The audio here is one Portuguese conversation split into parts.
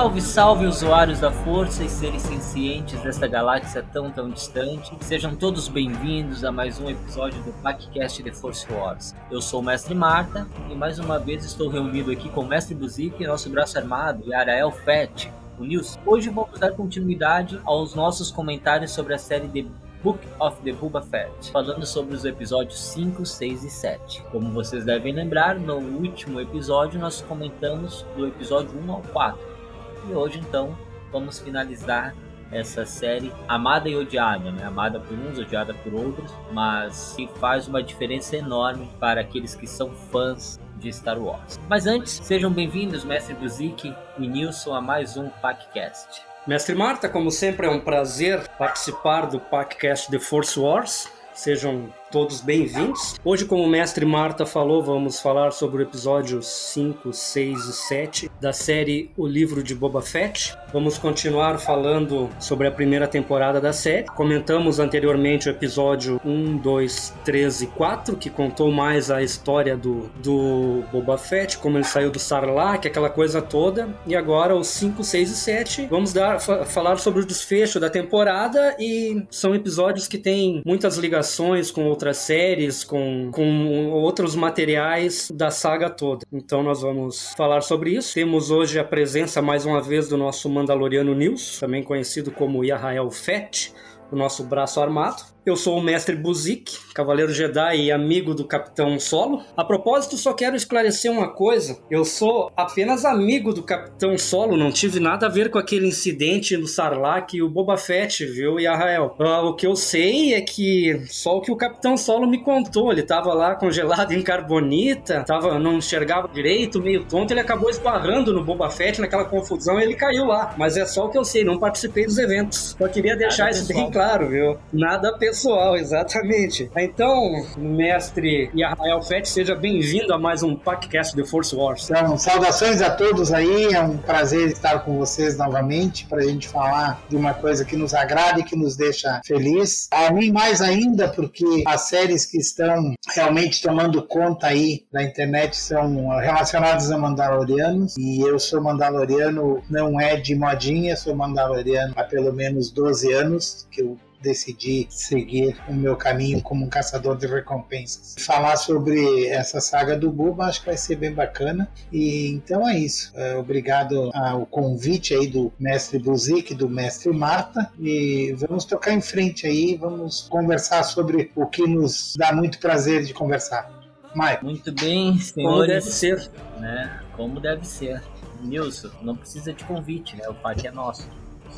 Salve, salve, usuários da força e seres sencientes desta galáxia tão, tão distante. Sejam todos bem-vindos a mais um episódio do podcast The Force Wars. Eu sou o Mestre Marta e mais uma vez estou reunido aqui com o Mestre Buzik e nosso braço armado, Yarael Fett, o Nils. Hoje vamos dar continuidade aos nossos comentários sobre a série The Book of the Boba Fett, falando sobre os episódios 5, 6 e 7. Como vocês devem lembrar, no último episódio nós comentamos do episódio 1 ao 4 e hoje então vamos finalizar essa série amada e odiada, né? amada por uns, odiada por outros, mas que faz uma diferença enorme para aqueles que são fãs de Star Wars. Mas antes, sejam bem-vindos, mestre Buzik e Nilson, a mais um PacCast. Mestre Marta, como sempre é um prazer participar do PacCast The Force Wars. Sejam todos bem-vindos. Hoje, como o mestre Marta falou, vamos falar sobre o episódio 5, 6 e 7 da série O Livro de Boba Fett. Vamos continuar falando sobre a primeira temporada da série. Comentamos anteriormente o episódio 1, 2, 3 e 4, que contou mais a história do, do Boba Fett, como ele saiu do Sarlacc, aquela coisa toda. E agora os 5, 6 e 7, vamos dar, falar sobre o desfecho da temporada e são episódios que têm muitas ligações com outras séries, com, com outros materiais da saga toda. Então nós vamos falar sobre isso. Temos hoje a presença mais uma vez do nosso Mandaloriano News, também conhecido como Yahael Fett, o nosso braço armado. Eu sou o mestre Buzik, cavaleiro Jedi e amigo do Capitão Solo. A propósito, só quero esclarecer uma coisa. Eu sou apenas amigo do Capitão Solo, não tive nada a ver com aquele incidente no Sarlacc e o Boba Fett, viu, e Rael. Uh, o que eu sei é que só o que o Capitão Solo me contou. Ele tava lá congelado em carbonita, tava, não enxergava direito, meio tonto, ele acabou esbarrando no Boba Fett naquela confusão e ele caiu lá. Mas é só o que eu sei, não participei dos eventos. Só queria deixar nada isso pessoal. bem claro, viu? Nada pessoal pessoal, exatamente. Então, mestre Rafael Fett, seja bem-vindo a mais um podcast The Force Wars. Então, saudações a todos aí, é um prazer estar com vocês novamente para a gente falar de uma coisa que nos agrada e que nos deixa feliz. A mim mais ainda, porque as séries que estão realmente tomando conta aí da internet são relacionadas a Mandalorianos e eu sou Mandaloriano, não é de modinha, sou Mandaloriano há pelo menos 12 anos, que eu decidi seguir o meu caminho como um caçador de recompensas. Falar sobre essa saga do Buba acho que vai ser bem bacana. E então é isso. É, obrigado ao convite aí do mestre Buzik, do mestre Marta. E vamos tocar em frente aí, vamos conversar sobre o que nos dá muito prazer de conversar. Mike. Muito bem, senhores. Como deve ser. Né? Como deve ser. Nilson, não precisa de convite, né? O parque é nosso.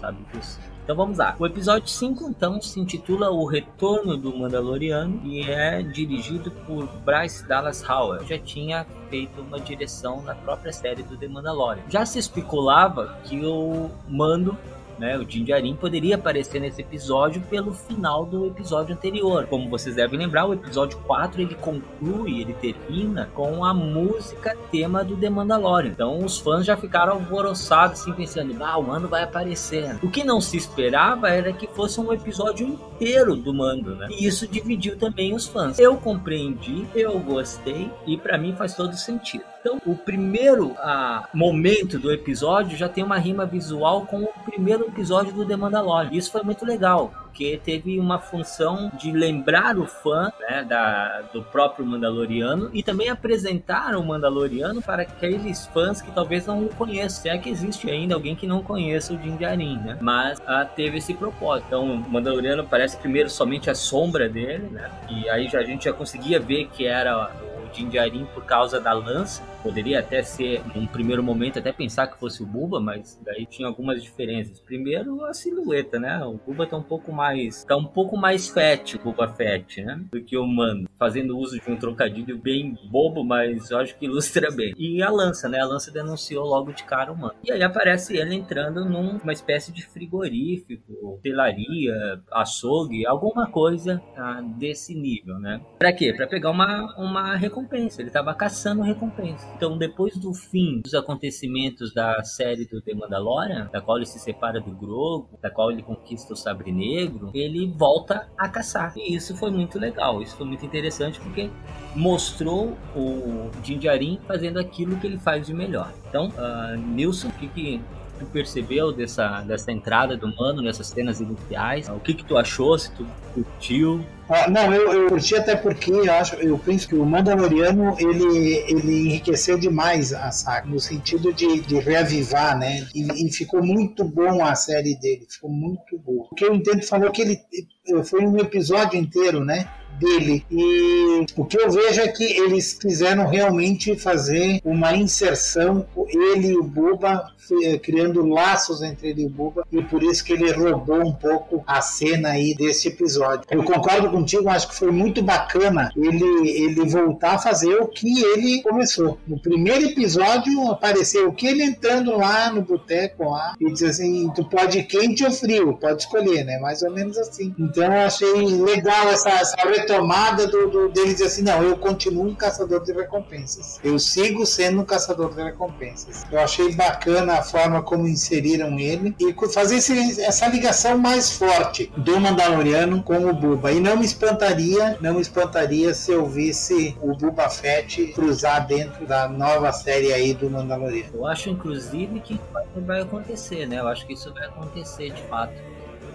sabe disso. Então vamos lá. O episódio 5 então se intitula O Retorno do Mandaloriano e é dirigido por Bryce Dallas Howard. Já tinha feito uma direção na própria série do The Mandalorian. Já se especulava que o Mando né? O Din Djarin poderia aparecer nesse episódio pelo final do episódio anterior. Como vocês devem lembrar, o episódio 4 ele conclui, ele termina com a música tema do The Mandalorian. Então os fãs já ficaram alvoroçados assim pensando, ah, o Mando vai aparecer. O que não se esperava era que fosse um episódio inteiro do Mando, né? E isso dividiu também os fãs. Eu compreendi, eu gostei e para mim faz todo sentido. Então, o primeiro ah, momento do episódio já tem uma rima visual com o primeiro episódio do The Mandalorian. Isso foi muito legal, porque teve uma função de lembrar o fã né, da, do próprio Mandaloriano e também apresentar o Mandaloriano para aqueles fãs que talvez não o conheçam. Se é que existe ainda alguém que não conheça o Din Djarin, né? Mas ah, teve esse propósito. Então, o Mandaloriano parece primeiro somente a sombra dele, né? E aí já, a gente já conseguia ver que era Din Djarin por causa da lança. Poderia até ser, num primeiro momento, até pensar que fosse o Buba, mas daí tinha algumas diferenças. Primeiro, a silhueta, né? O Buba tá um pouco mais. tá um pouco mais fat, o Buba né? Do que o Mano. Fazendo uso de um trocadilho bem bobo, mas eu acho que ilustra bem. E a lança, né? A lança denunciou logo de cara o Mano. E aí aparece ele entrando numa espécie de frigorífico, telaria, açougue, alguma coisa ah, desse nível, né? Pra quê? Pra pegar uma, uma recompensa ele estava caçando recompensa. Então, depois do fim dos acontecimentos da série do The Mandalorian, da qual ele se separa do Grogu, da qual ele conquista o Sabre Negro, ele volta a caçar. E isso foi muito legal, isso foi muito interessante porque mostrou o Din Djarin fazendo aquilo que ele faz de melhor. Então, uh, Nilson, o que, que tu percebeu dessa, dessa entrada do Mano nessas cenas iniciais? O que que tu achou? Se tu curtiu? Ah, não, eu, eu curti até porque eu acho, eu penso que o Mandaloriano ele, ele enriqueceu demais a saga, no sentido de, de reavivar, né? E, e, ficou muito bom a série dele, ficou muito boa. O que eu entendo falou que ele foi um episódio inteiro, né? Dele. E o que eu vejo é que eles quiseram realmente fazer uma inserção, ele e o Buba, criando laços entre ele e o Buba, e por isso que ele roubou um pouco a cena aí desse episódio. Eu concordo contigo, acho que foi muito bacana ele, ele voltar a fazer o que ele começou. No primeiro episódio apareceu o que ele entrando lá no boteco lá e diz assim: tu pode quente ou frio, pode escolher, né? Mais ou menos assim. Então eu achei legal essa, essa retomada do, do, dele dizer assim: não, eu continuo um caçador de recompensas. Eu sigo sendo um caçador de recompensas. Eu achei bacana a forma como inseriram ele e fazer esse, essa ligação mais forte do Mandaloriano com o Buba. E não me espantaria, não me espantaria se eu visse o Buba Fett cruzar dentro da nova série aí do Mandaloriano. Eu acho, inclusive, que vai acontecer, né? Eu acho que isso vai acontecer de fato.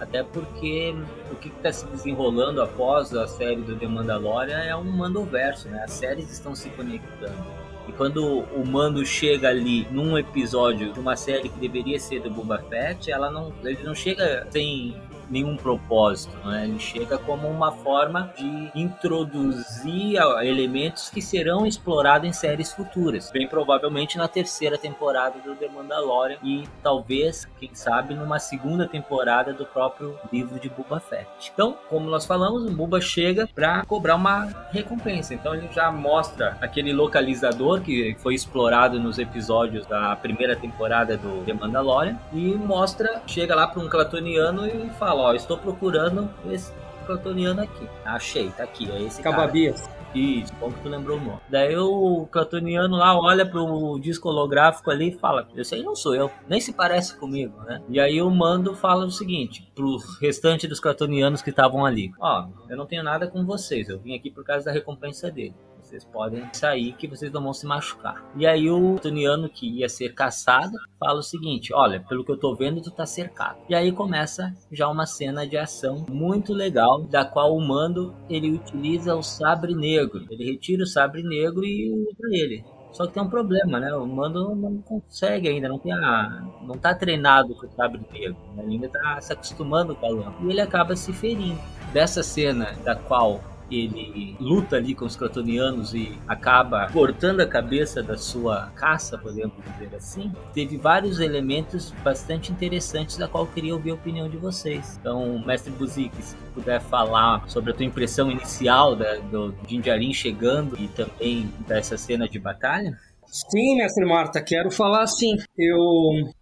Até porque o que está se desenrolando após a série do The Mandalorian é um Mandoverso, né? As séries estão se conectando. E quando o Mando chega ali num episódio de uma série que deveria ser do Boba Fett, ela não, ele não chega sem nenhum propósito, né? Ele chega como uma forma de introduzir elementos que serão explorados em séries futuras, bem provavelmente na terceira temporada do The Mandalorian e talvez, quem sabe, numa segunda temporada do próprio livro de Boba Fett. Então, como nós falamos, o Boba chega para cobrar uma recompensa. Então ele já mostra aquele localizador que foi explorado nos episódios da primeira temporada do The Mandalorian e mostra, chega lá para um Clatoniano e fala fala, ó, estou procurando esse Clatoniano aqui. Achei, tá aqui, é esse Cababias. Cara. Isso, bom que tu lembrou o nome. Daí o Clatoniano lá olha pro disco holográfico ali e fala: Esse aí não sou eu, nem se parece comigo, né? E aí o Mando fala o seguinte pro restante dos Clatonianos que estavam ali: Ó, eu não tenho nada com vocês, eu vim aqui por causa da recompensa dele. Vocês podem sair que vocês não vão se machucar. E aí o Tuniano que ia ser caçado fala o seguinte: Olha, pelo que eu tô vendo, tu tá cercado. E aí começa já uma cena de ação muito legal, da qual o Mando ele utiliza o sabre negro. Ele retira o sabre negro e usa ele. Só que tem um problema, né? O Mando não consegue ainda, não tem a, não tá treinado com o sabre negro, né? ele ainda tá se acostumando com a lâmpada. E ele acaba se ferindo. Dessa cena da qual ele luta ali com os cratonianos e acaba cortando a cabeça da sua caça, podemos dizer assim, teve vários elementos bastante interessantes da qual eu queria ouvir a opinião de vocês. Então, mestre Buzik, se puder falar sobre a tua impressão inicial da, do Jinjarin chegando e também dessa cena de batalha. Sim, mestre Marta, quero falar assim. Eu,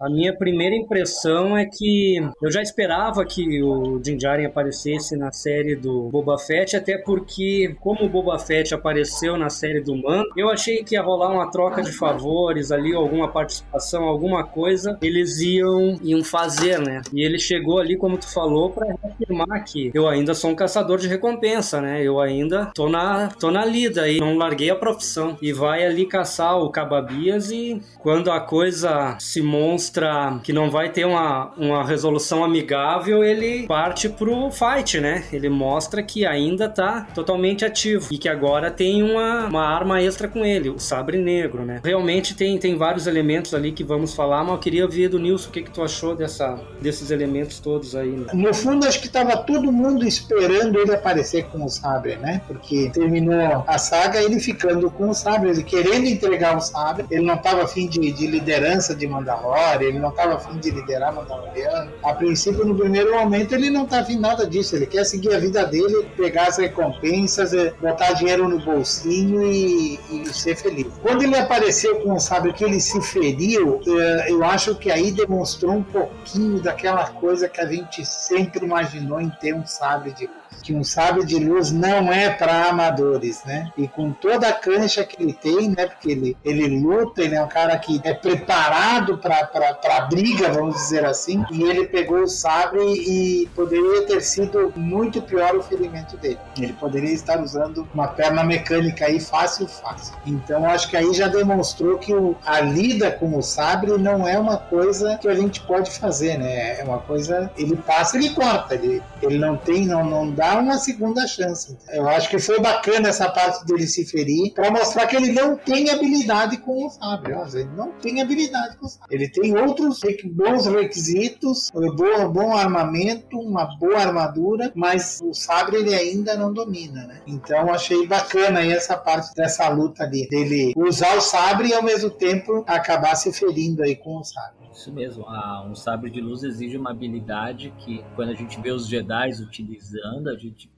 a minha primeira impressão é que eu já esperava que o Din aparecesse na série do Boba Fett, até porque como o Boba Fett apareceu na série do Mando, eu achei que ia rolar uma troca de favores ali, alguma participação, alguma coisa, eles iam iam fazer, né? E ele chegou ali, como tu falou, para afirmar que eu ainda sou um caçador de recompensa, né? Eu ainda tô na tô na lida e não larguei a profissão e vai ali caçar o Cababias e quando a coisa se mostra que não vai ter uma, uma resolução amigável, ele parte pro fight, né? Ele mostra que ainda tá totalmente ativo e que agora tem uma, uma arma extra com ele, o sabre negro, né? Realmente tem, tem vários elementos ali que vamos falar, mas eu queria ouvir do Nilson o que, que tu achou dessa, desses elementos todos aí. Né? No fundo, acho que tava todo mundo esperando ele aparecer com o sabre, né? Porque terminou a saga ele ficando com o sabre, ele querendo entregar o sabe? Ele não estava afim de, de liderança de Mandalore, ele não estava afim de liderar Mandaloriano. A princípio, no primeiro momento, ele não está afim nada disso. Ele quer seguir a vida dele, pegar as recompensas, é, botar dinheiro no bolsinho e, e ser feliz. Quando ele apareceu com o sabre que ele se feriu, é, eu acho que aí demonstrou um pouquinho daquela coisa que a gente sempre imaginou em ter um sabre de que um sábio de luz não é para amadores, né? E com toda a cancha que ele tem, né? Porque ele, ele luta, ele é um cara que é preparado para briga, vamos dizer assim, e ele pegou o sabre e poderia ter sido muito pior o ferimento dele. Ele poderia estar usando uma perna mecânica aí fácil, fácil. Então acho que aí já demonstrou que o, a lida com o sabre não é uma coisa que a gente pode fazer, né? É uma coisa, ele passa, ele corta, ele, ele não tem, não, não dá uma segunda chance. Eu acho que foi bacana essa parte dele se ferir para mostrar que ele não tem habilidade com o sabre. Ele não tem habilidade com o sabre. Ele tem outros bons requisitos, bom, bom armamento, uma boa armadura, mas o sabre ele ainda não domina, né? Então achei bacana aí essa parte dessa luta ali, dele usar o sabre e ao mesmo tempo acabar se ferindo aí com o sabre. Isso mesmo, ah, um sabre de luz exige uma habilidade que, quando a gente vê os Jedi utilizando, a gente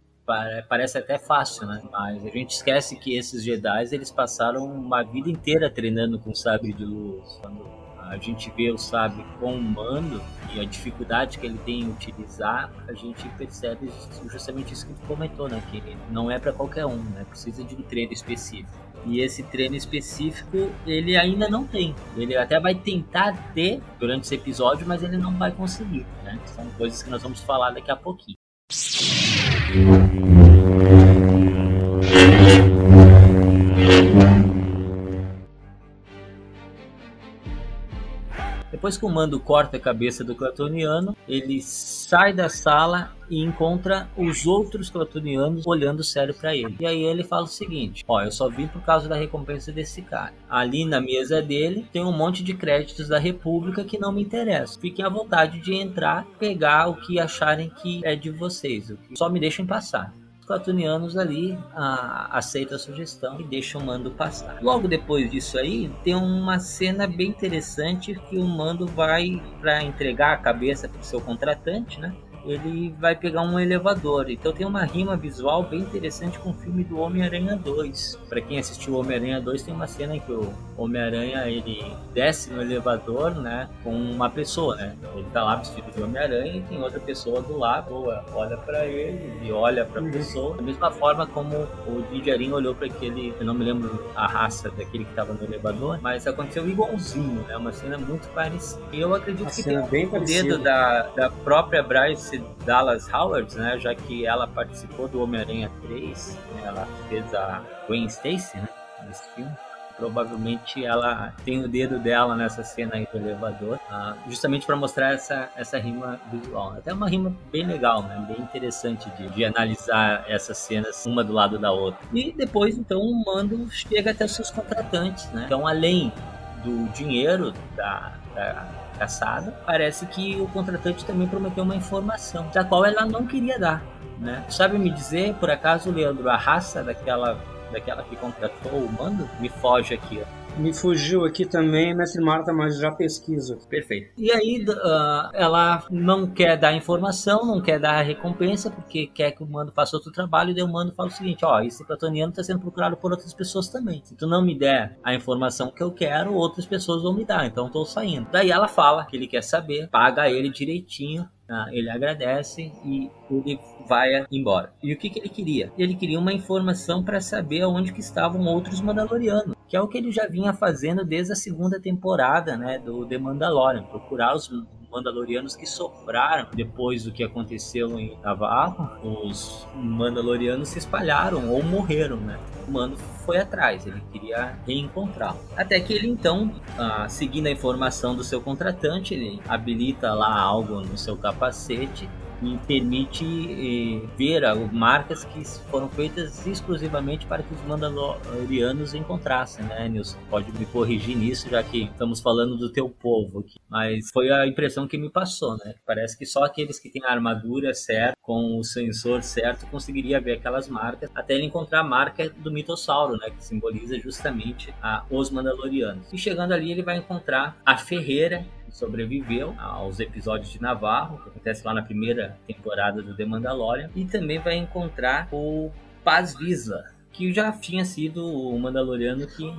parece até fácil, né? Mas a gente esquece que esses Jedi eles passaram uma vida inteira treinando com sabre de luz. Quando a gente vê o sabre com o mando e a dificuldade que ele tem em utilizar, a gente percebe justamente isso que tu comentou, né? Que não é para qualquer um, né? Precisa de um treino específico. E esse treino específico ele ainda não tem. Ele até vai tentar ter durante esse episódio, mas ele não vai conseguir. Né? São coisas que nós vamos falar daqui a pouquinho. Depois que o Mando corta a cabeça do Clatoniano, ele sai da sala e encontra os outros Clatonianos olhando sério para ele. E aí ele fala o seguinte: Ó, eu só vim por causa da recompensa desse cara. Ali na mesa dele tem um monte de créditos da República que não me interessam. Fiquem à vontade de entrar, pegar o que acharem que é de vocês. Só me deixem passar platonianos ali a, aceitam a sugestão e deixam o Mando passar. Logo depois disso aí, tem uma cena bem interessante que o Mando vai para entregar a cabeça para o seu contratante, né? Ele vai pegar um elevador. Então tem uma rima visual bem interessante com o filme do Homem-Aranha 2. Para quem assistiu Homem-Aranha 2, tem uma cena em que o Homem-Aranha ele desce no elevador, né, com uma pessoa, né? Ele tá lá vestido de Homem-Aranha e tem outra pessoa do lado, olha para ele e olha para a uhum. pessoa. Da mesma forma como o Dijarin olhou para aquele, eu não me lembro a raça daquele que estava no elevador, mas aconteceu igualzinho, né? Uma cena muito parecida. E eu acredito que tem um dedo da, da própria Bryce Dallas Howard, né, já que ela participou do Homem-Aranha 3, né, ela fez a Gwen Stacy, né, nesse filme. Provavelmente ela tem o dedo dela nessa cena aí do elevador, uh, justamente para mostrar essa, essa rima visual. Até uma rima bem legal, né? bem interessante de, de analisar essas cenas uma do lado da outra. E depois, então, o mando chega até os seus contratantes. Né? Então, além do dinheiro da, da caçada, parece que o contratante também prometeu uma informação, da qual ela não queria dar. Né? Sabe me dizer, por acaso, Leandro, a raça daquela, daquela que contratou o mando? Me foge aqui, ó. Me fugiu aqui também, mestre Marta, mas já pesquiso. Perfeito. E aí uh, ela não quer dar informação, não quer dar a recompensa, porque quer que o mando faça outro trabalho, e daí o mando fala o seguinte, ó, esse platoniano está sendo procurado por outras pessoas também. Se tu não me der a informação que eu quero, outras pessoas vão me dar, então estou saindo. Daí ela fala que ele quer saber, paga ele direitinho, ah, ele agradece e ele vai embora. E o que, que ele queria? Ele queria uma informação para saber onde que estavam outros Mandalorianos, que é o que ele já vinha fazendo desde a segunda temporada, né, do The Mandalorian, procurar os Mandalorianos que sobraram depois do que aconteceu em Navarro. Os Mandalorianos se espalharam ou morreram, né? O Mando foi atrás, ele queria reencontrá-lo. Até que ele então, ah, seguindo a informação do seu contratante, ele habilita lá algo no seu capacete e permite eh, ver marcas que foram feitas exclusivamente para que os Mandalorianos encontrassem, né, Nilson? Pode me corrigir nisso, já que estamos falando do teu povo aqui. Mas foi a impressão que me passou, né? Parece que só aqueles que têm a armadura certa, com o sensor certo, conseguiria ver aquelas marcas, até ele encontrar a marca do mitossauro, né? Que simboliza justamente a, os Mandalorianos. E chegando ali, ele vai encontrar a Ferreira, sobreviveu aos episódios de Navarro, que acontece lá na primeira temporada do The Mandalorian, e também vai encontrar o Paz Vizsla, que já tinha sido o Mandaloriano que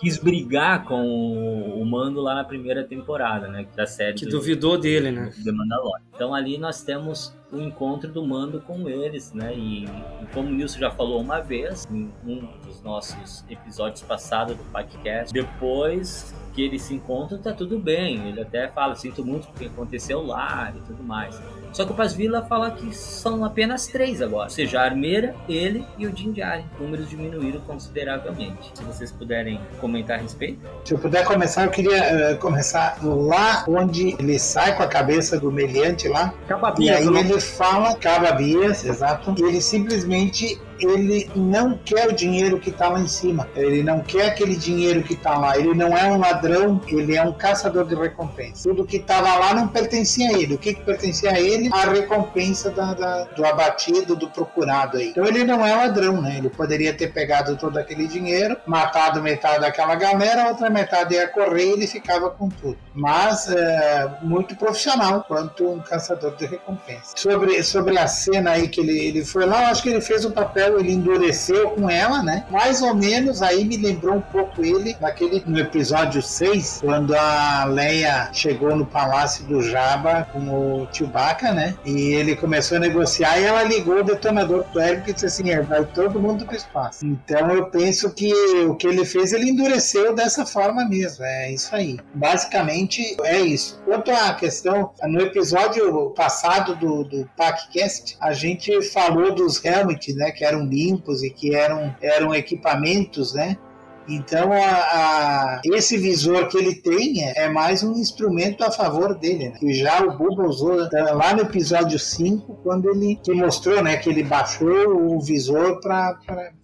quis brigar com o Mando lá na primeira temporada, né, da série. Que do, duvidou dele, né? The Mandalorian. Então ali nós temos o encontro do Mando com eles, né? E, e como o Nilson já falou uma vez, em um dos nossos episódios passados do podcast, depois que eles se encontram, tá tudo bem. Ele até fala, sinto muito porque aconteceu lá e tudo mais. Só que o Paz Vila fala que são apenas três agora. Ou seja, a Armeira, ele e o Jinjari. Números diminuíram consideravelmente. Se vocês puderem comentar a respeito. Se eu puder começar, eu queria uh, começar lá onde ele sai com a cabeça do meliante lá. Cababias, e aí né? ele fala, Cababias, exato. E ele simplesmente ele não quer o dinheiro que está lá em cima. Ele não quer aquele dinheiro que está lá. Ele não é um ladrão, ele é um caçador de recompensa. Tudo que estava lá não pertencia a ele. O que, que pertencia a ele? A recompensa da, da, do abatido, do procurado aí. Então ele não é ladrão, né? Ele poderia ter pegado todo aquele dinheiro, matado metade daquela galera, a outra metade ia correr e ele ficava com tudo. Mas é, muito profissional quanto um caçador de recompensa. Sobre, sobre a cena aí que ele, ele foi lá, eu acho que ele fez um papel ele endureceu com ela, né? Mais ou menos aí me lembrou um pouco ele naquele no episódio 6, quando a Leia chegou no palácio do Jabba com o Chewbacca, né? E ele começou a negociar e ela ligou o detonador pro Eric e disse assim: é, vai todo mundo pro espaço. Então eu penso que o que ele fez, ele endureceu dessa forma mesmo. É isso aí. Basicamente é isso. Quanto à questão, no episódio passado do, do PACcast, a gente falou dos helmets, né? Que eram eram limpos e que eram, eram equipamentos, né? Então, a, a, esse visor que ele tem é, é, mais um instrumento a favor dele. Né? E já o Bubba usou tá, lá no episódio 5, quando ele que mostrou né, que ele baixou o visor para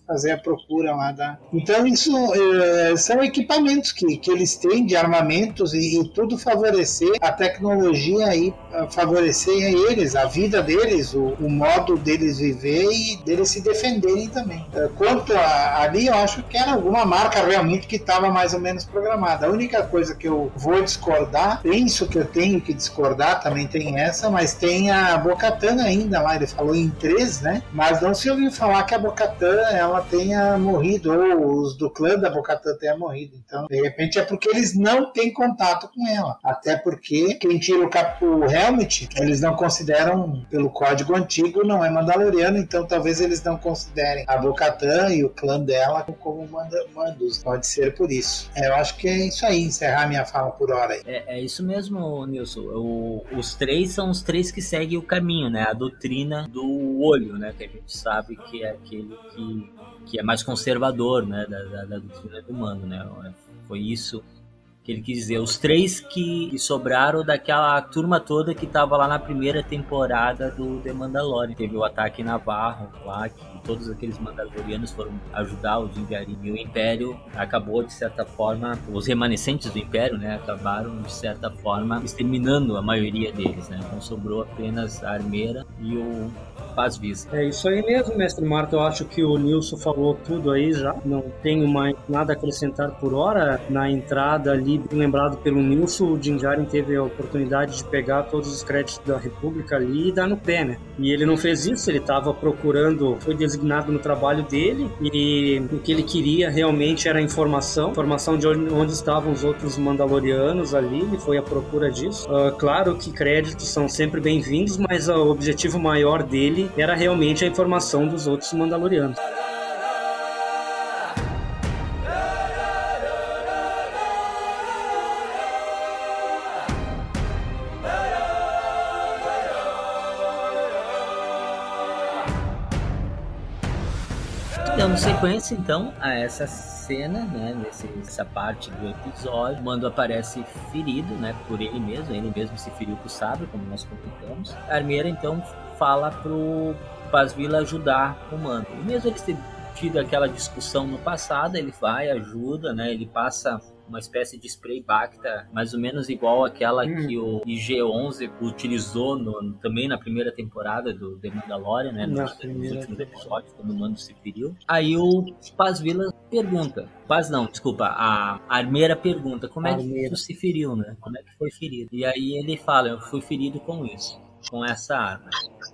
fazer a procura lá da. Então, isso é, são equipamentos que, que eles têm de armamentos e, e tudo favorecer a tecnologia aí, favorecer eles, a vida deles, o, o, modo deles viver e deles se defenderem também. É, quanto a, ali, eu acho que era alguma marca realmente que estava mais ou menos programada. A única coisa que eu vou discordar, penso que eu tenho que discordar, também tem essa, mas tem a Bocatan ainda lá, ele falou em três, né? Mas não se ouviu falar que a Bocatan ela tenha morrido, ou os do clã da Bocatã tenha morrido. Então, de repente, é porque eles não têm contato com ela. Até porque quem tira o, cap o Helmet, eles não consideram, pelo código antigo, não é Mandaloriano, então talvez eles não considerem a Bocatã e o clã dela como mandos. Pode ser por isso. É, eu acho que é isso aí, encerrar minha fala por hora aí. É, é isso mesmo, Nilson. O, os três são os três que seguem o caminho, né? A doutrina do olho, né? Que a gente sabe que é aquele que que é mais conservador, né, da, da, da doutrina do mando, né? Foi isso que ele quis dizer, os três que, sobraram daquela turma toda que estava lá na primeira temporada do The Mandalorian. Teve o ataque Navarro lá, que todos aqueles Mandalorianos foram ajudar os Inviarim. E o Império acabou, de certa forma, os remanescentes do Império, né, acabaram, de certa forma, exterminando a maioria deles, né. Então sobrou apenas a Armeira e o Paz Visa. É isso aí mesmo, mestre Marta. Eu acho que o Nilson falou tudo aí já. Não tenho mais nada a acrescentar por hora. Na entrada ali, lembrado pelo Nilson, o Jinjarin teve a oportunidade de pegar todos os créditos da República ali e dar no pé, né? E ele não fez isso, ele estava procurando, foi designado no trabalho dele e o que ele queria realmente era informação, informação de onde estavam os outros Mandalorianos ali, ele foi à procura disso. Uh, claro que créditos são sempre bem-vindos, mas o objetivo maior dele era realmente a informação dos outros Mandalorianos. Dando sequência então a essa cena, né, parte do episódio, Mando aparece ferido, né, por ele mesmo, ele mesmo se feriu com o sabre, como nós comentamos. A Armeira então fala pro Pasvila ajudar o Mando. E mesmo ele ter tido aquela discussão no passado, ele vai, ajuda, né, ele passa uma espécie de spray Bacta, mais ou menos igual àquela hum. que o IG-11 utilizou no, também na primeira temporada do The Mandalorian, né? Nos, nos últimos episódios, quando o Mando se feriu. Aí o Paz Vila pergunta, Paz não, desculpa, a Armeira pergunta, como é que tu se feriu, né? Como é que foi ferido? E aí ele fala, eu fui ferido com isso, com essa arma.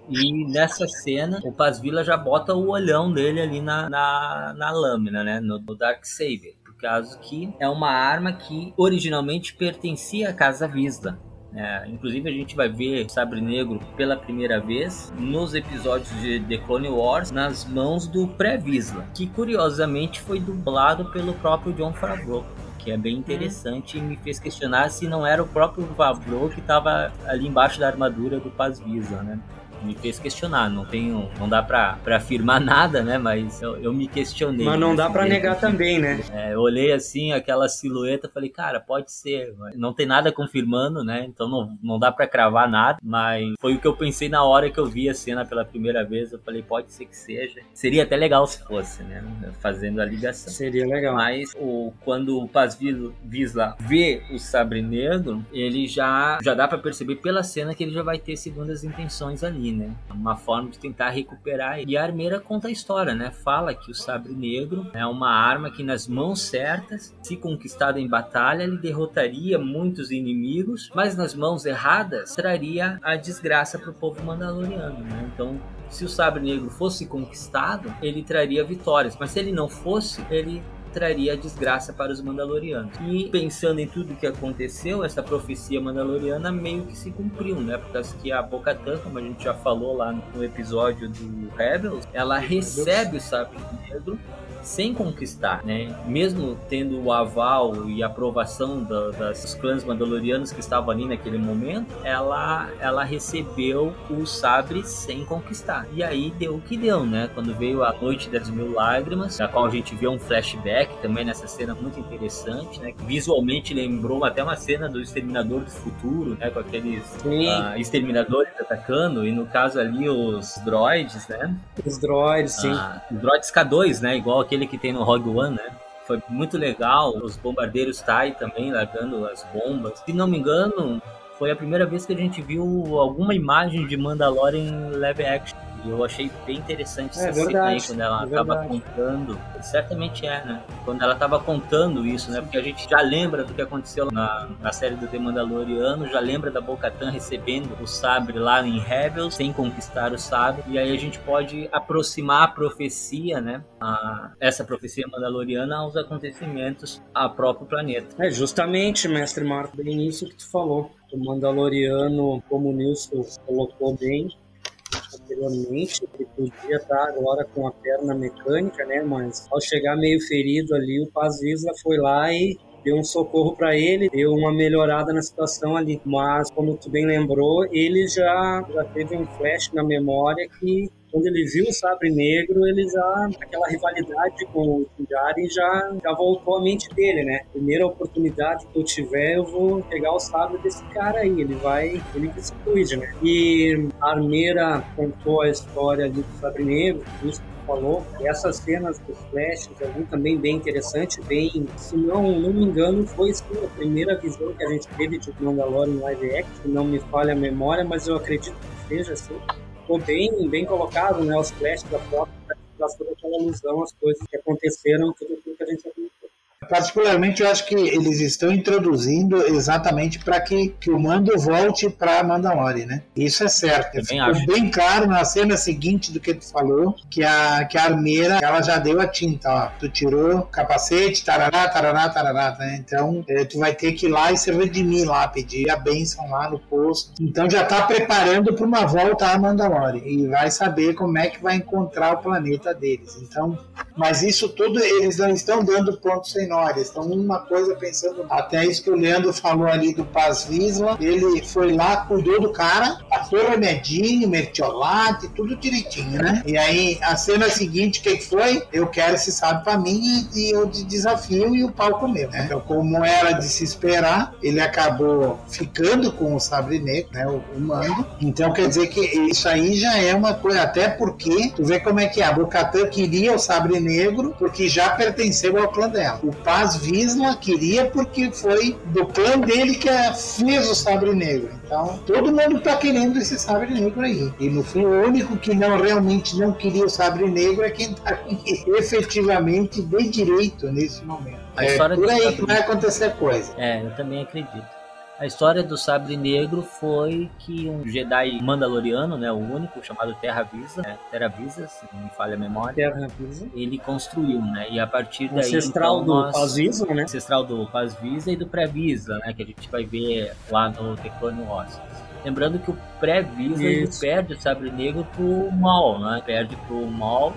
E nessa cena, o Paz Vila já bota o olhão dele ali na, na, na lâmina, né? No, no Dark Saber caso que é uma arma que originalmente pertencia à Casa Visda. É, inclusive a gente vai ver Sabre Negro pela primeira vez nos episódios de The Clone Wars nas mãos do pré-Visla, que curiosamente foi dublado pelo próprio John Favreau que é bem interessante e me fez questionar se não era o próprio Favreau que estava ali embaixo da armadura do Paz Visa, né? Me fez questionar. Não tenho, não dá para afirmar nada, né? Mas eu, eu me questionei. Mas não dá para negar também, né? É, eu olhei assim aquela silhueta, falei, cara, pode ser. Não tem nada confirmando, né? Então não, não dá para cravar nada. Mas foi o que eu pensei na hora que eu vi a cena pela primeira vez. Eu falei, pode ser que seja. Seria até legal se fosse, né? Fazendo a ligação. Seria legal. Mas o, quando o Paz Visla vê o Sabre Negro, ele já já dá para perceber pela cena que ele já vai ter segundas intenções ali né? Uma forma de tentar recuperar. E a armeira conta a história, né? Fala que o sabre negro é uma arma que nas mãos certas, se conquistada em batalha, ele derrotaria muitos inimigos, mas nas mãos erradas traria a desgraça para o povo mandaloriano, né? Então se o sabre negro fosse conquistado, ele traria vitórias, mas se ele não fosse, ele traria a desgraça para os Mandalorianos. E pensando em tudo que aconteceu, essa profecia mandaloriana meio que se cumpriu, né? Porque que a Bo-Katan, como a gente já falou lá no episódio do Rebels, ela recebe o sabre negro sem conquistar, né? Mesmo tendo o aval e aprovação da, das, dos clãs mandalorianos que estavam ali naquele momento, ela, ela recebeu o sabre sem conquistar. E aí deu o que deu, né? Quando veio a Noite das Mil Lágrimas, na qual a gente vê um flashback também nessa cena muito interessante, né? Visualmente lembrou até uma cena do Exterminador do Futuro, né? Com aqueles uh, exterminadores atacando, e no caso ali os droids, né? Os droids, sim. Os droids K2, né? Igual aquele que tem no Rogue One, né? Foi muito legal. Os bombardeiros TIE também largando as bombas. Se não me engano, foi a primeira vez que a gente viu alguma imagem de Mandalorian live action. E eu achei bem interessante é, essa cena aí, quando ela estava contando. Certamente é, né? Quando ela estava contando isso, né? Porque a gente já lembra do que aconteceu na, na série do The Mandaloriano, já lembra da Bo-Katan recebendo o sabre lá em Rebels, sem conquistar o sabre. E aí a gente pode aproximar a profecia, né? A, essa profecia mandaloriana aos acontecimentos a próprio planeta. É justamente, mestre Marco, bem isso que tu falou. O Mandaloriano, como o Nilson colocou bem, anteriormente, ele podia estar agora com a perna mecânica, né? Mas ao chegar meio ferido ali, o Paz Vizla foi lá e deu um socorro para ele, deu uma melhorada na situação ali. Mas, como tu bem lembrou, ele já, já teve um flash na memória que quando ele viu o Sabre Negro, ele já, aquela rivalidade com o Jaren já, já voltou à mente dele, né? Primeira oportunidade que eu tiver, eu vou pegar o sabre desse cara aí, ele vai, ele que se cuide, né? E a Armeira contou a história do Sabre Negro, isso falou. Essas cenas dos flashes ali também bem interessante, bem, se não, não me engano, foi a primeira visão que a gente teve de Mandalorian live action, não me falha a memória, mas eu acredito que seja assim. Ficou bem, bem colocado, né, os flashes da foto, para toda aquela alusão às coisas que aconteceram, tudo aquilo que a gente particularmente, eu acho que eles estão introduzindo exatamente para que, que o mando volte para Mandalore, né? Isso é certo. Ficou acho. bem claro na cena seguinte do que tu falou, que a, que a armeira, ela já deu a tinta, ó. Tu tirou capacete, tarará, tarará, tarará, né? Então, é, tu vai ter que ir lá e se redimir lá, pedir a bênção lá no posto. Então, já tá preparando para uma volta a Mandalore e vai saber como é que vai encontrar o planeta deles. Então, mas isso tudo, eles não estão dando ponto sem nó memórias. Então, uma coisa pensando, até isso que o Leandro falou ali do Paz Visla, ele foi lá, cuidou do cara, passou remedinho, mertiolate, tudo direitinho, né? E aí, a cena seguinte, o que foi? Eu quero esse sabe pra mim e, eu de desafio e o pau comeu, né? Então, como era de se esperar, ele acabou ficando com o sabre negro, né? O, o mando. Então, quer dizer que isso aí já é uma coisa, até porque, tu vê como é que é, a Bocatã queria o sabre negro porque já pertenceu ao clã dela. O Paz Visla queria porque foi do clã dele que fez o Sabre Negro. Então, todo mundo está querendo esse Sabre Negro aí. E no fim, o único que não realmente não queria o Sabre Negro é quem está efetivamente de direito nesse momento. A é por aí que vai acontecer coisa. É, eu também acredito. A história do Sabre Negro foi que um Jedi mandaloriano, né, o único, chamado Terra Visa, né, Terra Visa, se não me falha a memória, Terra Visa. ele construiu, né, e a partir daí... Ancestral então, do Paz Visa, né? Ancestral do Paz Visa e do Pré-Visa, né, que a gente vai ver lá no The Clone Wars. Lembrando que o pré-Visa perde o Sabre Negro pro Maul, né? Perde pro Maul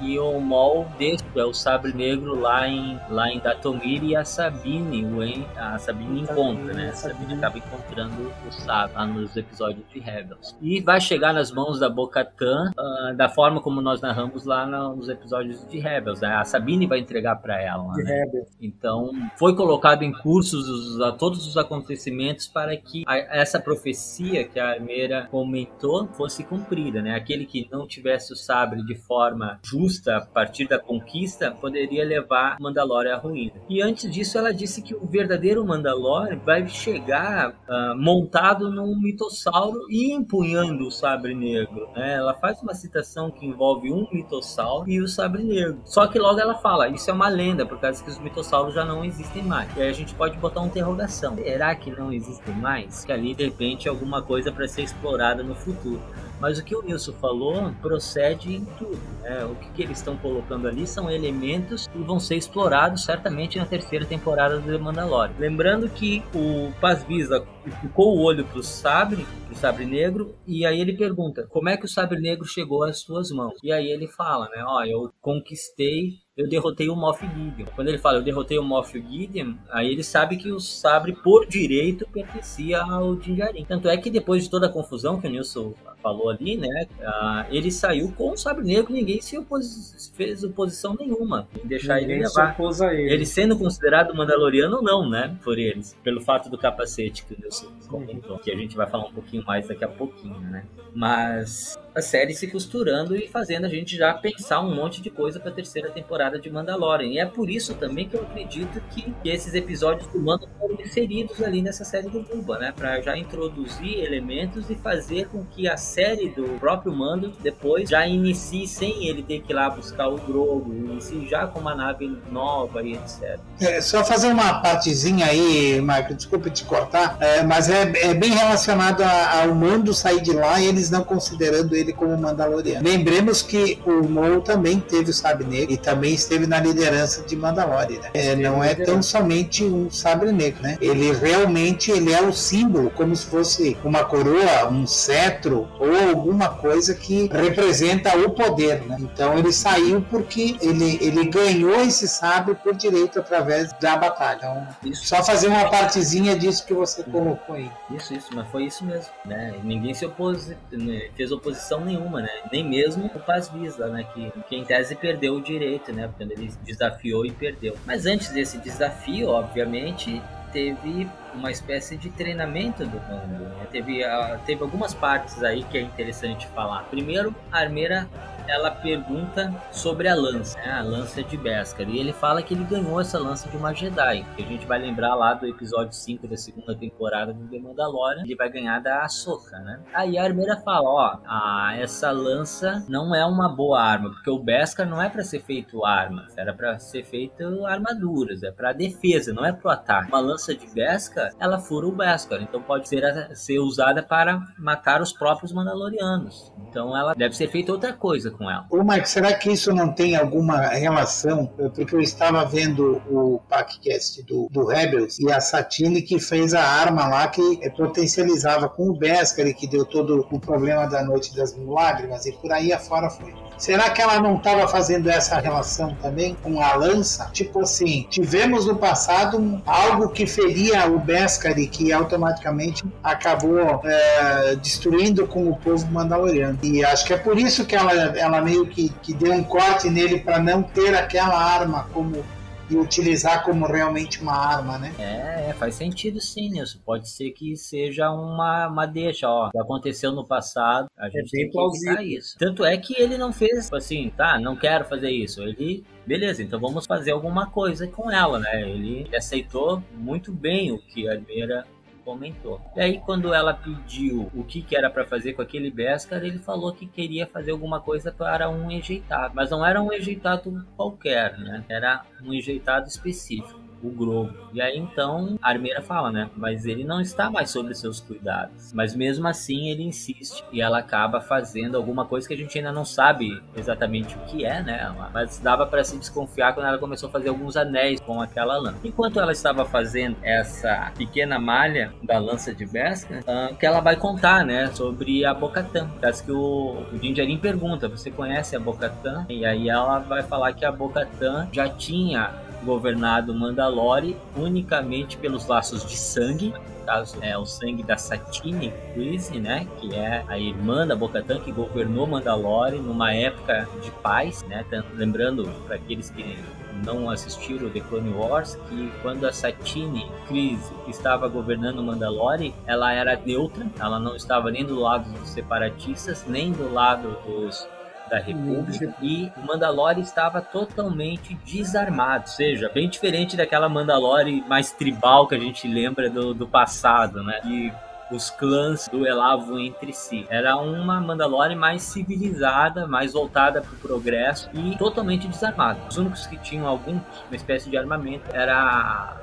e o Mol deixa é o Sabre Negro lá em, lá em Datomir e a Sabine, o a Sabine encontra, né? A Sabine acaba encontrando o Sabre lá nos episódios de Rebels. E vai chegar nas mãos da Bo-Katan uh, da forma como nós narramos lá nos episódios de Rebels, né? A Sabine vai entregar para ela, né? Então, foi colocado em cursos os, todos os acontecimentos para que a, essa profecia que a Armeira comentou fosse cumprida, né? Aquele que não tivesse o sabre de forma justa a partir da conquista poderia levar Mandalore à ruína. E antes disso, ela disse que o verdadeiro Mandalore vai chegar uh, montado num mitossauro e empunhando o sabre negro. Né? Ela faz uma citação que envolve um mitossauro e o sabre negro. Só que logo ela fala: isso é uma lenda, por causa que os mitossauros já não existem mais. E aí a gente pode botar uma interrogação: será que não existem mais? Que ali de repente alguma coisa para ser explorada no futuro. Mas o que o Nilson falou procede em tudo. Né? O que, que eles estão colocando ali são elementos que vão ser explorados certamente na terceira temporada do The Mandalorian. Lembrando que o Paz Visa ficou o olho pro sabre, pro sabre negro, e aí ele pergunta: como é que o sabre negro chegou às suas mãos? E aí ele fala, né? Ó, eu conquistei eu derrotei o Moff Gideon. Quando ele fala eu derrotei o Moff Gideon, aí ele sabe que o sabre por direito pertencia ao Dinjarin. Tanto é que depois de toda a confusão que o Nilson falou ali, né, uh, ele saiu com o sabre negro, ninguém se opos... fez oposição nenhuma em deixar ninguém ele levar. Ele. ele. sendo considerado Mandaloriano não, né, por eles, pelo fato do capacete que o Nilson comentou, que a gente vai falar um pouquinho mais daqui a pouquinho, né. Mas a série se costurando e fazendo a gente já pensar um monte de coisa para a terceira temporada de Mandalorian. E é por isso também que eu acredito que, que esses episódios do Mando foram inseridos ali nessa série do Buba, né? Para já introduzir elementos e fazer com que a série do próprio Mando depois já inicie sem ele ter que ir lá buscar o Grogu, inicie já com uma nave nova e etc. É, só fazer uma partezinha aí, Marco, desculpe te cortar, é, mas é, é, bem relacionado ao Mando sair de lá e eles não considerando ele como Mandaloriano. Lembremos que o Maul também teve o Sabre Negro e também esteve na liderança de Mandalorian. Né? É, não é tão somente um Sabre Negro, né? Ele realmente ele é o símbolo, como se fosse uma coroa, um cetro ou alguma coisa que representa o poder, né? Então ele saiu porque ele, ele ganhou esse sabre por direito através da batalha. Então, só fazer uma partezinha disso que você colocou aí. Isso, isso, mas foi isso mesmo, né? Ninguém se opôs, né? fez oposição nenhuma, né? Nem mesmo o Paz Visa, né? Que, que em tese perdeu o direito, né? Porque ele desafiou e perdeu. Mas antes desse desafio, obviamente, teve uma espécie de treinamento do mundo. Né? Teve, uh, teve algumas partes aí que é interessante falar. Primeiro, a Armeira ela pergunta sobre a lança, né? a lança de Beskar. E ele fala que ele ganhou essa lança de uma Jedi. Que a gente vai lembrar lá do episódio 5 da segunda temporada do The Mandalorian. Ele vai ganhar da Ahsoka, né? Aí a Armeira fala, ó, ah, essa lança não é uma boa arma, porque o Beskar não é para ser feito arma, era para ser feito armaduras, é para defesa, não é pro ataque. Uma lança de Beskar, ela fura o Beskar, então pode ser, ser usada para matar os próprios Mandalorianos. Então ela deve ser feita outra coisa com ela. Ô, Mike, será que isso não tem alguma relação? Porque eu estava vendo o podcast do, do Rebels e a Satine que fez a arma lá que potencializava com o Beskar e que deu todo o problema da Noite das Mil Lágrimas e por aí afora foi. Será que ela não estava fazendo essa relação também com a lança? Tipo assim, tivemos no passado algo que feria o Beskar e que automaticamente acabou é, destruindo com o povo mandaloriano. E acho que é por isso que ela, ela meio que, que deu um corte nele para não ter aquela arma como e utilizar como realmente uma arma, né? É, é, faz sentido sim, Nilson. Pode ser que seja uma, uma deixa, ó. Que aconteceu no passado, a é gente é tem que evitar isso. Tanto é que ele não fez tipo assim, tá, não quero fazer isso. Ele beleza, então vamos fazer alguma coisa com ela, né? Ele, aceitou muito bem o que a Almeida comentou. E aí, quando ela pediu o que, que era para fazer com aquele Beskar, ele falou que queria fazer alguma coisa para um enjeitado. Mas não era um enjeitado qualquer, né? Era um enjeitado específico o Grogo. E aí então a Armeira fala, né? Mas ele não está mais sobre seus cuidados. Mas mesmo assim ele insiste e ela acaba fazendo alguma coisa que a gente ainda não sabe exatamente o que é, né? Mas dava para se desconfiar quando ela começou a fazer alguns anéis com aquela lã. Enquanto ela estava fazendo essa pequena malha da lança de Beskar, uh, que ela vai contar, né? Sobre a Bocatã. Parece que o, o pergunta: Você conhece a Bocatã? E aí ela vai falar que a Bocatã já tinha governado Mandalore unicamente pelos laços de sangue, caso é o sangue da Satine Kryze, né, que é a irmã da Bocatan que governou Mandalore numa época de paz, né, lembrando para aqueles que não assistiram The Clone Wars, que quando a Satine Kryze estava governando Mandalore, ela era neutra, ela não estava nem do lado dos separatistas, nem do lado dos da República e Mandalore estava totalmente desarmado, ou seja, bem diferente daquela Mandalore mais tribal que a gente lembra do, do passado, né? E os clãs duelavam entre si. Era uma Mandalore mais civilizada, mais voltada para o progresso e totalmente desarmada. Os únicos que tinham alguma espécie de armamento era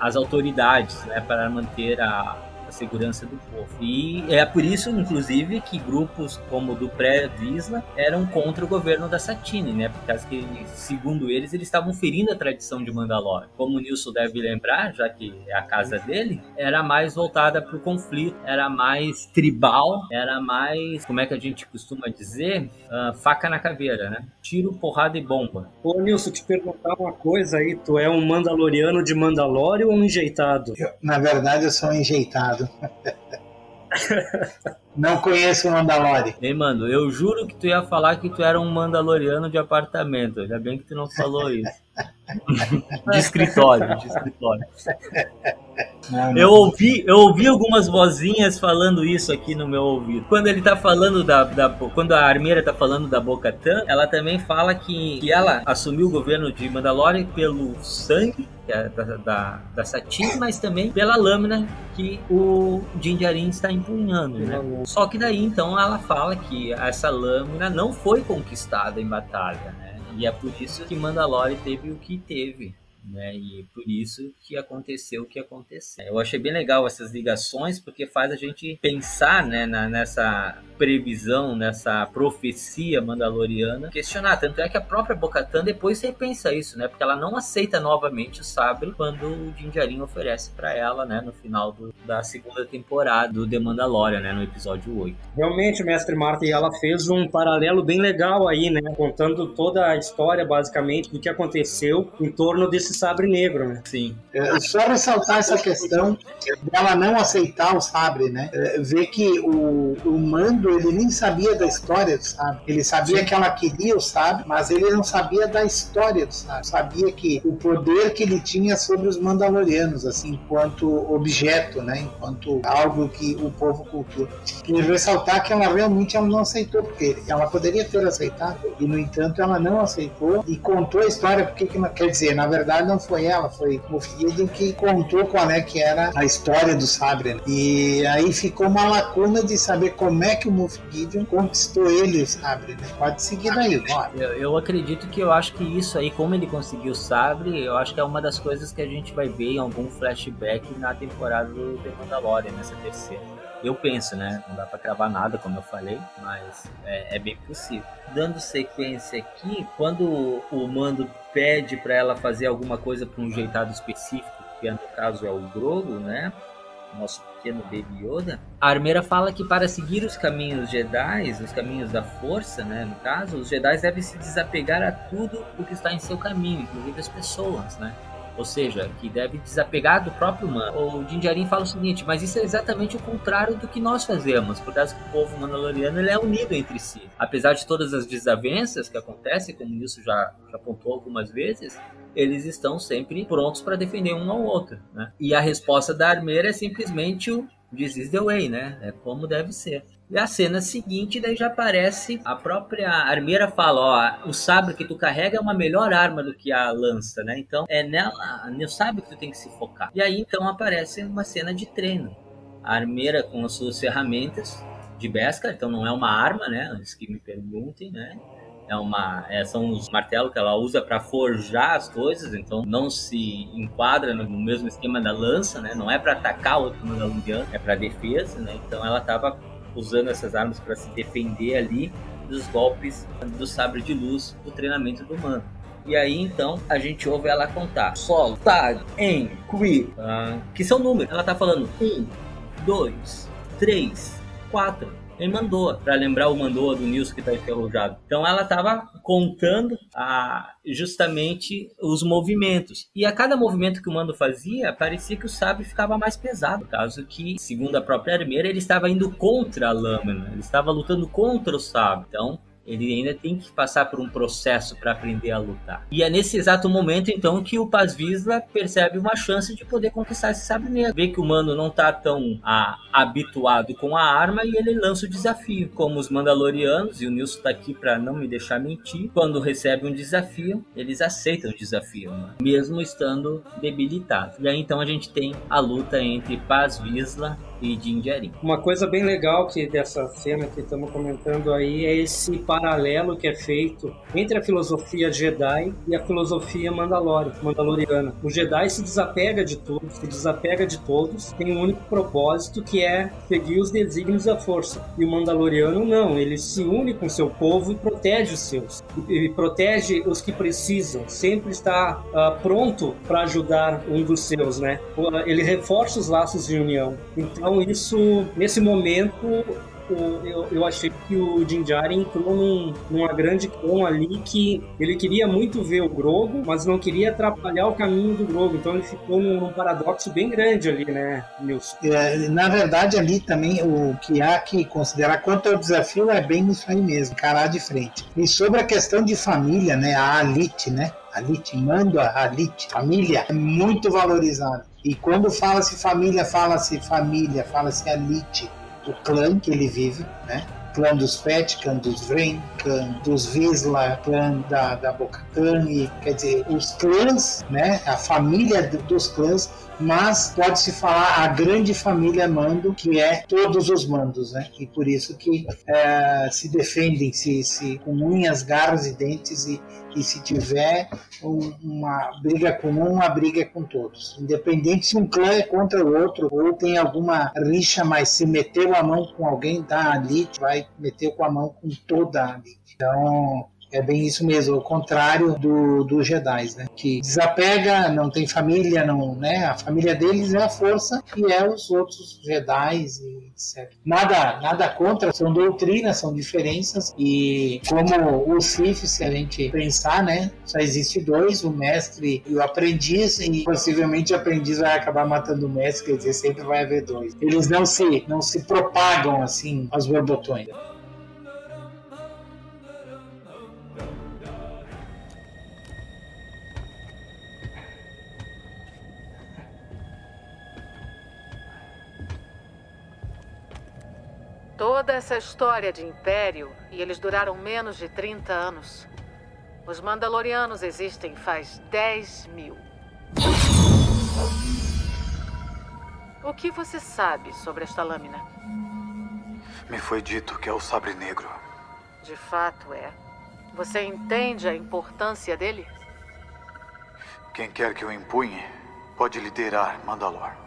as autoridades, né, para manter a, segurança do povo. E é por isso, inclusive, que grupos como o do pré-Visla eram contra o governo da Satine, né? Porque, que, segundo eles, eles estavam ferindo a tradição de Mandalore. Como o Nilson deve lembrar, já que é a casa dele, era mais voltada para o conflito, era mais tribal, era mais, como é que a gente costuma dizer, uh, faca na caveira, né? Tiro, porrada e bomba. Ô Nilson, te perguntar uma coisa aí, tu é um Mandaloriano de Mandalore ou um enjeitado? Eu, na verdade, eu sou um enjeitado. Não conheço o Mandalore. Ei, mano, eu juro que tu ia falar que tu era um Mandaloriano de apartamento. Ainda bem que tu não falou isso. de escritório, de escritório. Eu ouvi, eu ouvi algumas vozinhas falando isso aqui no meu ouvido. Quando ele tá falando da, da quando a Armeira tá falando da Bocatã, ela também fala que, que ela assumiu o governo de Mandalore pelo sangue é da, da, da mas também pela lâmina que o Jinjarin está empunhando, né? Só que daí então ela fala que essa lâmina não foi conquistada em batalha, né? E é por isso que Mandalore teve o que teve né? E por isso que aconteceu o que aconteceu. Eu achei bem legal essas ligações porque faz a gente pensar, né, na, nessa previsão, nessa profecia mandaloriana, questionar. Tanto é que a própria Bocatan depois repensa isso, né? Porque ela não aceita novamente o sabre quando o Din oferece para ela, né, no final do, da segunda temporada do The Mandalorian, né, no episódio 8. Realmente, mestre Marta, e ela fez um paralelo bem legal aí, né, contando toda a história basicamente do que aconteceu em torno desse esse sabre negro, né? Sim. É, só ressaltar essa questão dela não aceitar o sabre, né? É, ver que o, o Mando, ele nem sabia da história do sabre. Ele sabia Sim. que ela queria o sabre, mas ele não sabia da história do sabre. Sabia que o poder que ele tinha sobre os Mandalorianos, assim, enquanto objeto, né? Enquanto algo que o povo cultua. E ressaltar que ela realmente ela não aceitou, porque ela poderia ter aceitado, e no entanto ela não aceitou e contou a história, porque que, quer dizer, na verdade não foi ela, foi o Gideon que contou qual é que era a história do sabre. Né? E aí ficou uma lacuna de saber como é que o Moff Gideon conquistou ele o sabre. Né? Pode seguir daí, bora. Eu, eu acredito que eu acho que isso aí, como ele conseguiu o sabre, eu acho que é uma das coisas que a gente vai ver em algum flashback na temporada do The Mandalorian, nessa terceira. Eu penso, né? Não dá para cravar nada, como eu falei, mas é, é bem possível. Dando sequência aqui, quando o Mando pede para ela fazer alguma coisa para um jeitado específico, que no caso é o Grogu, né? Nosso pequeno Baby Yoda. A Armeira fala que para seguir os caminhos Jedi, os caminhos da força, né? No caso, os Jedi devem se desapegar a tudo o que está em seu caminho, inclusive as pessoas, né? Ou seja, que deve desapegar do próprio humano. O Dinjarin fala o seguinte, mas isso é exatamente o contrário do que nós fazemos, por causa que o povo mandaloriano ele é unido entre si. Apesar de todas as desavenças que acontecem, como isso já, já apontou algumas vezes, eles estão sempre prontos para defender um ao outro. Né? E a resposta da armeira é simplesmente o This is the way, né? É como deve ser. E a cena seguinte, daí já aparece a própria armeira fala, ó, o sabre que tu carrega é uma melhor arma do que a lança, né? Então é nela, no sabre que tu tem que se focar. E aí então aparece uma cena de treino. A armeira com as suas ferramentas de Beskar, então não é uma arma, né? Antes que me perguntem, né? É uma, é, são os martelos que ela usa para forjar as coisas, então não se enquadra no mesmo esquema da lança, né? Não é para atacar o outro mandaloriano, é para defesa, né? Então ela estava usando essas armas para se defender ali dos golpes do sabre de luz do treinamento do mano. E aí então a gente ouve ela contar Sol, Tag, En, Qui, uh, que são números. Ela tá falando um, dois, três, quatro. Ele mandou, para lembrar o mandou do Nilson que está enferrujado. Então ela estava contando a, justamente os movimentos. E a cada movimento que o mando fazia, parecia que o sabre ficava mais pesado. Caso que, segundo a própria armeira, ele estava indo contra a lâmina, ele estava lutando contra o sabre. Então ele ainda tem que passar por um processo para aprender a lutar. E é nesse exato momento, então, que o Paz Vizla percebe uma chance de poder conquistar esse sabre negro. Vê que o mano não está tão a, habituado com a arma e ele lança o desafio. Como os Mandalorianos, e o Nilson está aqui para não me deixar mentir, quando recebem um desafio, eles aceitam o desafio, né? mesmo estando debilitados. E aí, então, a gente tem a luta entre Paz Vizla e de Indiarim. Uma coisa bem legal que dessa cena que estamos comentando aí é esse paralelo que é feito entre a filosofia Jedi e a filosofia Mandaloriana. O Jedi se desapega de tudo, se desapega de todos, tem um único propósito que é seguir os desígnios da força. E o Mandaloriano não, ele se une com seu povo e protege os seus. E, protege os que precisam, sempre está uh, pronto para ajudar um dos seus, né? Ele reforça os laços de união. Então, isso, nesse momento, eu, eu achei que o Jinjari entrou num, numa grande com ali que ele queria muito ver o Grogo, mas não queria atrapalhar o caminho do Grogo. Então ele ficou num, num paradoxo bem grande ali, né, Nilson? É, na verdade, ali também o que há que considerar quanto ao desafio é bem isso aí mesmo, carar de frente. E sobre a questão de família, né, a Alit, né? Alit, mando a Alit, família, é muito valorizada. E quando fala-se família, fala-se família, fala-se elite, o clã que ele vive, né? clã dos Fett, clã dos Vren, clã dos Visla, clã da, da Bocatan, e quer dizer, os clãs, né, a família dos clãs, mas pode-se falar a grande família Mando, que é todos os mandos, né, e por isso que é, se defendem se, se, com unhas, garras e dentes e, e se tiver uma briga com um, uma briga com todos. Independente se um clã é contra o outro ou tem alguma rixa, mas se meteu a mão com alguém, tá ali, vai meteu com a mão com toda a elite. Então, É bem isso mesmo, o contrário do, do Jedi, né? Que desapega, não tem família, não, né? A família deles é a força e é os outros Jedi e etc. Nada, nada contra, são doutrinas, são diferenças e como o Sith, se a gente pensar, né? Só existe dois, o mestre e o aprendiz e possivelmente o aprendiz vai acabar matando o mestre, quer dizer, sempre vai haver dois. Eles não se, não se propagam assim aos borbotões. Toda essa história de império e eles duraram menos de 30 anos. Os Mandalorianos existem faz 10 mil. O que você sabe sobre esta lâmina? Me foi dito que é o sabre negro. De fato é. Você entende a importância dele? Quem quer que o empunhe pode liderar Mandalor.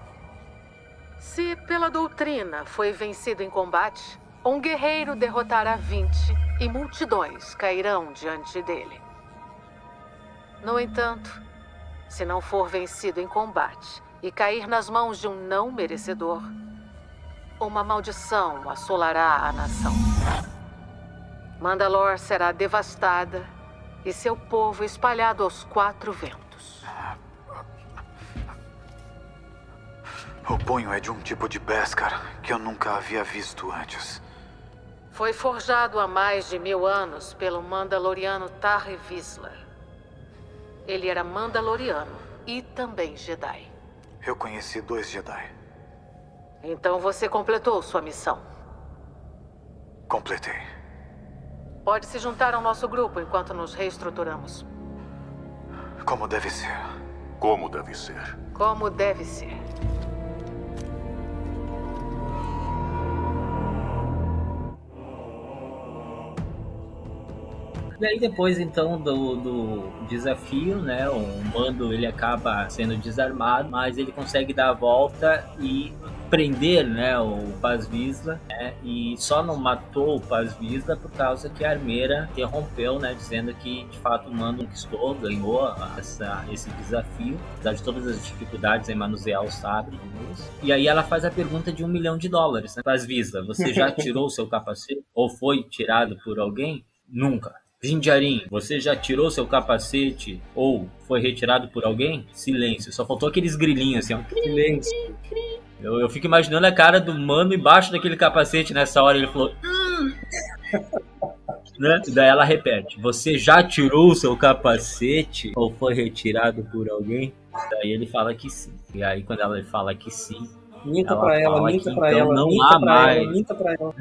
Se pela doutrina foi vencido em combate, um guerreiro derrotará 20 e multidões cairão diante dele. No entanto, se não for vencido em combate e cair nas mãos de um não merecedor, uma maldição assolará a nação. Mandalor será devastada e seu povo espalhado aos quatro ventos. O punho é de um tipo de Beskar que eu nunca havia visto antes. Foi forjado há mais de mil anos pelo Mandaloriano Tarre Vizsla. Ele era Mandaloriano e também Jedi. Eu conheci dois Jedi. Então você completou sua missão. Completei. Pode se juntar ao nosso grupo enquanto nos reestruturamos. Como deve ser. Como deve ser. Como deve ser. E aí depois então do, do desafio, né, o Mando ele acaba sendo desarmado, mas ele consegue dar a volta e prender, né, o Paz Visla, né, e só não matou o Paz Visla por causa que a armeira interrompeu, né, dizendo que de fato o Mando conquistou, ganhou essa, esse desafio, apesar de todas as dificuldades em manusear o sabre. E aí ela faz a pergunta de um milhão de dólares, né, Paz Visla, você já tirou o seu capacete ou foi tirado por alguém? Nunca. Jinjarin, você já tirou seu capacete ou foi retirado por alguém? Silêncio. Só faltou aqueles grilinhos assim, ó. Silêncio. Eu, eu fico imaginando a cara do mano embaixo daquele capacete nessa hora. Ele falou. Hum. né? Daí ela repete: Você já tirou seu capacete ou foi retirado por alguém? Daí ele fala que sim. E aí, quando ela fala que sim. Minta ela pra ela, minta pra então ela, não minta há pra mais. ela, minta pra ela.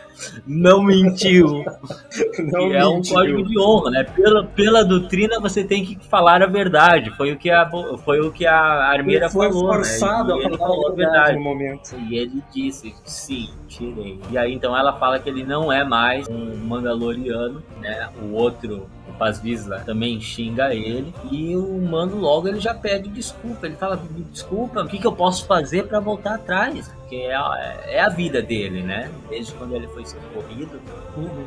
não mentiu. Não é um mentiu. código de honra, né? Pela, pela doutrina você tem que falar a verdade. Foi o que a, foi o que a Armeira Ele foi falou. forçado né? E a ele falar falou a verdade no momento. E ele disse, sim, tirei. E aí então ela fala que ele não é mais um Mandaloriano, né? O outro, o Paz Vizsla, também xinga ele. E o Mando logo ele já pede desculpa. Ele fala, desculpa, o que, que eu posso fazer para voltar atrás? Porque é a, é a vida dele, né? Desde quando ele foi socorrido,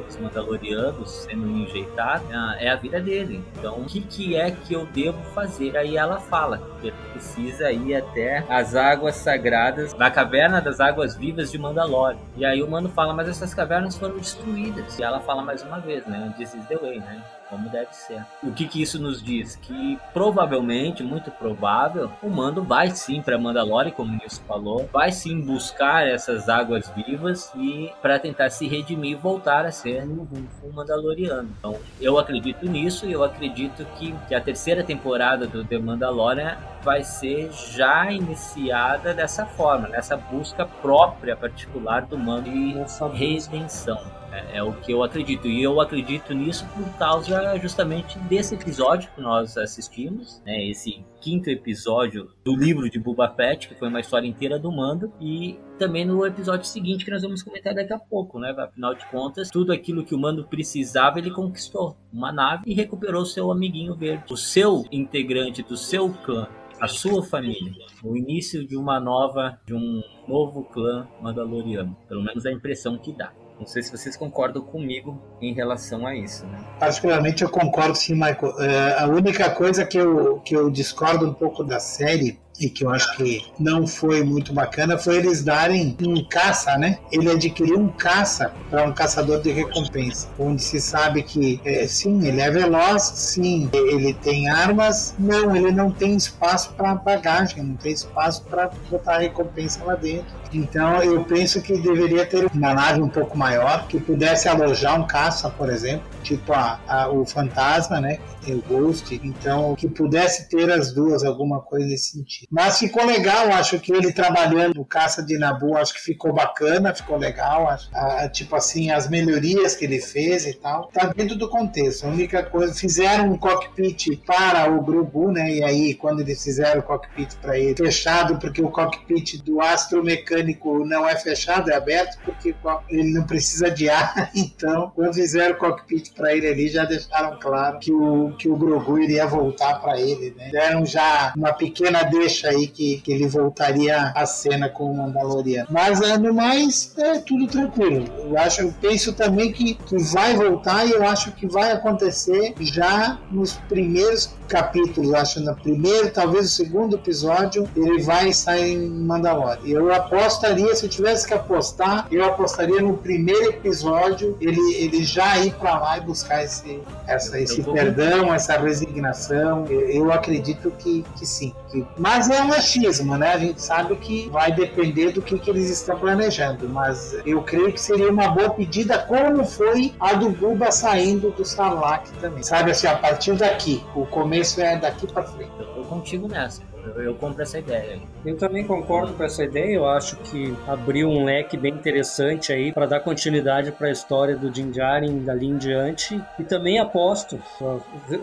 os Mandalorianos sendo enjeitados, é a vida dele. Então, o que, que é que eu devo fazer? Aí ela fala precisa ir até as águas sagradas da caverna das águas vivas de Mandalore. E aí o Mando fala, mas essas cavernas foram destruídas. E ela fala mais uma vez, né? This is the way, né? Como deve ser. O que, que isso nos diz? Que provavelmente, muito provável, o Mando vai sim para Mandalore, como o Nilson falou, vai sim buscar essas águas vivas e para tentar se redimir e voltar a ser um Mandaloriano. Então, eu acredito nisso e eu acredito que, que a terceira temporada do The Mandalorian vai ser já iniciada dessa forma, nessa busca própria particular do Mando de redenção. É, é o que eu acredito. E eu acredito nisso por causa justamente desse episódio que nós assistimos, né? Esse quinto episódio do livro de Boba Fett, que foi uma história inteira do Mando, e também no episódio seguinte que nós vamos comentar daqui a pouco, né? Afinal de contas, tudo aquilo que o Mando precisava, ele conquistou. Uma nave e recuperou seu amiguinho verde. O seu integrante do seu clã a sua família, o início de uma nova, de um novo clã mandaloriano, pelo menos é a impressão que dá. Não sei se vocês concordam comigo em relação a isso, né? Particularmente eu concordo sim, Michael. É, a única coisa que eu, que eu discordo um pouco da série e que eu acho que não foi muito bacana foi eles darem um caça, né? Ele adquiriu um caça para um caçador de recompensa, onde se sabe que é, sim, ele é veloz, sim, ele tem armas, não, ele não tem espaço para bagagem, não tem espaço para botar recompensa lá dentro. Então eu penso que deveria ter uma nave um pouco maior que pudesse alojar um caça, por exemplo, tipo a, a, o fantasma, né? Que tem o Ghost, então que pudesse ter as duas, alguma coisa nesse sentido. Mas ficou legal, acho que ele trabalhando no caça de Nabu, acho que ficou bacana, ficou legal, acho, a, tipo assim, as melhorias que ele fez e tal, tá dentro do contexto. A única coisa, fizeram um cockpit para o Grogu, né? E aí quando eles fizeram o cockpit para ele fechado, porque o cockpit do astromecânico mecânico não é fechado, é aberto, porque ele não precisa de ar. Então, quando fizeram o cockpit para ele ali, já deixaram claro que o, que o Grogu iria voltar para ele. Né? Deram já uma pequena deixa aí que, que ele voltaria à cena com o Mandaloriano. Mas, no mais, é tudo tranquilo. Eu acho, eu penso também que, que vai voltar e eu acho que vai acontecer já nos primeiros capítulos, acho no primeiro, talvez o segundo episódio, ele vai estar em Mandalorian. Eu aposto apostaria, se eu tivesse que apostar, eu apostaria no primeiro episódio ele, ele já ir para lá e buscar esse, essa, esse perdão, essa resignação. Eu, eu acredito que, que sim. Que, mas é um achismo, né? A gente sabe que vai depender do que, que eles estão planejando. Mas eu creio que seria uma boa pedida, como foi a do Buba saindo do Sarlacc também. Sabe assim, a partir daqui. O começo é daqui para frente. Eu tô contigo nessa. Eu, eu compro essa ideia. Eu também concordo com essa ideia. Eu acho que abriu um leque bem interessante aí para dar continuidade para a história do Djarin dali em diante. E também aposto,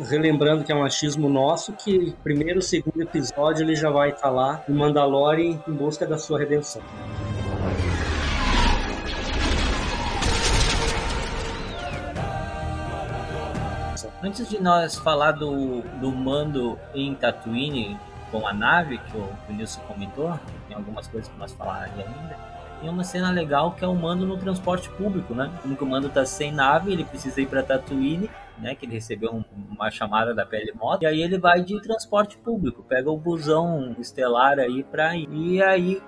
relembrando que é um achismo nosso, que primeiro, segundo episódio ele já vai estar tá lá em Mandalorian em busca da sua redenção. Antes de nós falar do, do mando em Tatooine, com a nave, que o, Nilson comentou, tem algumas coisas que nós falar ainda. E uma cena legal que é o mando no transporte público, né? Como que o mando tá sem nave, ele precisa ir para Tatooine né? Que ele recebeu um, uma chamada da PL Moto. E aí ele vai de transporte público, pega o busão estelar aí pra ir. E aí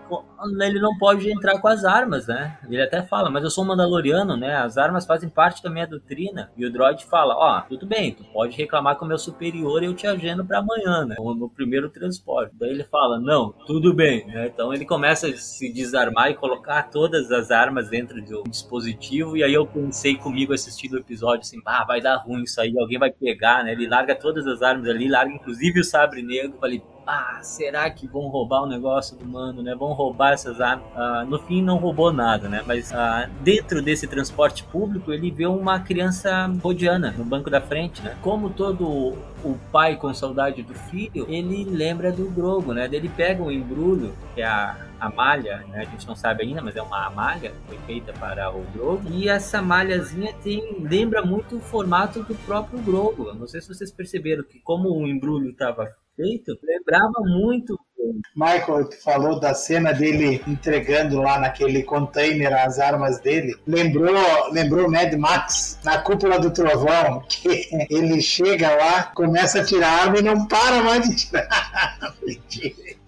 ele não pode entrar com as armas, né? Ele até fala, mas eu sou um Mandaloriano, né? As armas fazem parte da minha doutrina. E o droid fala: Ó, oh, tudo bem, tu pode reclamar com o meu superior e eu te agendo para amanhã, né? No primeiro transporte. Daí ele fala: Não, tudo bem. Né? Então ele começa a se desarmar e colocar todas as armas dentro do dispositivo. E aí eu pensei comigo assistindo o episódio assim: Ah, vai dar ruim isso aí, alguém vai pegar, né? Ele larga todas as armas ali, larga inclusive o sabre negro. Falei, ah, será que vão roubar o negócio do mano, né? Vão roubar essas armas. Ah, no fim, não roubou nada, né? Mas ah, dentro desse transporte público, ele vê uma criança rodiana no banco da frente, né? Como todo o pai com saudade do filho, ele lembra do Grogo, né? Ele pega um embrulho, que é a, a malha, né? A gente não sabe ainda, mas é uma malha, foi feita para o Grogo. E essa malhazinha tem, lembra muito o formato do próprio Grogo. Não sei se vocês perceberam que como o embrulho estava feito, lembrava muito. Michael falou da cena dele entregando lá naquele container as armas dele. Lembrou, lembrou Mad Max na cúpula do trovão, que ele chega lá, começa a tirar a arma e não para mais de tirar.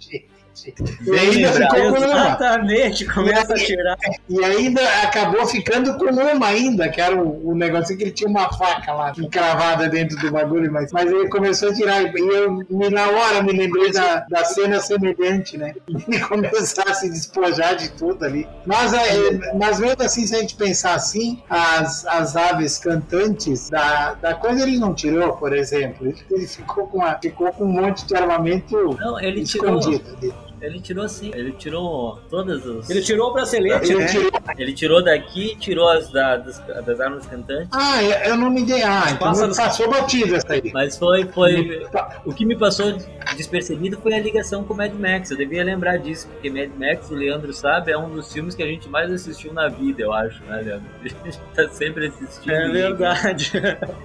E ainda ficou com uma. Exatamente, começa e, a tirar. E ainda acabou ficando com uma ainda, que era o, o negócio que ele tinha uma faca lá, encravada dentro do bagulho, mas, mas ele começou a tirar. E eu, na hora, me lembrei da, da cena semelhante, né? E começar a se despojar de tudo ali. Mas, é, mas mesmo assim, se a gente pensar assim, as, as aves cantantes da, da coisa ele não tirou, por exemplo. Ele, ficou, com ficou com um monte de armamento não, ele escondido tirou. Ele tirou sim. Ele tirou todas os. Ele tirou o bracelete, ele né? Tirou... Ele tirou daqui tirou as da, das, das armas cantantes. Ah, eu não me dei. Ah, então Passa... passou batida essa aí. Mas foi. foi... o que me passou despercebido foi a ligação com o Mad Max. Eu devia lembrar disso, porque Mad Max, o Leandro sabe, é um dos filmes que a gente mais assistiu na vida, eu acho, né, Leandro? A gente tá sempre assistindo. É verdade.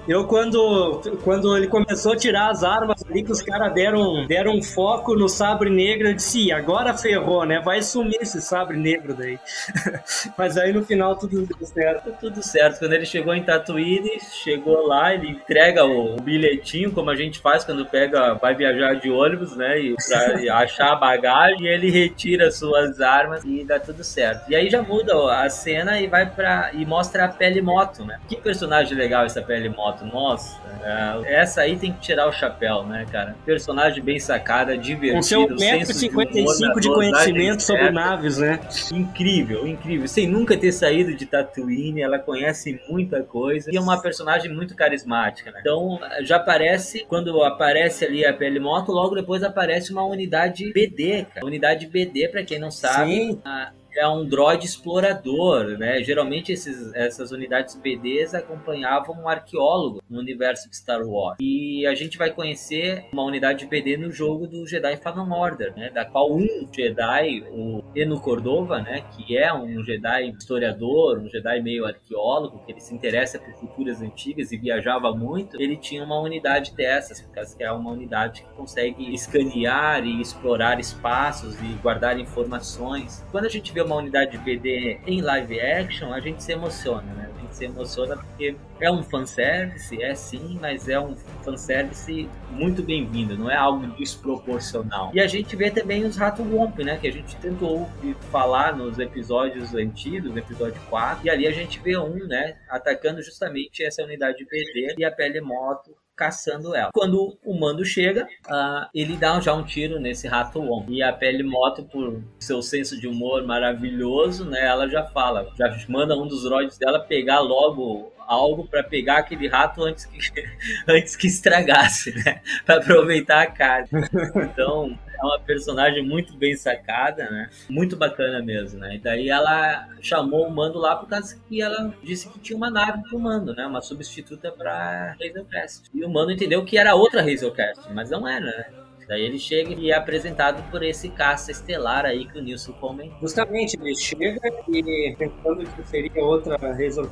Eu, quando, quando ele começou a tirar as armas ali, que os caras deram, deram um foco no sabre negro, eu disse Agora ferrou, né? Vai sumir esse sabre negro daí. Mas aí no final tudo deu certo. Tudo certo. Quando ele chegou em Tatooine, chegou lá, ele entrega o bilhetinho, como a gente faz quando pega, vai viajar de ônibus, né? E pra achar a bagagem, ele retira suas armas e dá tudo certo. E aí já muda a cena e vai para e mostra a pele moto, né? Que personagem legal essa pele moto, nossa. É, essa aí tem que tirar o chapéu, né, cara? Personagem bem sacada, divertido, Com seu 150 55 de conhecimento sobre naves, né? Incrível, incrível. Sem nunca ter saído de Tatooine, ela conhece muita coisa e é uma personagem muito carismática, né? Então, já aparece, quando aparece ali a PL Moto, logo depois aparece uma unidade BD, cara. Unidade BD, para quem não sabe, Sim. a, é um droid explorador, né? Geralmente esses, essas unidades BDs acompanhavam um arqueólogo no universo de Star Wars. E a gente vai conhecer uma unidade BD no jogo do Jedi Fallen Order, né? Da qual um Jedi, o Eno Cordova, né? Que é um Jedi historiador, um Jedi meio arqueólogo, que ele se interessa por culturas antigas e viajava muito, ele tinha uma unidade dessas, porque é uma unidade que consegue escanear e explorar espaços e guardar informações. Quando a gente vê uma unidade de BD em live action, a gente se emociona, né? A gente se emociona porque é um fanservice, é sim, mas é um fanservice muito bem-vindo, não é algo desproporcional. E a gente vê também os Rato Womp, né? Que a gente tentou falar nos episódios antigos, no episódio 4, e ali a gente vê um, né? Atacando justamente essa unidade de BD e a pele moto caçando ela. Quando o mando chega, uh, ele dá já um tiro nesse rato homem. E a pele moto, por seu senso de humor maravilhoso, né, ela já fala, já manda um dos droids dela pegar logo algo para pegar aquele rato antes que, antes que estragasse, né? Para aproveitar a carne. Então, é uma personagem muito bem sacada, né? Muito bacana mesmo, né? E daí ela chamou o Mando lá por causa que ela disse que tinha uma nave pro Mando, né? Uma substituta pra Hazelcast. E o Mando entendeu que era outra Hazelcast, mas não era, né? Daí ele chega e é apresentado por esse caça estelar aí que o Nilson comentou. Justamente, ele chega e pensando que seria outra Razor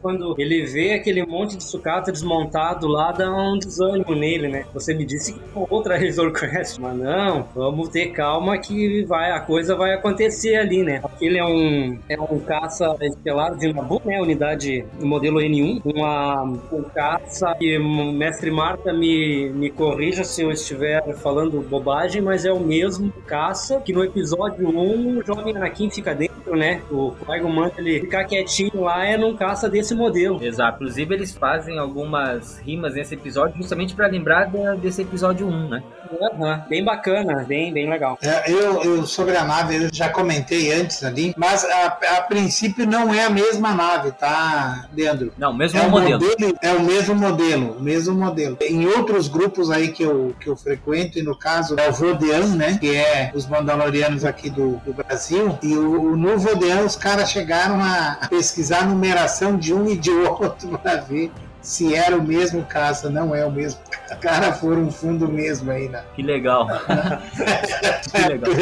quando ele vê aquele monte de sucata desmontado lá, dá um desânimo nele, né? Você me disse que outra Razor Crest, mas não, vamos ter calma que vai, a coisa vai acontecer ali, né? Ele é um, é um caça estelar de Nabu, né? Unidade modelo N1, uma, um caça que o mestre Marta me, me corrija se eu estiver falando falando bobagem, mas é o mesmo caça que no episódio 1 o jovem Anakin fica dentro, né? O Qui-Gon Manta, ele ficar quietinho lá é num caça desse modelo. Exato. Inclusive eles fazem algumas rimas nesse episódio justamente para lembrar desse episódio 1, né? Uhum. Bem bacana, bem, bem legal. É, eu, eu, sobre a nave, eu já comentei antes ali, mas a, a princípio não é a mesma nave, tá, Leandro? Não, mesmo é modelo. modelo. É o mesmo modelo, o mesmo modelo. Em outros grupos aí que eu, que eu frequento, e no caso é o Vodean, né, que é os mandalorianos aqui do, do Brasil, e o, no Vodean os caras chegaram a pesquisar a numeração de um e de outro para ver se era o mesmo caça, não é o mesmo. Cara, foram fundo mesmo aí, né? Que legal. que legal.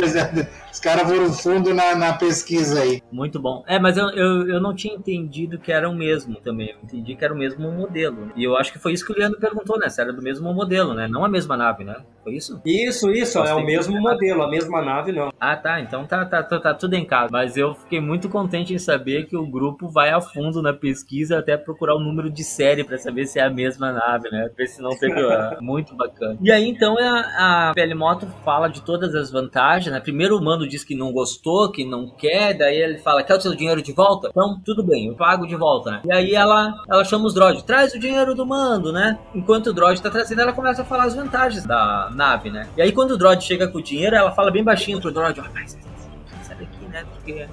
Os caras foram fundo na, na pesquisa aí. Muito bom. É, mas eu, eu, eu não tinha entendido que era o mesmo também. Eu entendi que era o mesmo modelo. E eu acho que foi isso que o Leandro perguntou, né? Se era do mesmo modelo, né? Não a mesma nave, né? Foi isso? Isso, isso. é o mesmo modelo. A mesma nave, não. Ah, tá. Então tá, tá, tá, tá tudo em casa. Mas eu fiquei muito contente em saber que o grupo vai a fundo na pesquisa até procurar o número de série para saber se é a mesma nave, né? Ver se não teve. muito bacana. E aí, então, a, a PL Moto fala de todas as vantagens, né? Primeiro o mando diz que não gostou, que não quer, daí ele fala, quer o seu dinheiro de volta? Então, tudo bem, eu pago de volta, né? E aí ela, ela chama os droids, traz o dinheiro do mando, né? Enquanto o droid tá trazendo, ela começa a falar as vantagens da nave, né? E aí quando o droid chega com o dinheiro, ela fala bem baixinho pro droid, oh, mas sai daqui, né? Porque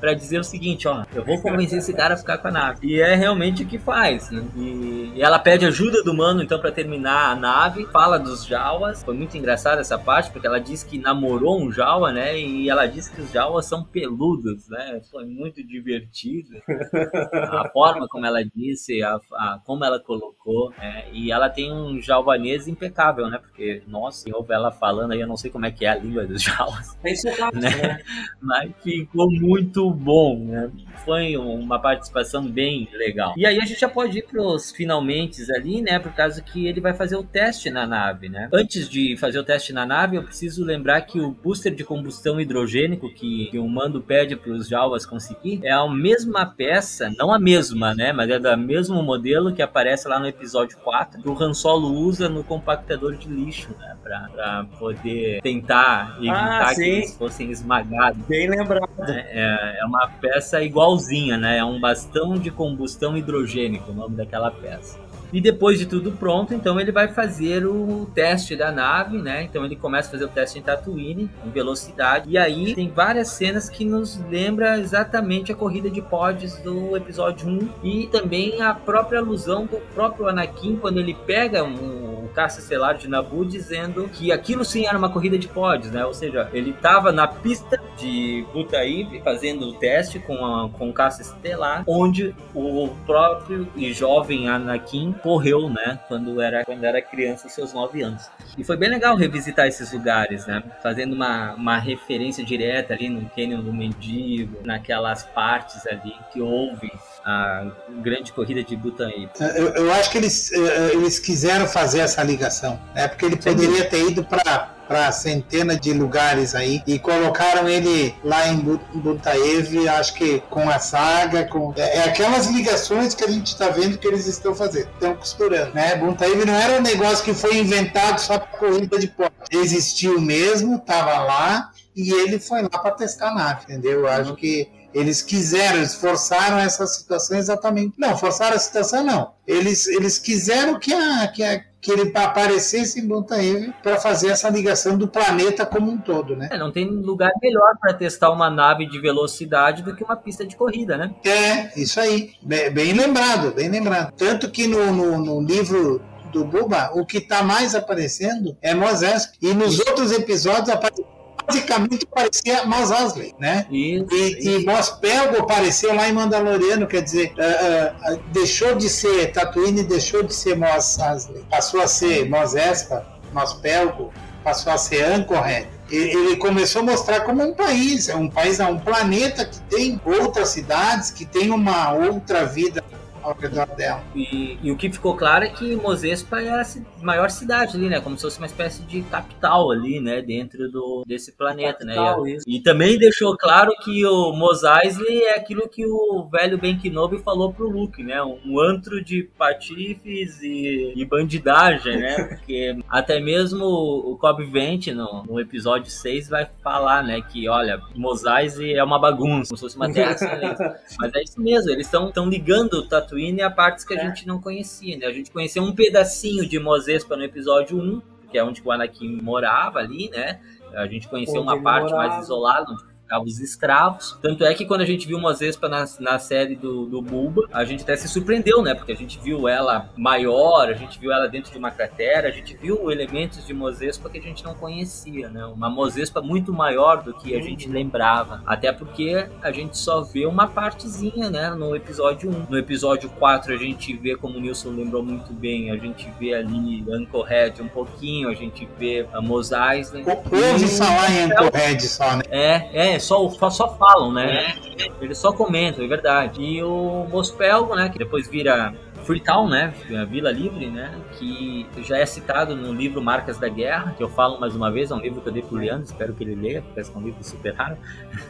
para dizer o seguinte, ó, eu vou convencer esse cara a ficar com a nave. E é realmente o que faz, né? E, e ela pede ajuda do mano, então, para terminar a nave, fala dos Jawas. Foi muito engraçada essa parte, porque ela disse que namorou um Jawa, né? E ela disse que os Jawas são peludos, né? Foi muito divertido. a forma como ela disse, a, a como ela colocou ficou. É, e ela tem um jalvanês impecável, né? Porque, nossa, eu ouve ela falando aí, eu não sei como é que é a língua dos jalas. É isso né? né? Mas ficou muito bom, né? Foi uma participação bem legal. E aí a gente já pode ir pros finalmente ali, né? Por causa que ele vai fazer o teste na nave, né? Antes de fazer o teste na nave, eu preciso lembrar que o booster de combustão hidrogênico que, que o Mando pede para os Jalvas conseguir é a mesma peça, não a mesma, né? Mas é do mesmo modelo que aparece lá no episódio 4, que o Han Solo usa no compactador de lixo, né? Pra, poder tentar evitar ah, que eles fossem esmagados. Bem lembrado. É, é, uma peça igualzinha, né? É um bastão de combustão hidrogênico, o nome daquela peça. E depois de tudo pronto, então ele vai fazer o teste da nave, né? Então ele começa a fazer o teste em Tatooine, em velocidade. E aí tem várias cenas que nos lembra exatamente a corrida de pods do episódio 1 e também a própria alusão do próprio Anakin quando ele pega um, caça estelar de Naboo dizendo que aquilo sim era uma corrida de pods, né? Ou seja, ele estava na pista de Butaib fazendo o teste com, a, com estelar, onde o próprio e jovem Anakin correu, né? Quando era, quando era criança, seus 9 anos. E foi bem legal revisitar esses lugares, né? Fazendo uma, uma referência direta ali no Canyon do Mendigo, naquelas partes ali que houve a grande corrida de Butanaí. Eu, eu acho que eles, eh, eles quiseram fazer essa ligação, né? Porque ele poderia ter ido para para centenas de lugares aí e colocaram ele lá em Butaev, acho que com a saga, com é, é aquelas ligações que a gente está vendo que eles estão fazendo, estão costurando, né? Butaev não era um negócio que foi inventado só para corrida de pó, existiu mesmo, estava lá e ele foi lá para testar a nave, entendeu? Eu acho que eles quiseram, eles forçaram essa situação exatamente. Não, forçaram a situação não. Eles, eles quiseram que a, que a que ele aparecesse em Bontaeve para fazer essa ligação do planeta como um todo, né? É, não tem lugar melhor para testar uma nave de velocidade do que uma pista de corrida, né? É, isso aí. Bem, bem lembrado, bem lembrado. Tanto que no, no, no livro do Buba, o que está mais aparecendo é Moisés. E nos outros episódios aparece basicamente parecia Mos Eisley, né? Isso, e, isso. Mos Pelgo apareceu lá em Mandaloriano, quer dizer, uh, uh, deixou de ser Tatooine, deixou de ser Mos Eisley, passou a ser Mos Espa, Mos Pelgo, passou a ser Anchorhead ele começou a mostrar como um país, é um país, é um planeta que tem outras cidades, que tem uma outra vida ao redor dela. E, e, o que ficou claro é que Mozespa é a maior cidade ali, né? Como se fosse uma espécie de capital ali, né? Dentro do, desse planeta, né? capital, né? E, e, também deixou claro que o Mos Eisley é aquilo que o velho Ben Kenobi falou pro Luke, né? Um antro de patifes e, e bandidagem, né? Porque até mesmo o Cobb Vent no, no episódio 6 vai falar, né? Que, olha, Mos Eisley é uma bagunça, como se fosse uma terra Mas é isso mesmo, eles estão ligando o Tatooine a partes que a é. gente não conhecia, né? A gente conheceu um pedacinho de Mozespa no episódio 1, que é onde o Anakin morava ali, né? A gente conheceu onde uma parte morava. mais isolada, onde os escravos. Tanto é que quando a gente viu Mozespa na, na série do, do Bulba, a gente até se surpreendeu, né? Porque a gente viu ela maior, a gente viu ela dentro de uma cratera, a gente viu elementos de Mozespa que a gente não conhecia, né? Uma Mozespa muito maior do que a gente lembrava. Até porque a gente só vê uma partezinha, né? No episódio 1. No episódio 4 a gente vê, como o Nilson lembrou muito bem, a gente vê ali Anchorhead um pouquinho, a gente vê a Mos Eisley. Ouve falar em Anchorhead só, né? É, é, só, só falam, né? Eles só comentam, é verdade. E o Mospelgo, né, que depois vira Freetown, né, a Vila Livre, né, que já é citado no livro Marcas da Guerra, que eu falo mais uma vez, é um livro que eu dei pro Leandro, espero que ele leia, porque é um livro super raro.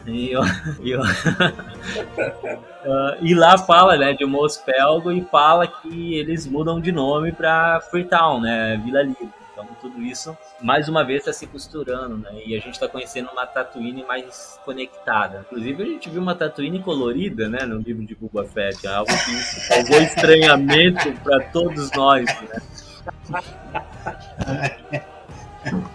E, eu, e, eu, uh, e lá fala, né, de Mospelgo e fala que eles mudam de nome para Freetown, né, Vila Livre. Então tudo isso mais uma vez está se costurando, né? E a gente está conhecendo uma Tatooine mais conectada. Inclusive a gente viu uma Tatooine colorida, né, no livro de Boba Fett, algo que causou estranhamento para todos nós, né?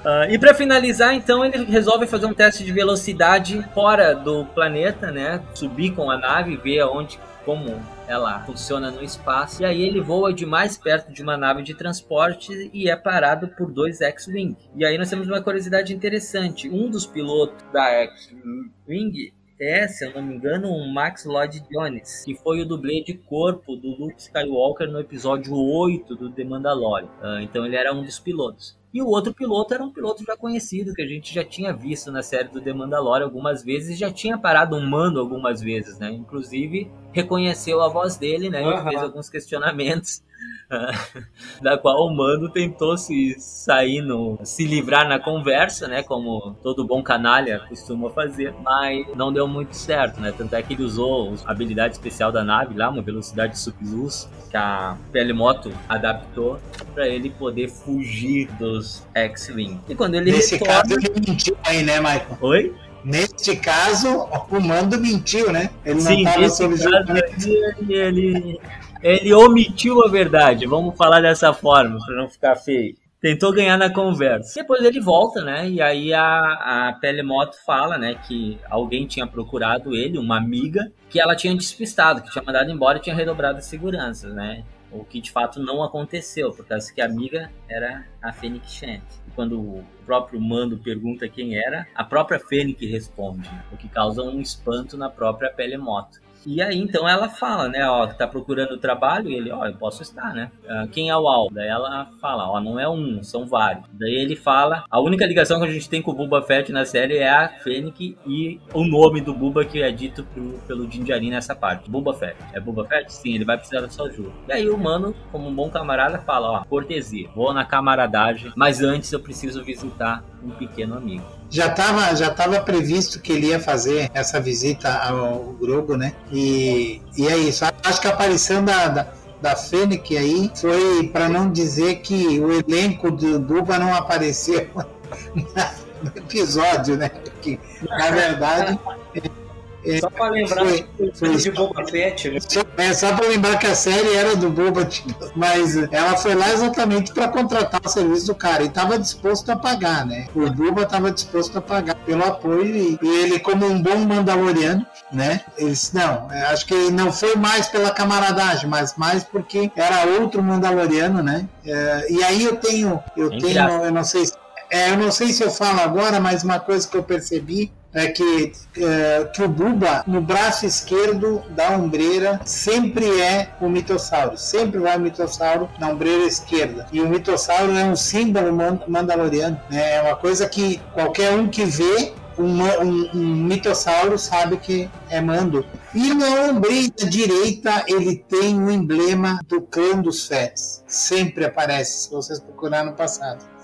Uh, e para finalizar, então, ele resolve fazer um teste de velocidade fora do planeta, né? Subir com a nave, ver aonde, como ela funciona no espaço. E aí ele voa de mais perto de uma nave de transporte e é parado por dois X-Wing. E aí nós temos uma curiosidade interessante. Um dos pilotos da X-Wing é, se eu não me engano, um Max Lloyd Jones, que foi o dublê de corpo do Luke Skywalker no episódio 8 do The Mandalorian. Uh, então ele era um dos pilotos. E o outro piloto era um piloto já conhecido, que a gente já tinha visto na série do The Mandalorian algumas vezes já tinha parado um mando algumas vezes, né? Inclusive reconheceu a voz dele, né? Uhum. E fez alguns questionamentos da qual o Mando tentou se sair no, se livrar na conversa, né, como todo bom canalha costuma fazer, mas não deu muito certo, né? Tanto é que ele usou a habilidade especial da nave lá, uma velocidade subluz que a Moto adaptou para ele poder fugir dos X-Wing. E quando ele Nesse retorna... caso ele mentiu aí, né, Michael? Oi? Neste caso, o Mando mentiu, né? Ele Sim, não estava sob ele, ele, ele omitiu a verdade, vamos falar dessa forma, para não ficar feio. Tentou ganhar na conversa. Depois ele volta, né? E aí a, a Telemoto fala, né? Que alguém tinha procurado ele, uma amiga, que ela tinha despistado, que tinha mandado embora e tinha redobrado as seguranças, né? O que de fato não aconteceu, por causa que a amiga era a Fênix Shant. E quando o próprio Mando pergunta quem era, a própria Fênix responde, o que causa um espanto na própria Telemoto. E aí, então, ela fala, né, ó, tá procurando trabalho, e ele, ó, eu posso estar, né? Uh, quem é o Al? Daí ela fala, ó, não é um, são vários. Daí ele fala, a única ligação que a gente tem com o Buba Fett na série é a Fennec e o nome do Buba que é dito pro, pelo Jinjarin nessa parte, Buba Fett. É Buba Fett? Sim, ele vai precisar da sua ajuda. E aí o mano, como um bom camarada, fala, ó, cortesia, vou na camaradagem, mas antes eu preciso visitar um pequeno amigo. Já estava já tava previsto que ele ia fazer essa visita ao Grogo, né? E, e é isso. Acho que a aparição da, da, da Fennec aí foi para não dizer que o elenco do Buba não apareceu no episódio, né? Porque, na verdade. É, só para lembrar foi, foi de Boba Fett, né? É, só para lembrar que a série era do Boba, mas ela foi lá exatamente para contratar o serviço do cara e estava disposto a pagar, né? O Boba estava disposto a pagar pelo apoio e, e, ele, como um bom Mandaloriano, né? Eles não, é, acho que não foi mais pela camaradagem, mas mais porque era outro Mandaloriano, né? É, e aí eu tenho, eu tenho, eu não sei, é, eu não sei se eu falo agora, mas uma coisa que eu percebi é que, é, que o Buba, no braço esquerdo da ombreira, sempre é o mitossauro. Sempre vai o mitossauro na ombreira esquerda. E o mitossauro é um símbolo mandaloriano. Né? É uma coisa que qualquer um que vê um, um, um, mitossauro sabe que é Mando. E na ombreira direita ele tem o emblema do clã dos Fetes. Sempre aparece, se vocês procurarem no passado.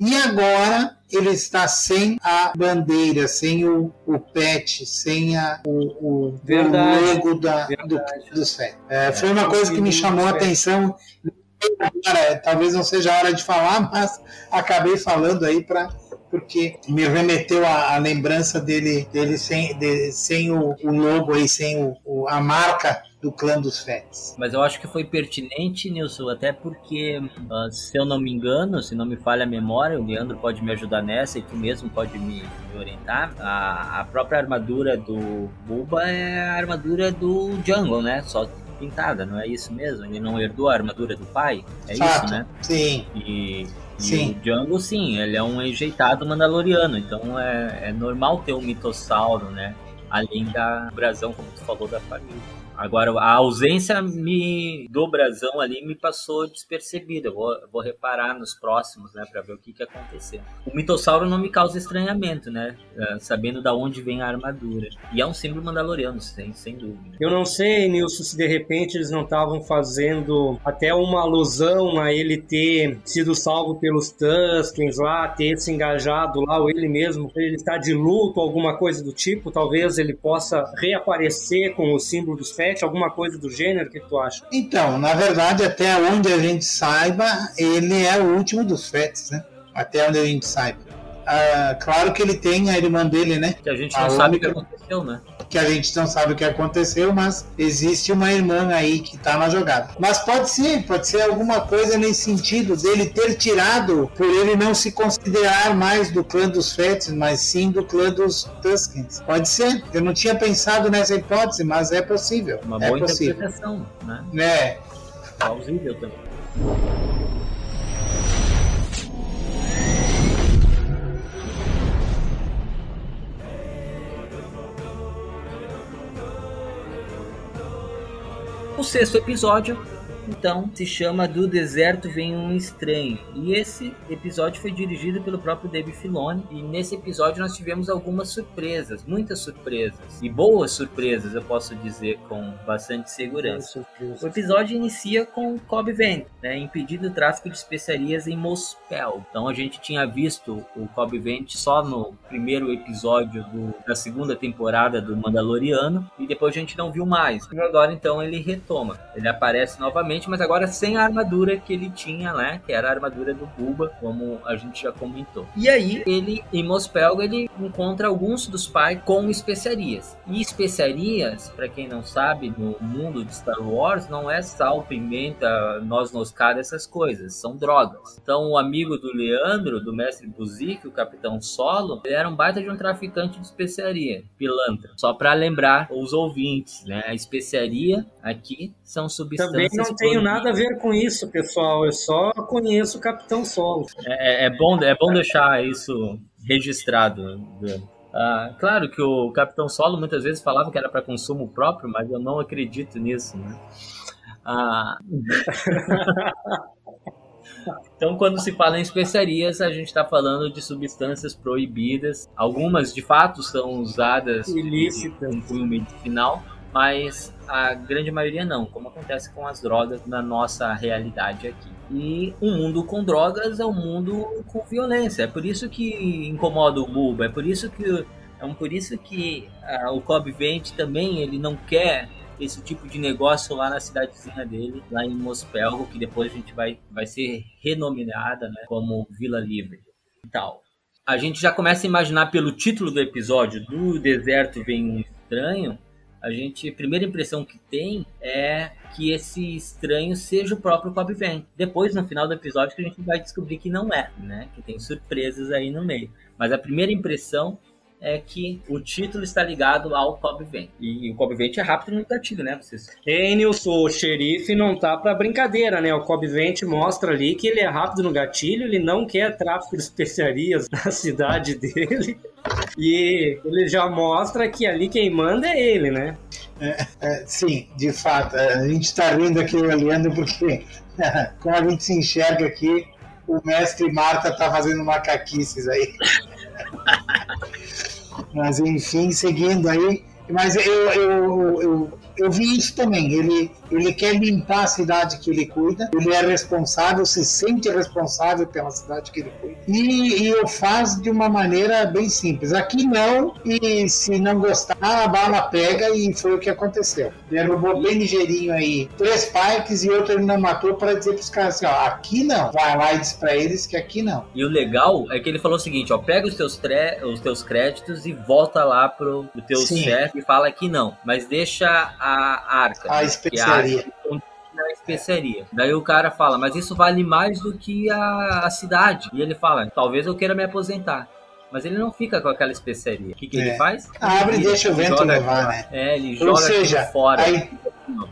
E agora ele está sem a bandeira, sem o, o pet, sem a, o, o, verdade, o logo da, do, do CEP. É, foi uma coisa que me chamou a atenção. Agora, talvez não seja a hora de falar, mas acabei falando aí para porque me remeteu a, a, lembrança dele, dele sem, de, sem o, o, logo aí, sem o, o, a marca do clã dos Fets. Mas eu acho que foi pertinente, Nilson, até porque, uh, se eu não me engano, se não me falha a memória, o Leandro pode me ajudar nessa e tu mesmo pode me, me orientar. A, a, própria armadura do Buba é a armadura do Jungle, né? Só pintada, não é isso mesmo? Ele não herdou a armadura do pai? É Fato. isso, né? Sim. E e sim. o Django, sim, ele é um enjeitado mandaloriano, então é, é normal ter um mitossauro, né? Além da brasão, como tu falou, da família. Agora, a ausência me, do brasão ali me passou despercebida. Vou, vou reparar nos próximos, né, para ver o que que aconteceu. O mitossauro não me causa estranhamento, né, é, sabendo da onde vem a armadura. E é um símbolo mandaloriano, sem, sem dúvida. Eu não sei, Nilson, se de repente eles não estavam fazendo até uma alusão a ele ter sido salvo pelos Tuskens lá, ter se engajado lá, ou ele mesmo, ele está de luto, alguma coisa do tipo. Talvez ele possa reaparecer com o símbolo dos Alguma coisa do gênero? O que, tu acha? Então, na verdade, até onde a gente saiba, ele é o último dos Fets, né? Até onde a gente saiba. Ah, claro que ele tem a irmã dele, né? Que a gente não a sabe o que aconteceu, né? Que a gente não sabe o que aconteceu, mas existe uma irmã aí que tá na jogada. Mas pode ser, pode ser alguma coisa nesse sentido dele ter tirado, por ele não se considerar mais do clã dos Fetes, mas sim do clã dos Tuskens. Pode ser. Eu não tinha pensado nessa hipótese, mas é possível. Uma é boa possível. interpretação, né? É. Plausível também. O sexto episódio então se chama Do Deserto Vem um Estranho. E esse episódio foi dirigido pelo próprio Dave Filoni. E nesse episódio nós tivemos algumas surpresas, muitas surpresas. E boas surpresas, eu posso dizer com bastante segurança. O episódio inicia com Cobb Vent, né, impedindo o tráfico de especiarias em Mospel. Então a gente tinha visto o Cobb Vent só no primeiro episódio do, da segunda temporada do Mandaloriano. E depois a gente não viu mais. E agora então ele retoma. Ele aparece novamente mas agora sem a armadura que ele tinha, né? Que era a armadura do Buba, como a gente já comentou. E aí, ele, em Mospelgo, ele encontra alguns dos pais com especiarias. E especiarias, para quem não sabe, no mundo de Star Wars, não é sal, pimenta, noz moscada, essas coisas. São drogas. Então, o amigo do Leandro, do mestre Buzik, o Capitão Solo, ele era um baita de um traficante de especiaria, pilantra. Só para lembrar os ouvintes, né? A especiaria aqui são substâncias tenho nada a ver com isso, pessoal. Eu só conheço o Capitão Solo. É, é, é bom, é bom deixar isso registrado. Ah, claro que o Capitão Solo muitas vezes falava que era para consumo próprio, mas eu não acredito nisso. Né? Ah... Então, quando se fala em especiarias, a gente está falando de substâncias proibidas. Algumas, de fato, são usadas ilícitas em cunho medicinal, mas a grande maioria não, como acontece com as drogas na nossa realidade aqui. E um mundo com drogas é um mundo com violência. É por isso que incomoda o Bulba, é por isso que é por isso que uh, o Cobb Vente também ele não quer esse tipo de negócio lá na cidadezinha dele, lá em Mospelgo, que depois a gente vai, vai ser renominada né, como Vila Livre e tal. A gente já começa a imaginar pelo título do episódio, do deserto vem um estranho, a gente, a primeira impressão que tem é que esse estranho seja o próprio Cobb Vane. Depois, no final do episódio, que a gente vai descobrir que não é, né? Que tem surpresas aí no meio. Mas a primeira impressão é que o título está ligado ao Cobb Vent. E o Cobb Vent é rápido no gatilho, né? Vocês... Nilson, o xerife não tá para brincadeira, né? O Cobb Vent mostra ali que ele é rápido no gatilho, ele não quer tráfico de especiarias na cidade dele. E ele já mostra que ali quem manda é ele, né? É, é, sim, de fato. É, a gente está rindo aqui, Leandro, porque como a gente se enxerga aqui, o mestre Marta tá fazendo macaquices aí. Mas enfim, seguindo aí. Mas eu, eu, eu, eu vi isso também. Ele, ele quer limpar a cidade que ele cuida, ele é responsável, se sente responsável pela cidade que ele cuida. E, e o faz de uma maneira bem simples. Aqui não, e se não gostar, a bala pega, e foi o que aconteceu. Ele roubou bem ligeirinho aí três parques e outro ele não matou para dizer para os caras assim: ó, aqui não. Vai lá e diz para eles que aqui não. E o legal é que ele falou o seguinte: ó, pega os teus, tre os teus créditos e volta lá pro, pro teu chefe e fala que não, mas deixa a arca. A especiaria na especiaria. Daí o cara fala, mas isso vale mais do que a, a cidade. E ele fala, talvez eu queira me aposentar. Mas ele não fica com aquela especiaria. O que, que é. ele faz? Abre e deixa o vento levar, né? É, ele joga Ou seja, fora. A,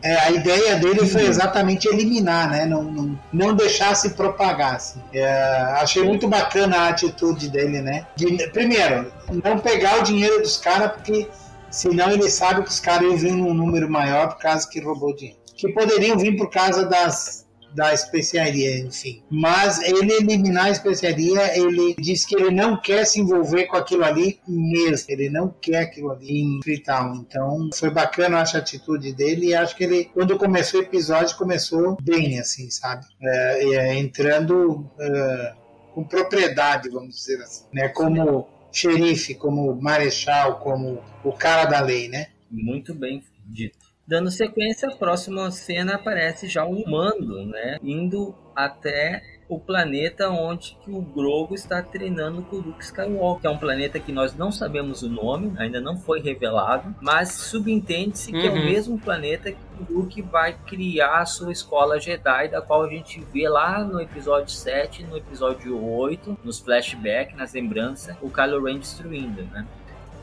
é, a ideia dele foi exatamente eliminar, né? Não, não, não deixar se propagar. Assim. É, achei muito bacana a atitude dele, né? De, primeiro, não pegar o dinheiro dos caras, porque senão ele sabe que os caras iam vir num número maior por causa que roubou dinheiro que poderiam vir por causa das da especiaria, enfim. Mas ele eliminar a especiaria, ele diz que ele não quer se envolver com aquilo ali mesmo. Ele não quer aquilo ali em Freetown. Então, foi bacana acho, a atitude dele e acho que ele, quando começou o episódio, começou bem, assim, sabe? É, é, entrando é, com propriedade, vamos dizer assim, né? Como xerife, como marechal, como o cara da lei, né? Muito bem dito. Dando sequência, a próxima cena aparece já um humano, né? Indo até o planeta onde que o Grogu está treinando com o Luke Skywalker, que é um planeta que nós não sabemos o nome, ainda não foi revelado, mas subentende-se que uhum. é o uhum. mesmo planeta que o Luke vai criar a sua escola Jedi, da qual a gente vê lá no episódio 7, no episódio 8, nos flashbacks, nas lembranças, o Kylo Ren destruindo, né?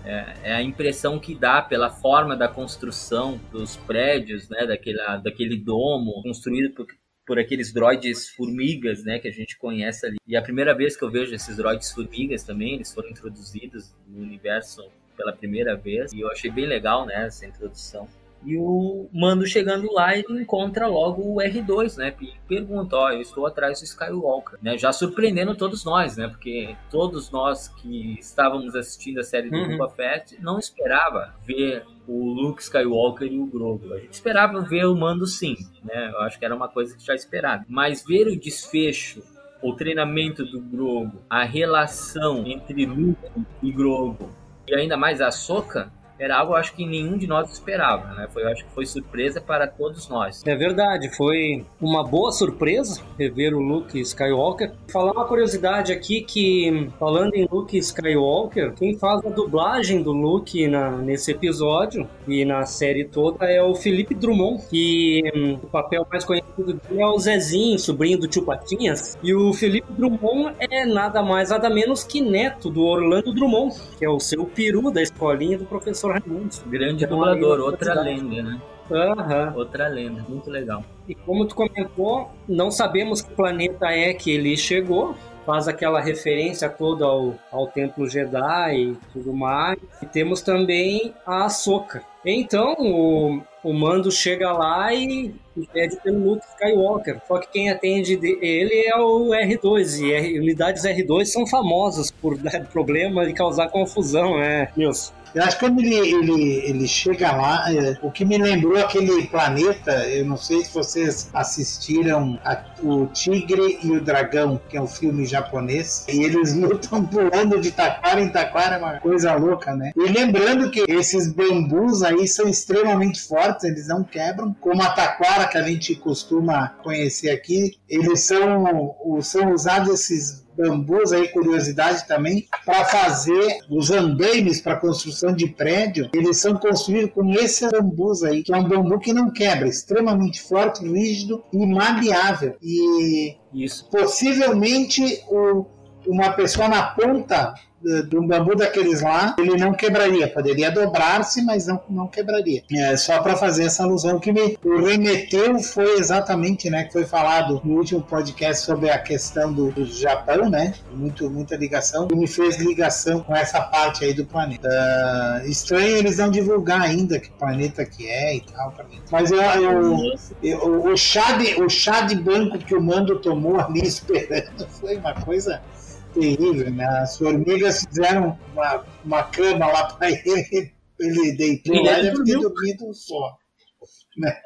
É, é, a impressão que dá pela forma da construção dos prédios, né, daquele, daquele domo construído por, por aqueles droids formigas, né, que a gente conhece ali. E a primeira vez que eu vejo esses droids formigas também, eles foram introduzidos no universo pela primeira vez, e eu achei bem legal, né, essa introdução. E o Mando chegando lá, ele encontra logo o R2, né? E pergunta, ó, eu estou atrás do Skywalker, né? Já surpreendendo todos nós, né? Porque todos nós que estávamos assistindo a série do uhum. Boba Fett não esperava ver o Luke Skywalker e o Grogu. A gente esperava ver o Mando sim, né? Eu acho que era uma coisa que já esperava. Mas ver o desfecho o treinamento do Grogu, a relação entre Luke e Grogu e ainda mais a Soca era algo acho que nenhum de nós esperava, né? Foi, acho que foi surpresa para todos nós. É verdade, foi uma boa surpresa rever o Luke Skywalker. Falar uma curiosidade aqui que falando em Luke Skywalker, quem faz a dublagem do Luke na, nesse episódio e na série toda é o Felipe Drummond, que hum, o papel mais conhecido dele é o Zezinho, sobrinho do tio Patinhas. E o Felipe Drummond é nada mais nada menos que neto do Orlando Drummond, que é o seu peru da escolinha do professor professor Raimundo. Grande dublador, outra lenda, né? Uhum. Outra lenda, muito legal. E como tu comentou, não sabemos que planeta é que ele chegou. Faz aquela referência toda ao, ao Templo Jedi e tudo mais. E temos também a Ahsoka. Então, o, o Mando chega lá e pede pelo Luke Skywalker. Só que quem atende ele é o R2. E R, unidades R2 são famosas por dar problema e causar confusão, né, Nilson? Eu acho que quando ele, ele, ele chega lá, é, o que me lembrou aquele planeta, eu não sei se vocês assistiram a, o Tigre e o Dragão, que é um filme japonês, e eles lutam pulando de taquara em taquara, é uma coisa louca, né? E lembrando que esses bambus aí são extremamente fortes, eles não quebram, como a taquara que a gente costuma conhecer aqui, eles são, são usados esses bambus aí, curiosidade também, para fazer os andaimes para construção de prédio, eles são construídos com esse bambus aí, que é um bambu que não quebra, extremamente forte, rígido e maleável. E Isso. possivelmente o, uma pessoa na ponta de um bambu daqueles lá, ele não quebraria. Poderia dobrar-se, mas não, não quebraria. É, só para fazer essa alusão que me remeteu foi exatamente, né, que foi falado no último podcast sobre a questão do, do Japão, né? Muito, muita ligação. E me fez ligação com essa parte aí do planeta. Uh, estranho eles não divulgar ainda que planeta que é e tal. Mas eu, eu, eu, o, chá de, o chá de banco que o Mando tomou ali esperando foi uma coisa terrível, né? As formigas fizeram uma, uma cama lá para ele, ele deitou lá e deve ter dormido só. Né?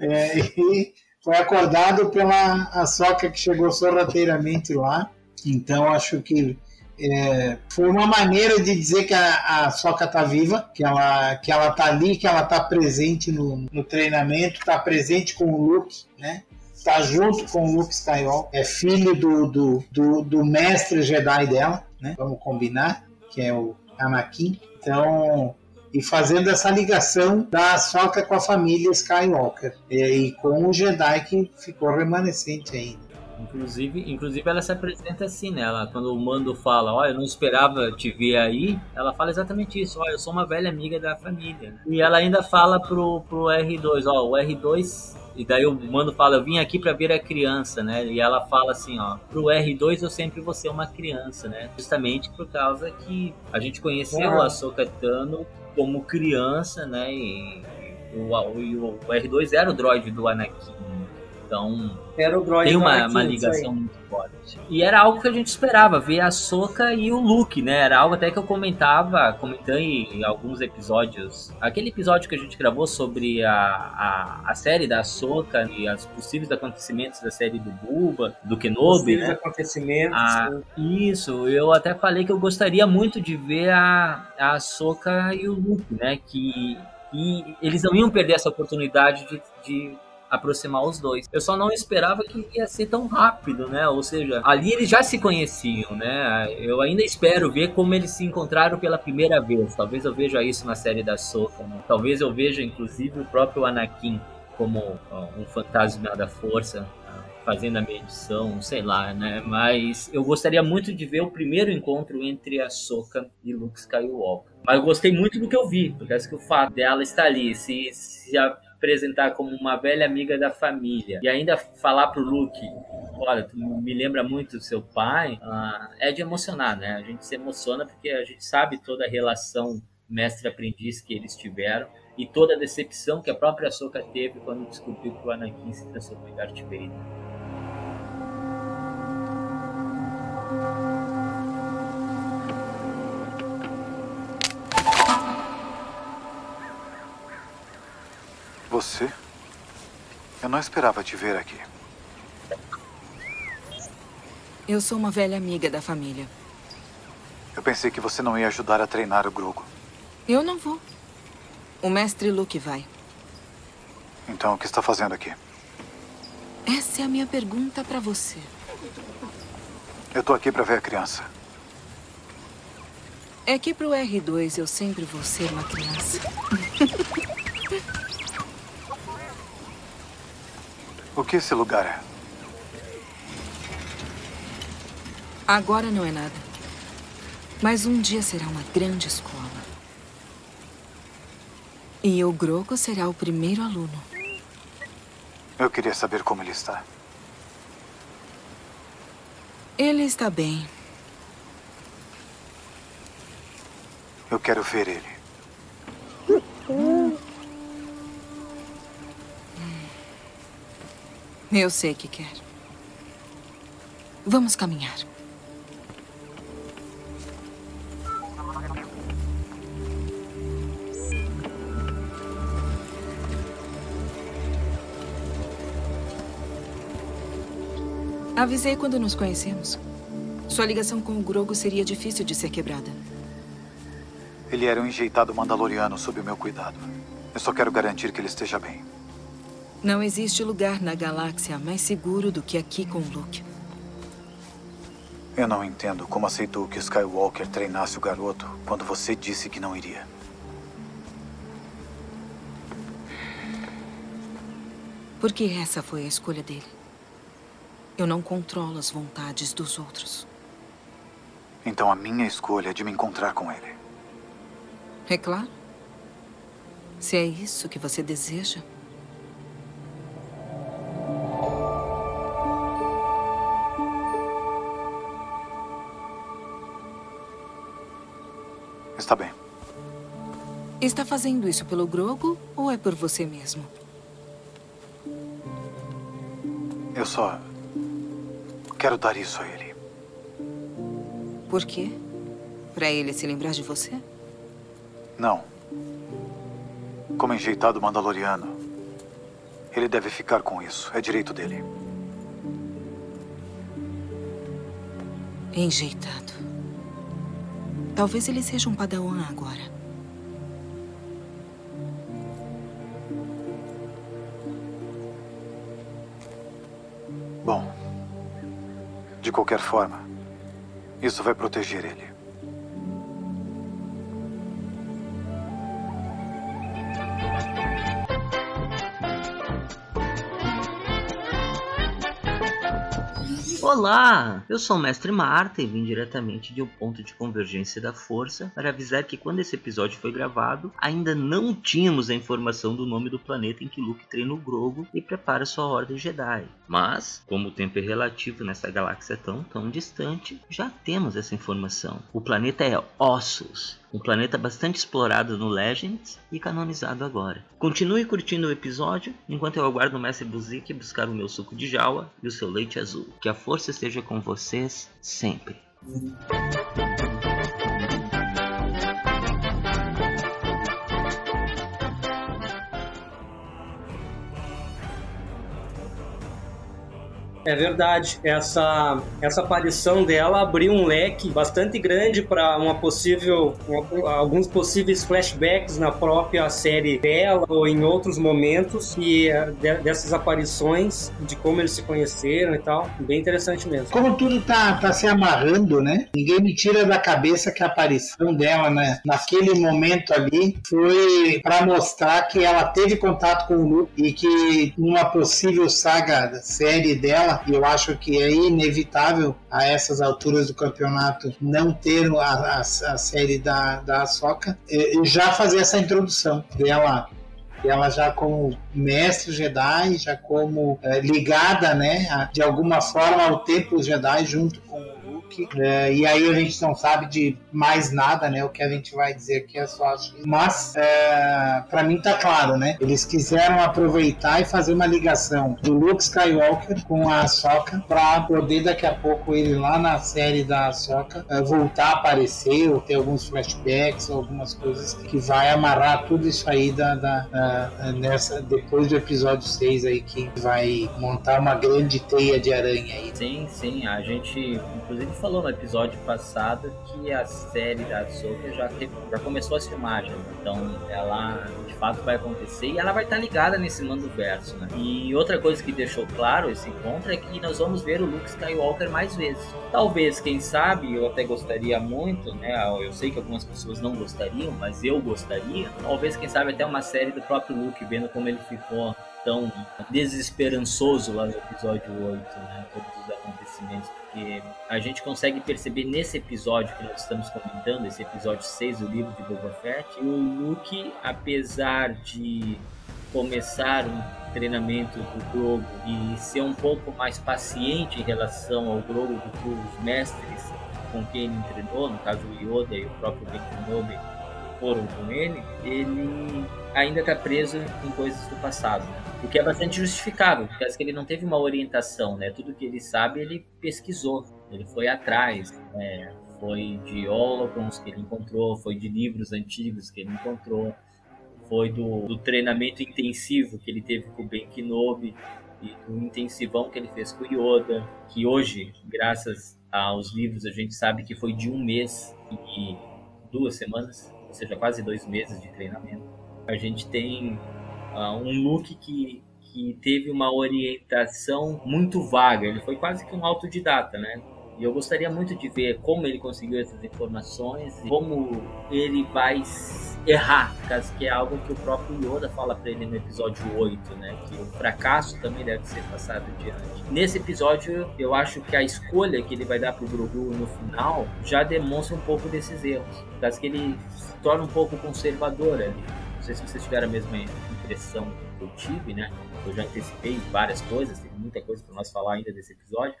É, e foi acordado pela a soca que chegou sorrateiramente lá. Então acho que é, foi uma maneira de dizer que a, a Soca está viva, que ela que ela está ali, que ela está presente no, no treinamento, está presente com o Luke, né? Está junto com o Luke Skywalker, é filho do, do, do, do mestre Jedi dela, né? Vamos combinar, que é o Anakin. Então, e fazendo essa ligação da Soca com a família Skywalker e, e, com o Jedi que ficou remanescente ainda. Inclusive, inclusive ela se apresenta assim, né? Ela, quando o Mando fala, olha, eu não esperava te ver aí, ela fala exatamente isso, olha, eu sou uma velha amiga da família. E ela ainda fala pro, pro R2, ó, o R2 e daí o mando fala, eu vim aqui para ver a criança, né? E ela fala assim, ó, pro R2 eu sempre vou ser uma criança, né? Justamente por causa que a gente conheceu a Ahsoka Tano como criança, né? E, o, o, o R2 era o droid do Anakin, então, era o tem uma, uma ligação muito forte. E era algo que a gente esperava, ver a Soca e o Luke, né? Era algo até que eu comentava, comentei em alguns episódios. Aquele episódio que a gente gravou sobre a, a, a série da Soca e os possíveis acontecimentos da série do Buba, do Kenobi, né? acontecimentos. Ah, isso, eu até falei que eu gostaria muito de ver a, a Soca e o Luke, né? Que e eles não iam perder essa oportunidade de, de aproximar os dois. Eu só não esperava que ia ser tão rápido, né? Ou seja, ali eles já se conheciam, né? Eu ainda espero ver como eles se encontraram pela primeira vez. Talvez eu veja isso na série da Soka, né? Talvez eu veja inclusive o próprio Anakin como ó, um fantasma da força fazendo a medição, sei lá, né? Mas eu gostaria muito de ver o primeiro encontro entre a Soka e Luke Skywalker. Mas eu gostei muito do que eu vi, porque acho que o fato dela estar ali, se, se a apresentar como uma velha amiga da família e ainda falar pro Luke, olha, tu me lembra muito do seu pai, uh, é de emocionar, né? A gente se emociona porque a gente sabe toda a relação mestre-aprendiz que eles tiveram e toda a decepção que a própria Ahsoka teve quando descobriu que o Anakin se transformou em Darth Vader. Você? Eu não esperava te ver aqui. Eu sou uma velha amiga da família. Eu pensei que você não ia ajudar a treinar o Grogu. Eu não vou. O mestre Luke vai. Então, o que está fazendo aqui? Essa é a minha pergunta para você. Eu tô aqui para ver a criança. É que pro R2 eu sempre vou ser uma criança. O que esse lugar é? Agora não é nada. Mas um dia será uma grande escola. E o Groco será o primeiro aluno. Eu queria saber como ele está. Ele está bem. Eu quero ver ele. Eu sei que quer. Vamos caminhar. Avisei quando nos conhecemos. Sua ligação com o Grogo seria difícil de ser quebrada. Ele era um enjeitado mandaloriano sob o meu cuidado. Eu só quero garantir que ele esteja bem. Não existe lugar na galáxia mais seguro do que aqui com o Luke. Eu não entendo como aceitou que Skywalker treinasse o garoto quando você disse que não iria. Porque essa foi a escolha dele. Eu não controlo as vontades dos outros. Então a minha escolha é de me encontrar com ele. É claro. Se é isso que você deseja. Está fazendo isso pelo Grogo ou é por você mesmo? Eu só quero dar isso a ele. Por quê? Para ele se lembrar de você? Não. Como enjeitado mandaloriano, ele deve ficar com isso. É direito dele. Enjeitado. Talvez ele seja um padawan agora. Bom, de qualquer forma, isso vai proteger ele. Olá, eu sou o Mestre Marta e vim diretamente de um ponto de convergência da força para avisar que quando esse episódio foi gravado, ainda não tínhamos a informação do nome do planeta em que Luke treina o Grogu e prepara sua ordem Jedi. Mas, como o tempo é relativo nessa galáxia tão tão distante, já temos essa informação. O planeta é Ossos, um planeta bastante explorado no Legends e canonizado agora. Continue curtindo o episódio enquanto eu aguardo o Mestre Buzik buscar o meu suco de jawa e o seu leite azul. Que a força esteja com vocês sempre. É verdade. Essa, essa aparição dela abriu um leque bastante grande para uma possível, uma, alguns possíveis flashbacks na própria série dela ou em outros momentos e é, de, dessas aparições, de como eles se conheceram e tal. Bem interessante mesmo. Como tudo tá, tá se amarrando, né? Ninguém me tira da cabeça que a aparição dela, né, naquele momento ali, foi para mostrar que ela teve contato com o Luke e que numa possível saga série dela, e eu acho que é inevitável a essas alturas do campeonato não ter a, a, a série da, da Ahsoka, e, e já fazer essa introdução dela ela já como mestre Jedi, já como é, ligada, né, a, de alguma forma ao templo Jedi junto com É, e aí a gente não sabe de mais nada, né? O que a gente vai dizer aqui é só Mas, é, para mim tá claro, né? Eles quiseram aproveitar e fazer uma ligação do Luke Skywalker com a Ahsoka para poder daqui a pouco ele lá na série da Ahsoka é, voltar a aparecer ou ter alguns flashbacks algumas coisas que vai amarrar tudo isso aí da, da, da nessa, depois do episódio 6 aí que vai montar uma grande teia de aranha aí. Sim, sim. A gente inclusive falou no episódio passado que a série da Ahsoka já, já começou as filmagens. Então ela de fato vai acontecer e ela vai estar ligada nesse mando verso. Né? E outra coisa que deixou claro esse encontro é que nós vamos ver o Luke Skywalker mais vezes. Talvez, quem sabe, eu até gostaria muito, né? Eu sei que algumas pessoas não gostariam, mas eu gostaria. Talvez, quem sabe, até uma série do próprio Luke, vendo como ele ficou tão desesperançoso lá no episódio 8, né? Todos os acontecimentos, porque a gente consegue perceber nesse episódio que nós estamos comentando, esse episódio 6 do livro de Boba Fett, o Luke, apesar de começar um treinamento do Grogu e ser um pouco mais paciente em relação ao Grogu do que os mestres com quem ele treinou, no caso o Yoda e o próprio Ben Kenobi foram com ele, ele ainda está preso em coisas do passado. O que é bastante justificável, porque que ele não teve uma orientação, né? Tudo que ele sabe, ele pesquisou, ele foi atrás, né? foi de holocrons que ele encontrou, foi de livros antigos que ele encontrou, foi do, do treinamento intensivo que ele teve com o Ben Kenobi e do intensivão que ele fez com o Yoda, que hoje, graças aos livros, a gente sabe que foi de um mês e duas semanas, ou seja, quase dois meses de treinamento. A gente tem uh, um look que, que teve uma orientação muito vaga. Ele foi quase que um autodidata, né? E eu gostaria muito de ver como ele conseguiu essas informações, como ele vai errar, caso que é algo que o próprio Yoda fala para ele no episódio 8, né? Que o fracasso também deve ser passado adiante. Nesse episódio, eu acho que a escolha que ele vai dar pro Grogu no final já demonstra um pouco desses erros, caso que ele se torna um pouco conservador ali. Não sei se vocês tiveram a mesma impressão que eu tive, né? Eu já antecipei várias coisas, tem muita coisa para nós falar ainda desse episódio,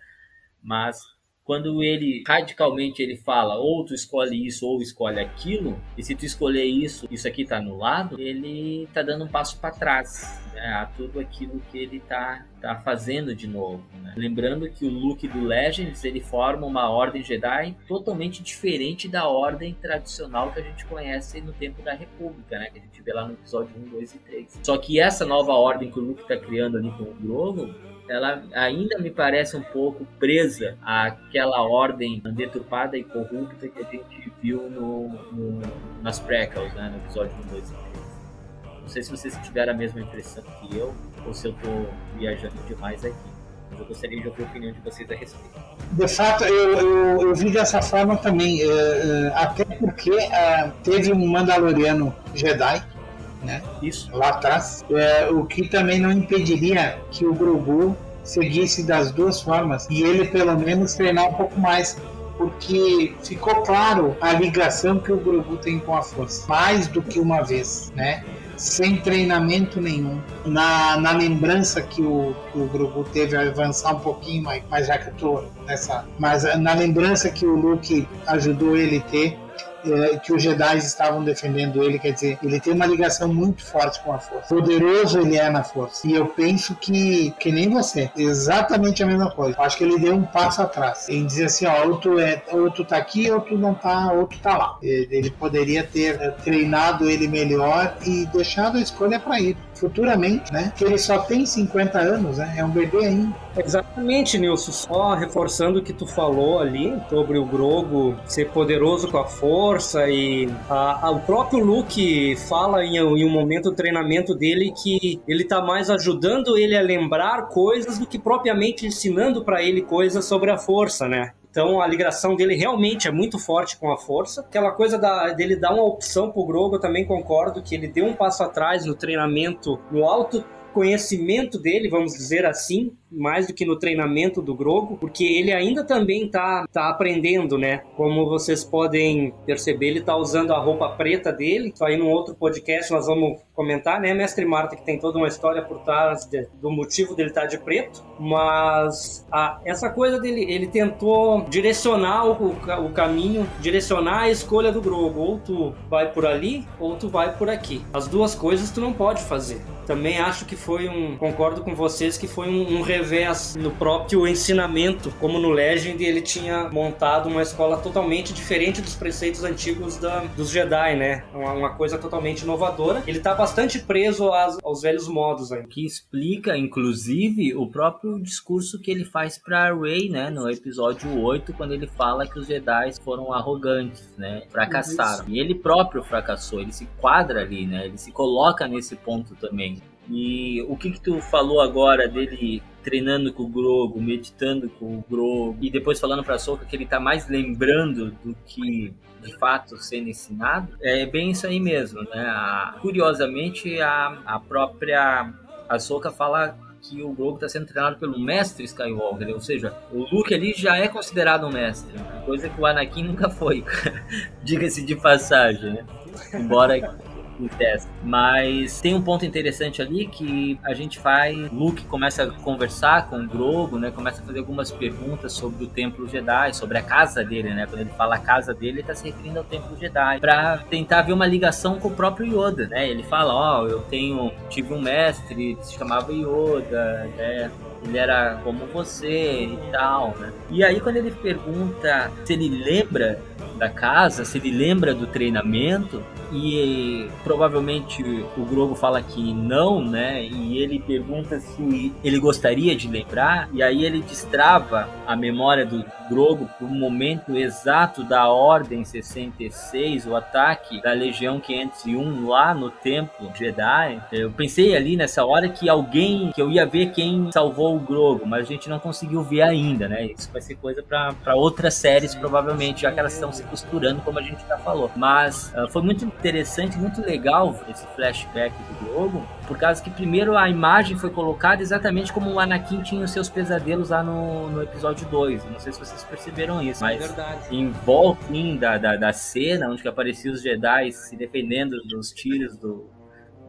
mas quando ele radicalmente ele fala ou tu escolhe isso ou escolhe aquilo, e se tu escolher isso, isso aqui tá anulado, ele tá dando um passo para trás né, a tudo aquilo que ele tá, tá fazendo de novo. Né? Lembrando que o Luke do Legends ele forma uma ordem Jedi totalmente diferente da ordem tradicional que a gente conhece no tempo da República, né? que a gente vê lá no episódio 1, 2 e 3. Só que essa nova ordem que o Luke tá criando ali com o Grogu ela ainda me parece um pouco presa àquela ordem deturpada e corrupta que a gente viu no, no nas prequels, né, no episódio 1, 2 e 3. Não sei se vocês tiveram a mesma impressão que eu, ou se eu estou viajando demais aqui. Mas eu gostaria de ouvir a opinião de vocês a respeito. De fato, eu, eu, eu vi dessa forma também, eh, eh, até porque uh, teve um Mandaloriano Jedi né? Isso. Lá atrás. É, o que também não impediria que o Grogu seguisse das duas formas e ele pelo menos treinar um pouco mais porque ficou claro a ligação que o Grogu tem com a força, mais do que uma vez, né? Sem treinamento nenhum. Na, na lembrança que o, que o Grogu teve, avançar um pouquinho, mas, mas já que eu tô nessa. Mas na lembrança que o Luke ajudou ele a ter, é, que os Jedi estavam defendendo ele, quer dizer, ele tem uma ligação muito forte com a Força. Poderoso ele é na Força. E eu penso que, que nem você, exatamente a mesma coisa. Acho que ele deu um passo atrás. Em dizer assim, ó, ou tu, é, ou tu tá aqui, ou tu não tá, ou tu tá lá. Ele poderia ter treinado ele melhor e deixado a escolha para ele futuramente, né? Que ele só tem 50 anos, né? É um bebê ainda. Exatamente, Nilson. Só reforçando o que tu falou ali sobre o Grogo ser poderoso com a força e a, a, o próprio Luke fala em, em, um momento do treinamento dele que ele tá mais ajudando ele a lembrar coisas do que propriamente ensinando para ele coisas sobre a força, né? Então a ligação dele realmente é muito forte com a força. Aquela coisa da, dele dar uma opção pro Grogo, eu também concordo que ele deu um passo atrás no treinamento, no alto conhecimento dele, vamos dizer assim, mais do que no treinamento do Grogo, porque ele ainda também tá, tá aprendendo, né? Como vocês podem perceber, ele tá usando a roupa preta dele. Isso aí num outro podcast nós vamos comentar, né, mestre Marta, que tem toda uma história por trás de, do motivo dele estar tá de preto, mas a, essa coisa dele, ele tentou direcionar o, o, caminho, direcionar a escolha do Grogo, ou tu vai por ali, ou tu vai por aqui. As duas coisas tu não pode fazer. Também acho que foi um, concordo com vocês, que foi um, um no próprio ensinamento, como no Legend ele tinha montado uma escola totalmente diferente dos preceitos antigos da, dos Jedi, né? Uma, uma coisa totalmente inovadora. Ele tá bastante preso aos, aos velhos modos ainda. Que explica, inclusive, o próprio discurso que ele faz para Rey, né, no episódio 8, quando ele fala que os Jedi foram arrogantes, né, fracassaram. Isso. E ele próprio fracassou, ele se quadra ali, né, ele se coloca nesse ponto também. E o que que tu falou agora dele treinando com o Grogo, meditando com o Grogo e depois falando para Soka que ele tá mais lembrando do que de fato sendo ensinado, é bem isso aí mesmo, né? A, curiosamente a, a própria Ahsoka fala que o Grogu está sendo treinado pelo mestre Skywalker, ou seja, o Luke ali já é considerado um mestre, coisa que o Anakin nunca foi, diga-se de passagem, né? Embora Mas tem um ponto interessante ali que a gente vai. Luke começa a conversar com o Grogu, né? Começa a fazer algumas perguntas sobre o Templo Jedi, sobre a casa dele, né? Quando ele fala a casa dele, ele está se referindo ao Templo Jedi. Para tentar ver uma ligação com o próprio Yoda, né? Ele fala: Ó, oh, eu tenho. Tive um mestre que se chamava Yoda, né? ele era como você e tal, né? E aí quando ele pergunta se ele lembra da casa, se ele lembra do treinamento, e provavelmente o Grogo fala que não, né? E ele pergunta se ele gostaria de lembrar, e aí ele destrava a memória do Grogo para o momento exato da Ordem 66, o ataque da Legião 501 lá no Templo Jedi. Eu pensei ali nessa hora que alguém, que eu ia ver quem salvou o Grogo, mas a gente não conseguiu ver ainda, né? Isso vai ser coisa para outras séries, provavelmente, já que elas estão se costurando, como a gente já falou. Mas uh, foi muito interessante, muito legal esse flashback do Grogu, por causa que primeiro a imagem foi colocada exatamente como o Anakin tinha os seus pesadelos lá no, no episódio 2. Não sei se vocês perceberam isso, mas é em volta da, da, da, cena onde apareciam os Jedi se defendendo dos tiros do,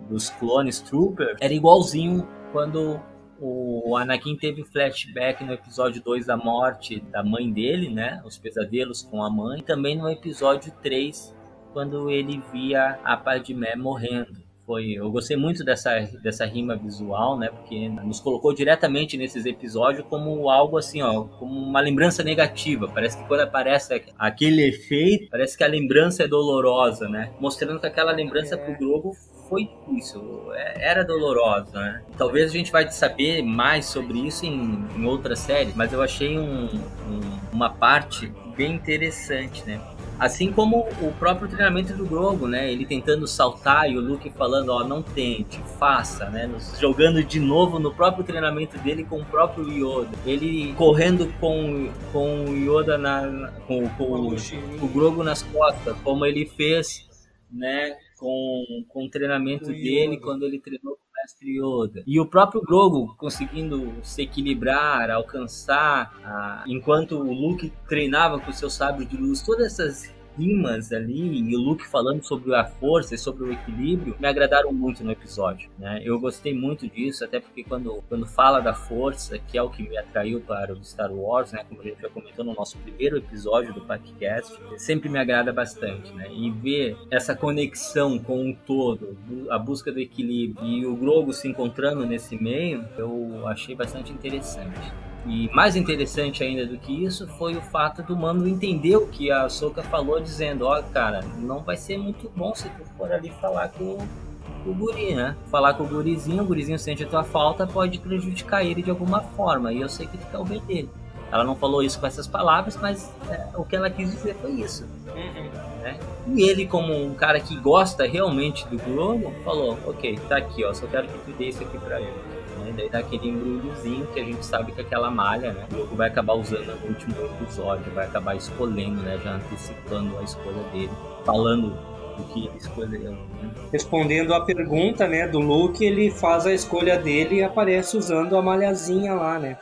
dos clones Trooper, era igualzinho quando o Anakin teve flashback no episódio 2 da morte da mãe dele, né? Os pesadelos com a mãe. E também no episódio 3 quando ele via a Padmé morrendo. Foi, eu gostei muito dessa, dessa rima visual, né? Porque nos colocou diretamente nesses episódios como algo assim, ó, como uma lembrança negativa. Parece que quando aparece aquele efeito, parece que a lembrança é dolorosa, né? Mostrando que aquela lembrança é. pro Grogu foi isso, é, era dolorosa, né? Talvez a gente vai saber mais sobre isso em, em outras séries, mas eu achei um, um, uma parte bem interessante, né? Assim como o próprio treinamento do Grogu, né? Ele tentando saltar e o Luke falando, ó, não tente, faça, né? Nos jogando de novo no próprio treinamento dele com o próprio Yoda. Ele correndo com, com o Yoda na, com, com, o, o Grogu nas costas, como ele fez, né? Com, com o treinamento dele quando ele treinou mestre Yoda. E o próprio Grogu conseguindo se equilibrar, alcançar, ah, enquanto o Luke treinava com o seu sabre de luz, todas essas rimas ali e o Luke falando sobre a força e sobre o equilíbrio me agradaram muito no episódio, né? Eu gostei muito disso, até porque quando, quando fala da força, que é o que me atraiu para o Star Wars, né? Como a gente já comentou no nosso primeiro episódio do podcast, sempre me agrada bastante, né? E ver essa conexão com o todo, a busca do equilíbrio e o Grogu se encontrando nesse meio, eu achei bastante interessante. E mais interessante ainda do que isso foi o fato do Mano entender o que a Soka falou, dizendo: Ó, oh, cara, não vai ser muito bom se tu for ali falar com o guri, né? Falar com o gurizinho, o gurizinho sente a tua falta, pode prejudicar ele de alguma forma. E eu sei que tu quer ouvir dele. Ela não falou isso com essas palavras, mas é, o que ela quis dizer foi isso. Uhum. Né? E ele, como um cara que gosta realmente do Globo, falou: Ok, tá aqui, ó, só quero que tu dê isso aqui pra ele né? Daí dá aquele embrulhozinho que a gente sabe que aquela malha, né? O jogo vai acabar usando no último episódio, vai acabar escolhendo, né? Já antecipando a escolha dele, falando do que ele escolheu. Né? Respondendo a pergunta, né, do Luke, ele faz a escolha dele e aparece usando a malhazinha lá, né?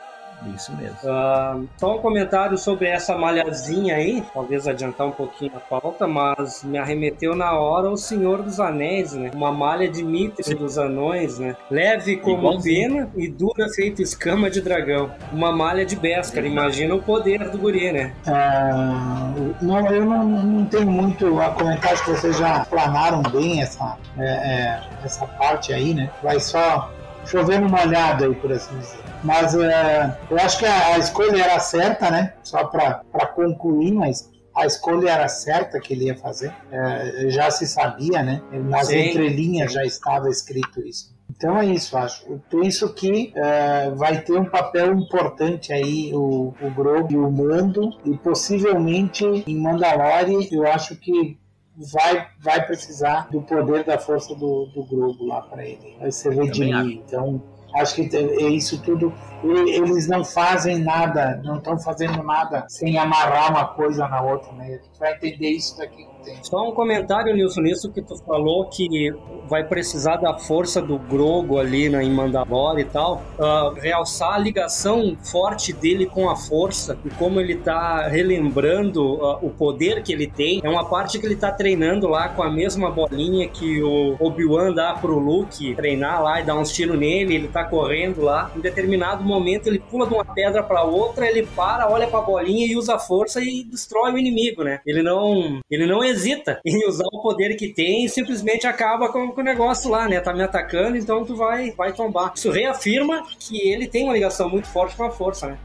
Isso mesmo. Uh, só um comentário sobre essa malhazinha aí, talvez adiantar um pouquinho a pauta, mas me arremeteu na hora o Senhor dos Anéis, né? Uma malha de mitre dos anões, né? Leve como pena e dura feito escama de dragão. Uma malha de Beskar, imagina o poder do guri, né? Uh, não, eu não, não, tenho muito a comentar, que vocês já planaram bem essa, é, é, essa parte aí, né? Vai só chovendo molhado aí, por assim dizer. Mas é, eu acho que a, a, escolha era certa, né? Só para concluir, mas a escolha era certa que ele ia fazer. É, já se sabia, né? Nas Sim. entrelinhas já estava escrito isso. Então é isso, acho. Eu penso que é, vai ter um papel importante aí o, o Grogu e o Mando, e possivelmente em Mandalore eu acho que vai, vai precisar do poder da força do, do Grogu lá para ele. Vai ser redimir. Então Acho que é isso tudo. Eles não fazem nada, não estão fazendo nada sem amarrar uma coisa na outra, né? A gente vai entender isso daqui só um comentário, Nilson, nisso que tu falou que vai precisar da força do Grogo ali na, em Mandalore e tal, uh, realçar a ligação forte dele com a força e como ele tá relembrando uh, o poder que ele tem. É uma parte que ele tá treinando lá com a mesma bolinha que o Obi-Wan dá pro Luke treinar lá e dar uns tiros nele, ele tá correndo lá. Em determinado momento ele pula de uma pedra para outra, ele para, olha para a bolinha e usa a força e destrói o inimigo, né? Ele não, ele não hesita em usar o poder que tem e simplesmente acaba com, com, o negócio lá, né? Tá me atacando, então tu vai, vai tombar. Isso reafirma que ele tem uma ligação muito forte com a força, né?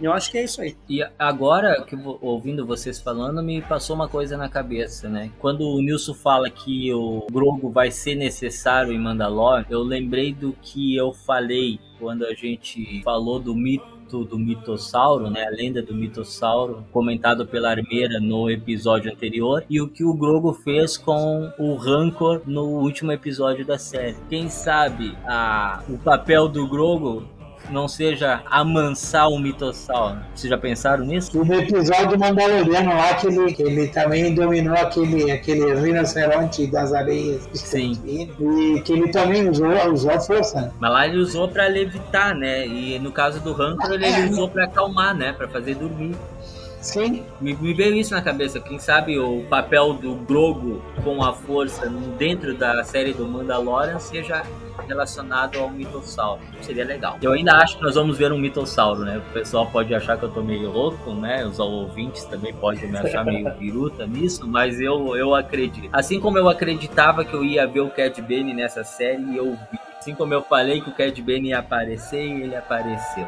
Eu acho que é isso aí. E agora que ouvindo vocês falando, me passou uma coisa na cabeça, né? Quando o Nilson fala que o Grogo vai ser necessário em Mandalore, eu lembrei do que eu falei quando a gente falou do mito mito do mitossauro, né, a lenda do mitossauro, comentado pela Armeira no episódio anterior, e o que o Grogo fez com o Rancor no último episódio da série. Quem sabe a, o papel do Grogo não seja amansar um mitossauro. Vocês já pensaram nisso? no episódio Mandaloriano lá, que ele, que ele também dominou aquele, aquele rinoceronte das areias. Sim. E que ele também usou, usou a força. Mas lá ele usou pra levitar, né? E no caso do Rancor, ele, ele usou pra acalmar, né? Pra fazer dormir. Sim. Me, me, veio isso na cabeça. Quem sabe o papel do Grogo com a força dentro da série do Mandalorian seja relacionado ao mitossauro. Seria legal. Eu ainda acho que nós vamos ver um mitossauro, né? O pessoal pode achar que eu tô meio louco, né? Os ouvintes também podem me achar meio viruta nisso, mas eu, eu acredito. Assim como eu acreditava que eu ia ver o Cad Bane nessa série, eu vi. Assim como eu falei que o Cad Bane ia aparecer, ele apareceu.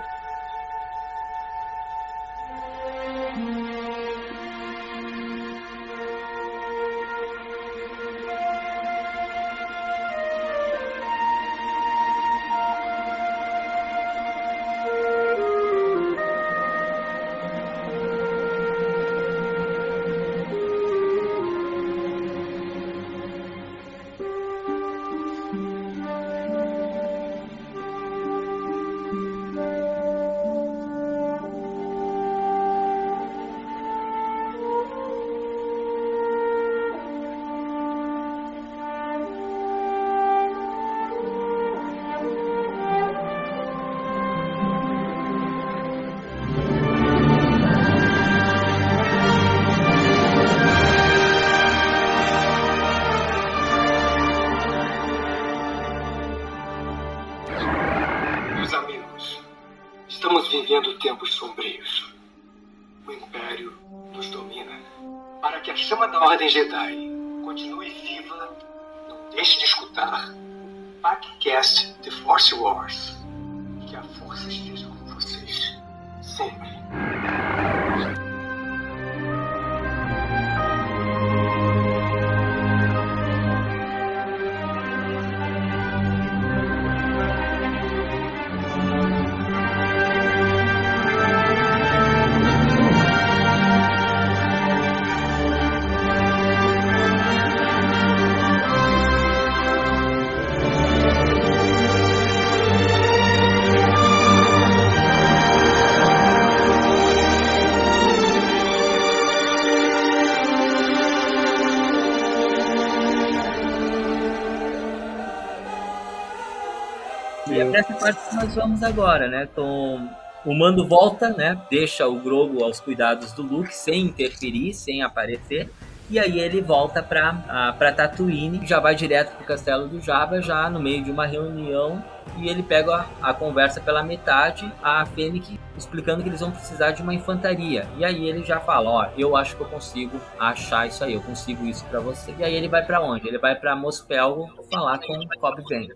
Vamos agora, né? Com o Mando volta, né? Deixa o Grogu aos cuidados do Luke, sem interferir, sem aparecer. E aí ele volta para para Tatooine, já vai direto pro castelo do Jabba, já no meio de uma reunião e ele pega a, a conversa pela metade, a Fênix explicando que eles vão precisar de uma infantaria. E aí ele já fala, ó, eu acho que eu consigo achar isso aí, eu consigo isso para você. E aí ele vai para onde? Ele vai para Mospelgo falar com Cobb Vanth,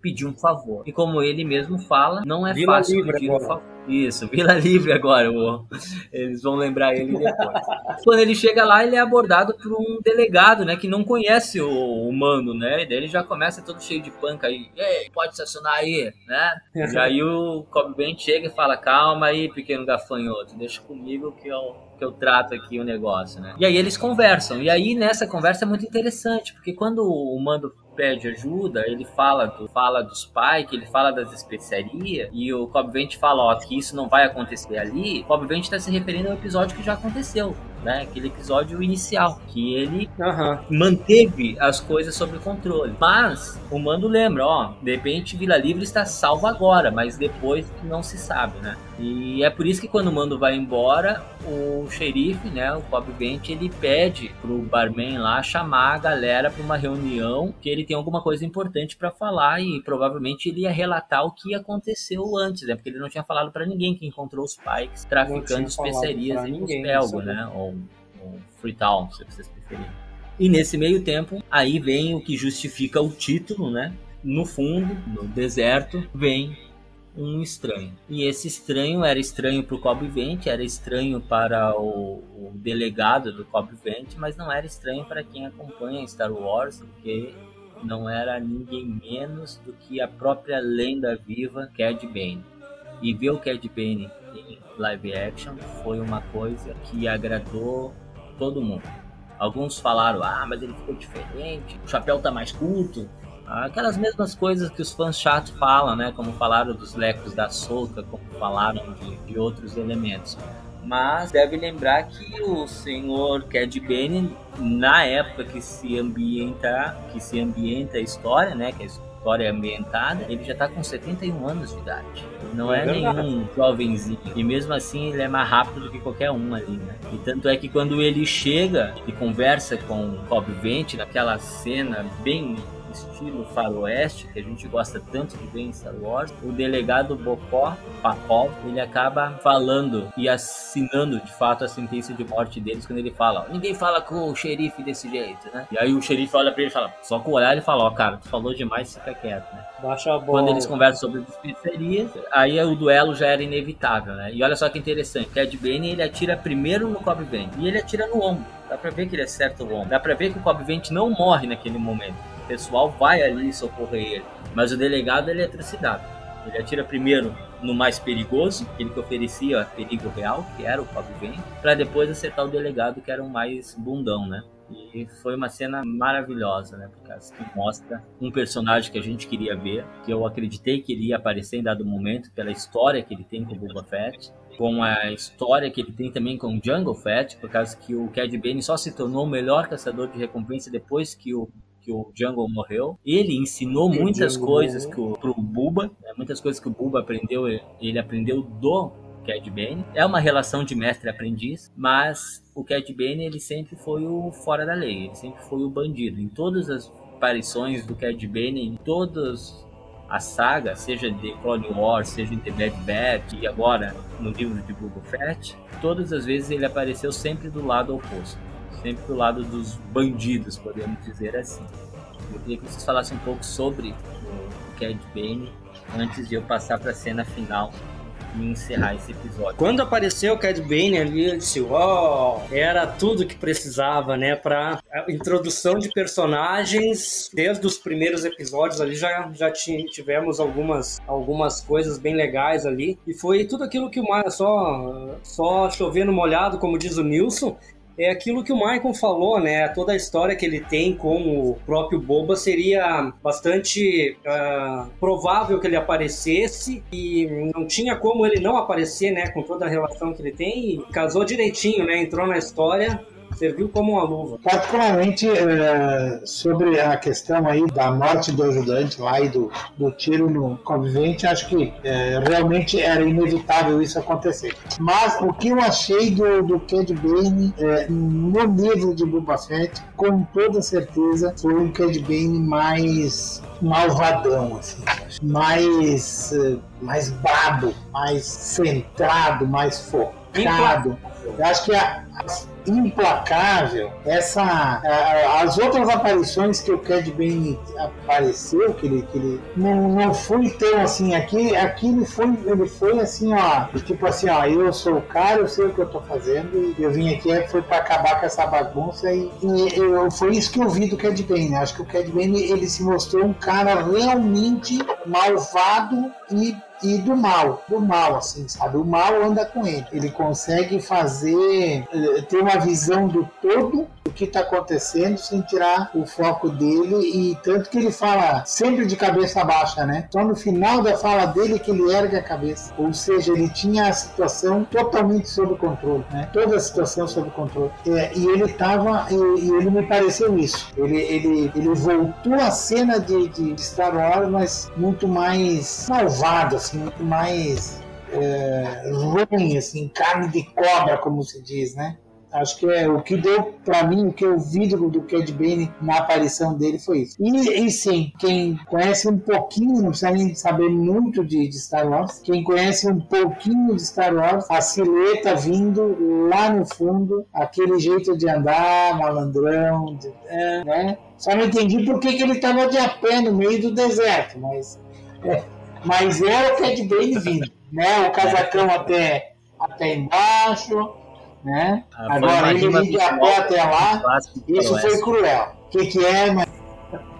pedir um favor. E como ele mesmo fala, não é Vila fácil pedir um favor. Isso, Vila Livre agora. Eles vão lembrar ele depois. Quando ele chega lá, ele é abordado por um delegado, né? Que não conhece o humano, né? E daí ele já começa todo cheio de panca aí. Ei, pode estacionar aí, né? E aí o Cobb Vanth chega e fala, calma aí, pequeno gafanhoto, deixa comigo que eu, que eu trato aqui o negócio, né? E aí eles conversam. E aí nessa conversa é muito interessante, porque quando o Mando pede ajuda, ele fala, do, fala dos Pike, ele fala das especiarias, e o Cobb Vanth fala, ó, que isso não vai acontecer ali. Cobb Vanth está se referindo ao episódio que já aconteceu, né? Aquele episódio inicial, que ele Aham. manteve as coisas sob controle. Mas o Mando lembra, ó, de repente Vila Livre está salvo agora, mas depois não se sabe, né? E é por isso que quando o Mando vai embora, o xerife, né, o Cobb Vanth, ele pede pro barman lá chamar a galera para uma reunião, que ele tem alguma coisa importante para falar e provavelmente ele ia relatar o que aconteceu antes, né? Porque ele não tinha falado para ninguém que encontrou os Pikes traficando especiarias em Muspelgo, isso né? Ou, ou Freetown, se vocês preferirem. E nesse meio tempo, aí vem o que justifica o título, né? No fundo, no deserto, vem um estranho. E esse estranho era estranho para o Cobb Vanth, era estranho para o, o delegado do Cobb Vanth, mas não era estranho para quem acompanha Star Wars, porque não era ninguém menos do que a própria lenda viva Cad Bane. E ver o Cad Bane live action foi uma coisa que agradou todo mundo. Alguns falaram, ah, mas ele ficou diferente, o chapéu tá mais curto. Aquelas mesmas coisas que os fãs chatos falam, né? Como falaram dos lecos da Soca, como falaram de, de outros elementos. Mas deve lembrar que o senhor Cad Bane, na época que se ambienta, que se ambienta a história, né? Que a história é ambientada, ele já tá com 71 anos de idade. Não é, É nenhum jovenzinho. E mesmo assim ele é mais rápido do que qualquer um ali, né? E tanto é que quando ele chega e conversa com o Cobb Vanth naquela cena bem estilo faroeste, que a gente gosta tanto de ver em Star Wars, o delegado Bocó, Pacol, ele acaba falando e assinando de fato a sentença de morte deles quando ele fala, ó, ninguém fala com o xerife desse jeito, né? E aí o xerife olha pra ele e fala, só com o olhar ele fala, ó, cara, tu falou demais, fica quieto, né? Baixa a bola. Quando eles conversam sobre as especiarias, aí o duelo já era inevitável, né? E olha só que interessante, Cad Bane ele atira primeiro no Cobb Vanth e ele atira no ombro. Dá pra ver que ele acerta o ombro. Dá pra ver que o Cobb Vanth não morre naquele momento. Pessoal vai ali socorrer ele. Mas o delegado ele é trucidado. Ele atira primeiro no mais perigoso, aquele que oferecia perigo real, que era o Cobb Vanth, pra depois acertar o delegado, que era o mais bundão, né? E foi uma cena maravilhosa, né? Por causa que mostra um personagem que a gente queria ver, que eu acreditei que ele ia aparecer em dado momento, pela história que ele tem com o Boba Fett, com a história que ele tem também com o Jungle Fett, por causa que o Cad Bane só se tornou o melhor caçador de recompensa depois que o que o Jungle morreu. Ele ensinou E muitas Django coisas que o, pro Buba, né? muitas coisas que o Buba aprendeu, ele- aprendeu do Cad Bane. É uma relação de mestre-aprendiz, mas o Cad Bane ele sempre foi o fora da lei, ele sempre foi o bandido. Em todas as aparições do Cad Bane, em todas as sagas, seja de Clone Wars, seja em The Bad Batch e agora no livro de Boba Fett, todas as vezes ele apareceu sempre do lado oposto, sempre do lado dos bandidos, podemos dizer assim. Eu queria que vocês falassem um pouco sobre o Cad Bane antes de eu passar para a cena final e encerrar esse episódio. Quando apareceu o Cad Bane ali, eu disse, ó, era tudo que precisava, né, pra a introdução de personagens, desde os primeiros episódios ali já, já ti- tivemos algumas, algumas coisas bem legais ali, e foi tudo aquilo que o Maia, só, só chovendo molhado, como diz o Nilson, é aquilo que o Michael falou, né? Toda a história que ele tem com o próprio Boba seria bastante ah, provável que ele aparecesse e não tinha como ele não aparecer, né? Com toda a relação que ele tem. E casou direitinho, né? Entrou na história serviu como uma luva. Particularmente é, sobre a questão aí da morte do ajudante lá e do, do tiro no convivente, acho que é, realmente era inevitável isso acontecer. Mas o que eu achei do, do Cad Bane é, no livro de Boba Fett, com toda certeza, foi um Cad Bane mais malvadão, assim, mais, mais brabo, mais centrado, mais focado. Eu acho que a, implacável. Essa, as outras aparições que o Cad Bane apareceu, que ele, que ele não, não foi tão assim. Aqui, aqui ele foi, ele foi assim, ó, tipo assim, ó, eu sou o cara, eu sei o que eu tô fazendo e eu vim aqui foi para acabar com essa bagunça e, e eu, foi isso que eu vi do Cad Bane. Acho que o Cad Bane ele se mostrou um cara realmente malvado e e do mal, do mal, assim, sabe? O mal anda com ele. Ele consegue fazer, ter uma visão do todo do que está acontecendo sem tirar o foco dele e tanto que ele fala sempre de cabeça baixa, né? Só no final da fala dele que ele ergue a cabeça. Ou seja, ele tinha a situação totalmente sob controle, né? Toda a situação sob controle. É, e ele estava, e, e, ele me pareceu isso. Ele, ele, ele voltou à cena de, de Star Wars, mas muito mais malvado, assim, muito mais é, ruim, assim, carne de cobra, como se diz, né? Acho que é o que deu para mim, o que eu vi do, do Cad Bane na aparição dele foi isso. E, e, sim, quem conhece um pouquinho, não precisa nem saber muito de, de, Star Wars, quem conhece um pouquinho de Star Wars, a silhueta vindo lá no fundo, aquele jeito de andar, malandrão, de, é, né? Só não entendi por que, que ele estava de a pé no meio do deserto, mas é, mas é o Cad Bane vindo, né? O casacão até, até embaixo né? Ah, Agora ele de a pé até lá, isso foi cruel. O que, que é, mas...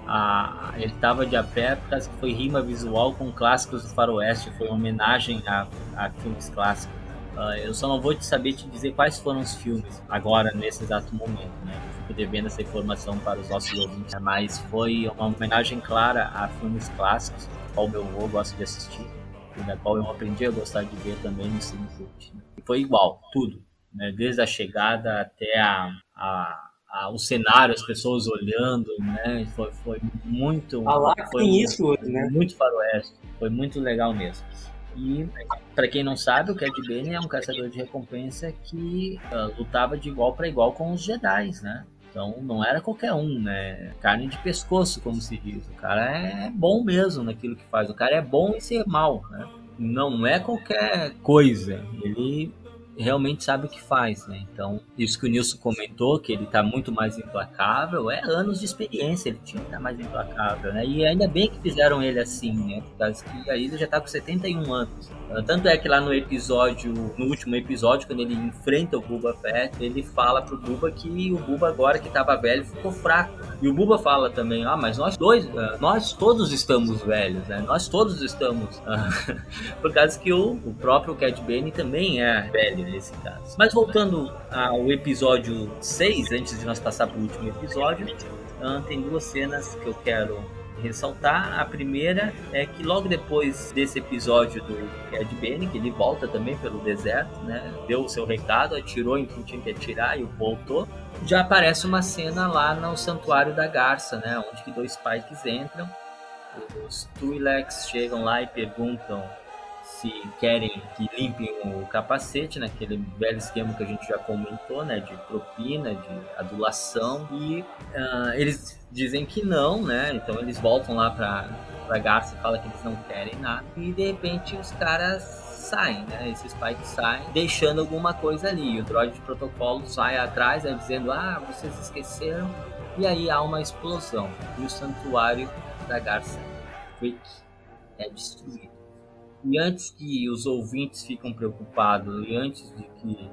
Ah, ele estava de a pé porque foi rima visual com clássicos do faroeste, foi uma homenagem a, a filmes clássicos. Uh, eu só não vou te saber te dizer quais foram os filmes agora, nesse exato momento, né? Fico devendo essa informação para os nossos ouvintes, mas foi uma homenagem clara a filmes clássicos, qual meu avô gosta de assistir, da qual eu aprendi a gostar de ver também no Cine E foi igual, tudo né? desde a chegada até a, a, a, o cenário, as pessoas olhando, né? foi, foi muito. Ah, lá foi tem isso hoje, né? Muito faroeste, foi muito legal mesmo. E, para quem não sabe, o Cad Bane é um caçador de recompensa que uh, lutava de igual para igual com os Jedi, né? Então não era qualquer um, né? Carne de pescoço, como se diz. O cara é bom mesmo naquilo que faz. O cara é bom em ser mal, né? Não é qualquer coisa. Ele realmente sabe o que faz, né? Então, isso que o Nilson comentou, que ele tá muito mais implacável, é anos de experiência, ele tinha que estar tá mais implacável, né? E ainda bem que fizeram ele assim, né? Porque aí ele já tá com 71 anos. Tanto é que lá no episódio, no último episódio, quando ele enfrenta o Buba Fett, ele fala pro Buba que o Buba agora que tava velho ficou fraco. E o Buba fala também, ah, mas nós dois, ah, nós todos estamos velhos, né? Nós todos estamos. Ah, por causa que o, próprio Cat Bane também é velho nesse caso. Mas voltando ao episódio 6, antes de nós passar pro último episódio, ah, tem duas cenas que eu quero ressaltar. A primeira é que logo depois desse episódio do Ed Bane, que ele volta também pelo deserto, né? Deu o seu recado, atirou em quem tinha que atirar e voltou. Já aparece uma cena lá no Santuário da Garça, né? Onde que dois Pikes entram. Os Twi'leks chegam lá e perguntam se querem que limpem o capacete, naquele né? velho esquema que a gente já comentou, né, de propina, de adulação, e uh, eles dizem que não, né, então eles voltam lá para para Garça e fala que eles não querem nada, e de repente os caras saem, né, esses pais saem, deixando alguma coisa ali, o droid de protocolo sai atrás, né, dizendo, ah, vocês esqueceram, e aí há uma explosão, e o santuário da Garça Creek é destruído. E antes que os ouvintes fiquem preocupados e antes de que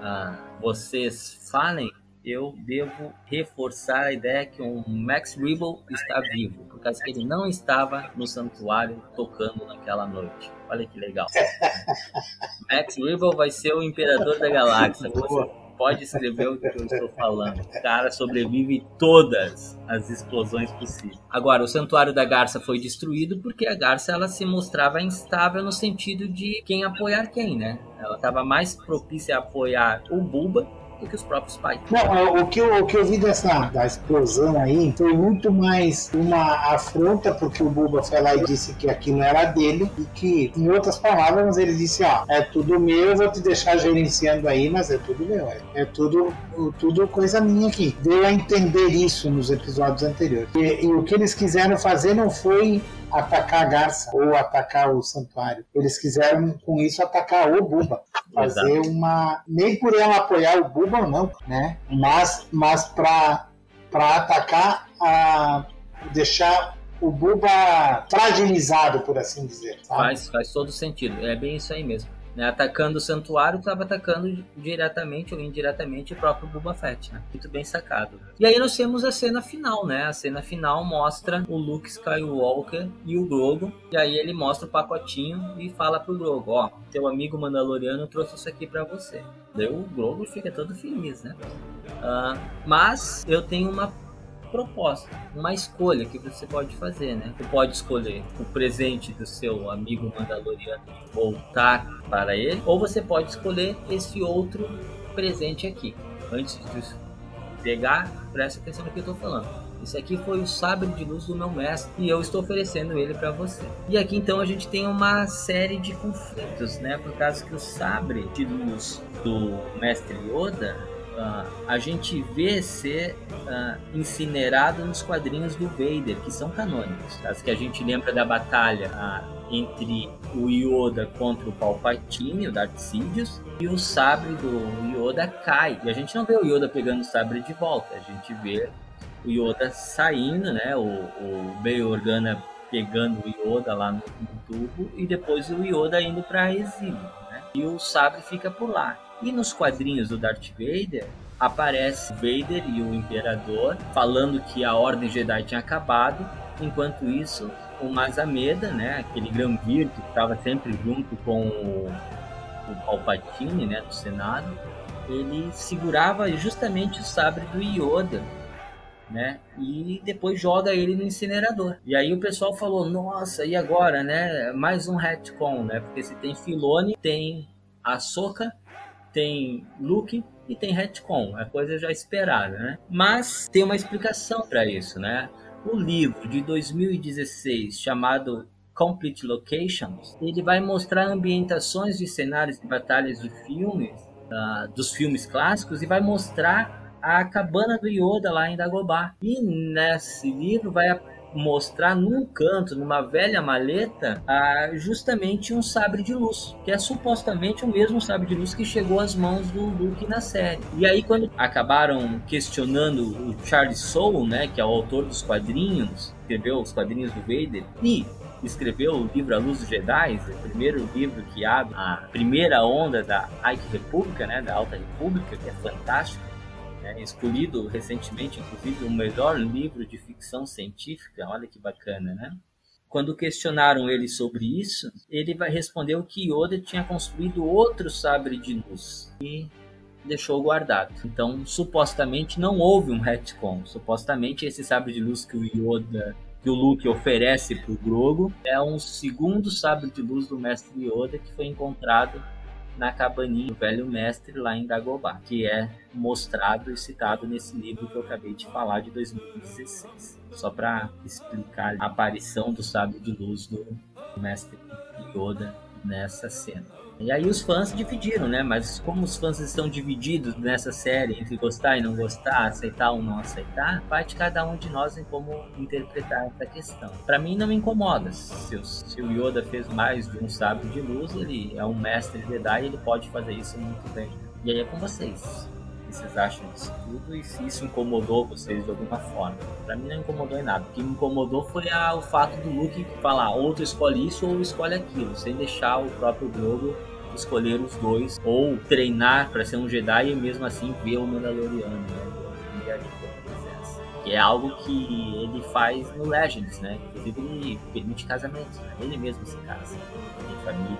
ah, vocês falem, eu devo reforçar a ideia que o Max Rebo está vivo, por causa que ele não estava no santuário tocando naquela noite. Olha que legal. Max Rebo vai ser o imperador da galáxia. Você pode escrever o que eu estou falando. O cara sobrevive todas as explosões possíveis. Agora, o Santuário da Garça foi destruído porque a Garça ela se mostrava instável no sentido de quem apoiar quem, né? Ela estava mais propícia a apoiar o Buba do que os próprios pais. Não, o que eu, o que eu vi dessa da explosão aí foi muito mais uma afronta, porque o Buba foi lá e disse que aquilo era dele e que, em outras palavras, ele disse: Ó, é tudo meu, eu vou te deixar gerenciando aí, mas é tudo meu, é, é tudo, tudo coisa minha aqui. Deu a entender isso nos episódios anteriores. E, e o que eles quiseram fazer não foi atacar a garça ou atacar o santuário. Eles quiseram com isso atacar o Buba, fazer Exato. uma nem por ela apoiar o Buba não, né? Mas mas para para atacar a deixar o Buba fragilizado, por assim dizer. Sabe? Faz, faz todo sentido. É bem isso aí mesmo. Né? Atacando o santuário, estava atacando diretamente ou indiretamente o próprio Boba Fett, né? Muito bem sacado. E aí nós temos a cena final, né? A cena final mostra o Luke Skywalker e o Grogu. E aí ele mostra o pacotinho e fala pro Grogu, ó, teu amigo Mandaloriano trouxe isso aqui para você. Daí o Grogu fica todo feliz, né? Uh, mas eu tenho uma proposta, uma escolha que você pode fazer, né? Você pode escolher o presente do seu amigo Mandaloriano voltar para ele, ou você pode escolher esse outro presente aqui. Antes de pegar, presta atenção no que eu estou falando. Esse aqui foi o sabre de luz do meu mestre e eu estou oferecendo ele para você. E aqui então a gente tem uma série de conflitos, né? Por causa que o sabre de luz do mestre Yoda uh, a gente vê ser uh, incinerado nos quadrinhos do Vader, que são canônicos. Caso que a gente lembra da batalha uh, entre o Yoda contra o Palpatine, o Darth Sidious, e o sabre do Yoda cai. E a gente não vê o Yoda pegando o sabre de volta, a gente vê o Yoda saindo, né? O, o Bail Organa pegando o Yoda lá no, no tubo e depois o Yoda indo para exílio, né? E o sabre fica por lá. E nos quadrinhos do Darth Vader, aparece Vader e o Imperador falando que a Ordem Jedi tinha acabado. Enquanto isso, o Mazameda, né, aquele Granvir que estava sempre junto com o, o Palpatine, né, do Senado, ele segurava justamente o sabre do Yoda, né? E depois joga ele no incinerador. E aí o pessoal falou: "Nossa, e agora, né? Mais um retcon, né? Porque se tem Filone, tem a Soca tem Luke e tem retcon, é coisa já esperada, né? Mas tem uma explicação para isso, né? O livro de 2016 chamado Complete Locations, ele vai mostrar ambientações de cenários de batalhas de filmes, uh, dos filmes clássicos, e vai mostrar a cabana do Yoda lá em Dagobah. E nesse livro vai mostrar num canto, numa velha maleta, justamente um sabre de luz, que é supostamente o mesmo sabre de luz que chegou às mãos do Luke na série. E aí quando acabaram questionando o Charles Soule, né, que é o autor dos quadrinhos, escreveu os quadrinhos do Vader, e escreveu o livro A Luz dos Jedi, o primeiro livro que abre a primeira onda da Ike República, né, da Alta República, que é fantástico né, escolhido recentemente, inclusive, o melhor livro de ficção científica. Olha que bacana, né? Quando questionaram ele sobre isso, ele vai responder que Yoda tinha construído outro sabre de luz e deixou guardado. Então, supostamente não houve um retcon. Supostamente esse sabre de luz que o Yoda que o Luke oferece para o Grogu é um segundo sabre de luz do mestre Yoda que foi encontrado na cabaninha do velho mestre lá em Dagobah, que é mostrado e citado nesse livro que eu acabei de falar de 2016. Só para explicar a aparição do sábio de luz do mestre Yoda nessa cena. E aí os fãs dividiram, né? Mas como os fãs estão divididos nessa série entre gostar e não gostar, aceitar ou não aceitar, vai de cada um de nós em como interpretar essa questão. Para mim não me incomoda. Se se o Yoda fez mais de um sábio de luz, ele é um mestre Jedi e ele pode fazer isso muito bem. E aí é com vocês. Vocês acham disso tudo e se isso incomodou vocês de alguma forma. Para mim não incomodou em nada. O que me incomodou foi a, o fato do Luke falar outro escolhe isso ou escolhe aquilo, sem deixar o próprio Grogu escolher os dois ou treinar para ser um Jedi e mesmo assim ver o Mandaloriano, né? Que é algo que ele faz no Legends, né? Inclusive ele permite casamentos, né? ele mesmo se casa, tem família.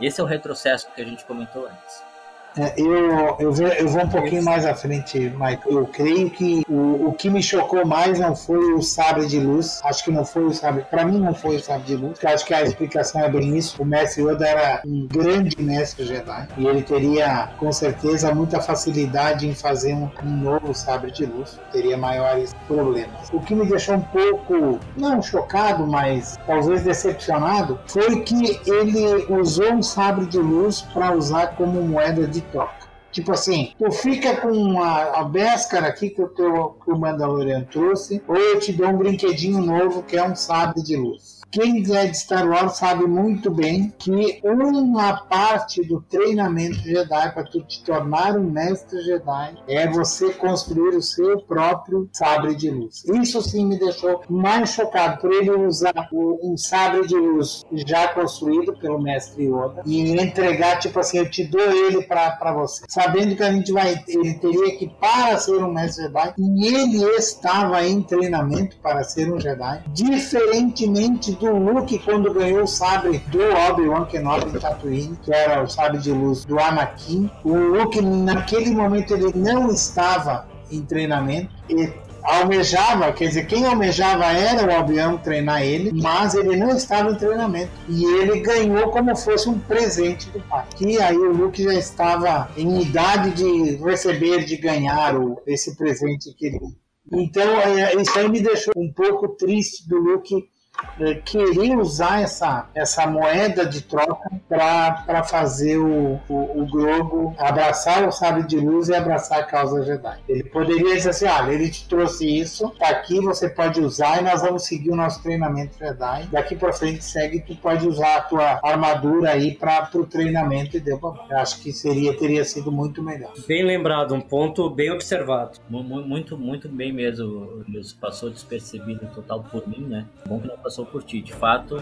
Esse é o retrocesso que a gente comentou antes. É, eu, eu, vou, eu vou um pouquinho mais à frente, Michael. Eu creio que o, o que me chocou mais não foi o sabre de luz. Acho que não foi o sabre. Para mim, não foi o sabre de luz. Porque acho que a explicação é bem isso. O mestre Yoda era um grande mestre Jedi. E ele teria, com certeza, muita facilidade em fazer um, um novo sabre de luz. Teria maiores problemas. O que me deixou um pouco, não chocado, mas talvez decepcionado, foi que ele usou um sabre de luz para usar como moeda de troca. Tipo assim, tu fica com a, a aqui que o, teu, que o Mandalorian trouxe, ou eu te dou um brinquedinho novo que é um sabre de luz. Quem é de Star Wars sabe muito bem que uma parte do treinamento Jedi para tu te tornar um mestre Jedi é você construir o seu próprio sabre de luz. Isso sim me deixou mais chocado por ele usar um sabre de luz já construído pelo mestre Yoda e entregar tipo assim, eu te dou ele para você, sabendo que a gente vai, ele teria que para ser um mestre Jedi e ele estava em treinamento para ser um Jedi, diferentemente do do Luke quando ganhou o sabre do Obi-Wan Kenobi em Tatooine, que era o sabre de luz do Anakin. O Luke, naquele momento, ele não estava em treinamento. E almejava, quer dizer, quem almejava era o Obi-Wan treinar ele, mas ele não estava em treinamento. E ele ganhou como fosse um presente do pai. E aí o Luke já estava em idade de receber, de ganhar o, esse presente que ele. Então, é, isso aí me deixou um pouco triste do Luke querer usar essa, essa moeda de troca para fazer o, o, o, Grogu abraçar o sábio de luz e abraçar a causa Jedi. Ele poderia dizer assim: olha, ele te trouxe isso, tá aqui, você pode usar e nós vamos seguir o nosso treinamento Jedi. Daqui para frente segue, tu pode usar a tua armadura aí para o treinamento e deu pra... Acho que seria, teria sido muito melhor. Bem lembrado, um ponto bem observado. Muito, muito bem mesmo. Passou despercebido total por mim, né? Bom que não passou por ti. De fato,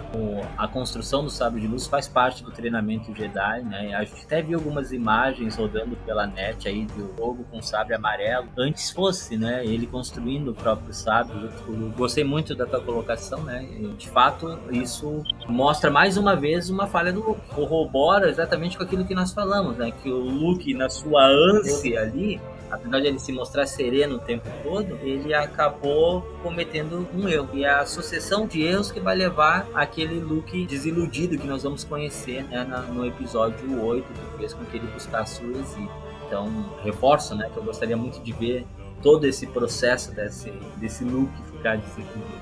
a construção do sabre de luz faz parte do treinamento Jedi, né? A gente até viu algumas imagens rodando pela net aí do jogo com sabre amarelo. Antes fosse, né? Ele construindo o próprio sabre. Eu gostei muito da tua colocação, né? De fato, isso mostra mais uma vez uma falha do Luke. Corrobora exatamente com aquilo que nós falamos, né? Que o Luke, na sua ânsia ali, apesar de ele se mostrar sereno o tempo todo, ele acabou cometendo um erro. E é a sucessão de erros que vai levar aquele Luke desiludido que nós vamos conhecer né, no episódio 8, que fez com que ele buscasse o exílio. Então, reforço né, que eu gostaria muito de ver todo esse processo desse, desse Luke ficar.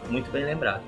Muito bem lembrado.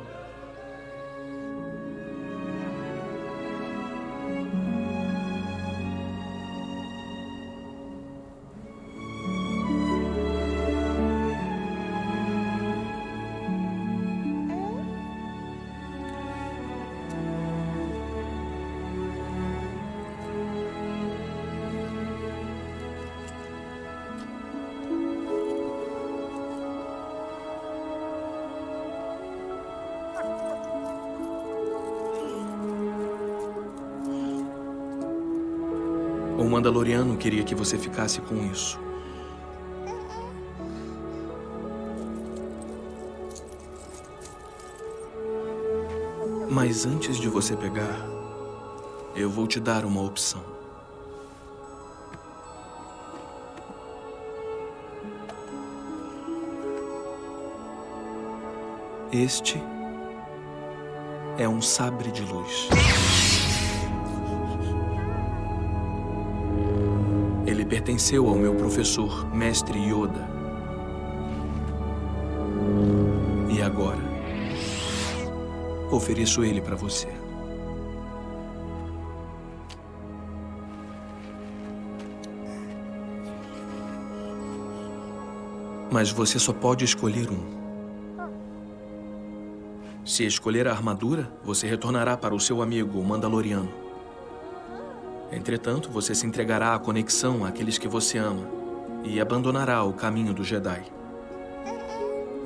Mandaloriano queria que você ficasse com isso. Mas antes de você pegar, eu vou te dar uma opção. Este é um sabre de luz. Pertenceu ao meu professor, Mestre Yoda. E agora, ofereço ele para você. Mas você só pode escolher um. Se escolher a armadura, você retornará para o seu amigo, o Mandaloriano. Entretanto, você se entregará à conexão àqueles que você ama e abandonará o caminho do Jedi.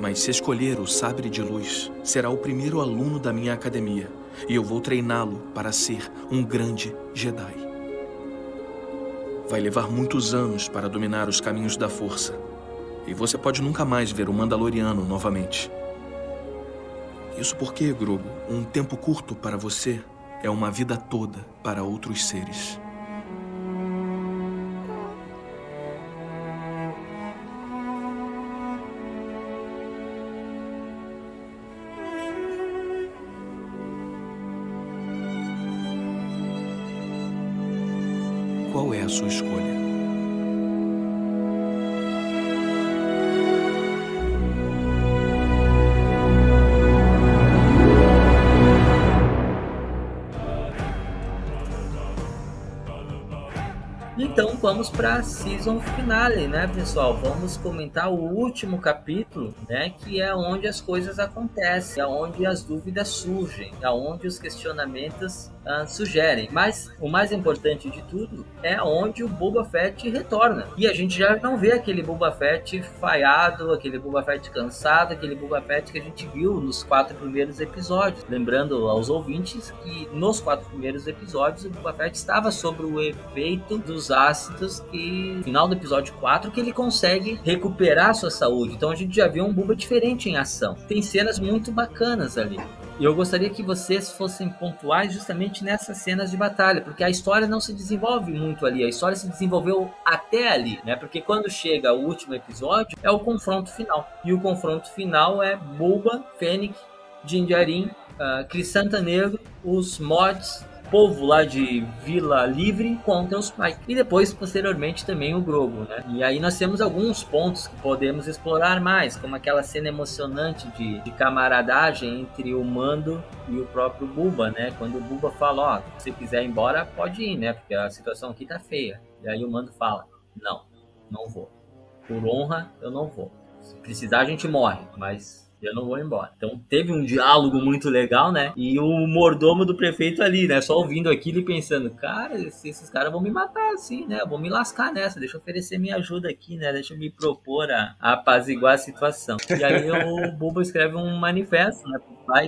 Mas se escolher o sabre de luz, será o primeiro aluno da minha academia e eu vou treiná-lo para ser um grande Jedi. Vai levar muitos anos para dominar os caminhos da força e você pode nunca mais ver o Mandaloriano novamente. Isso porque, Grogu, um tempo curto para você é uma vida toda para outros seres. Qual é a sua escolha? Vamos para a season finale, né, pessoal? Vamos comentar o último capítulo, né, que é onde as coisas acontecem, é onde as dúvidas surgem, é onde os questionamentos uh, sugerem. Mas o mais importante de tudo é onde o Boba Fett retorna. E a gente já não vê aquele Boba Fett falhado, aquele Boba Fett cansado, aquele Boba Fett que a gente viu nos quatro primeiros episódios. Lembrando aos ouvintes que nos quatro primeiros episódios o Boba Fett estava sobre o efeito dos ácidos que no final do episódio 4 que ele consegue recuperar sua saúde. Então a gente já viu um Buba diferente em ação. Tem cenas muito bacanas ali. E eu gostaria que vocês fossem pontuais justamente nessas cenas de batalha, porque a história não se desenvolve muito ali, a história se desenvolveu até ali, né? Porque quando chega o último episódio, é o confronto final. E o confronto final é Bulba, Fennec, Jinjarin, uh, Crisanta Negro, os mods povo lá de Vila Livre contra os Pike. E depois, posteriormente, também o Grogu, né? E aí nós temos alguns pontos que podemos explorar mais, como aquela cena emocionante de, de camaradagem entre o Mando e o próprio Buba, né? Quando o Buba fala, ó, oh, se quiser ir embora, pode ir, né? Porque a situação aqui tá feia. E aí o Mando fala, não, não vou. Por honra, eu não vou. Se precisar, a gente morre, mas eu não vou embora. Então teve um diálogo muito legal, né? E o mordomo do prefeito ali, né? Só ouvindo aquilo e pensando, cara, esses caras vão me matar assim, né? Vou me lascar nessa, deixa eu oferecer minha ajuda aqui, né? Deixa eu me propor a, a apaziguar a situação. E aí o Bubo escreve um manifesto, né?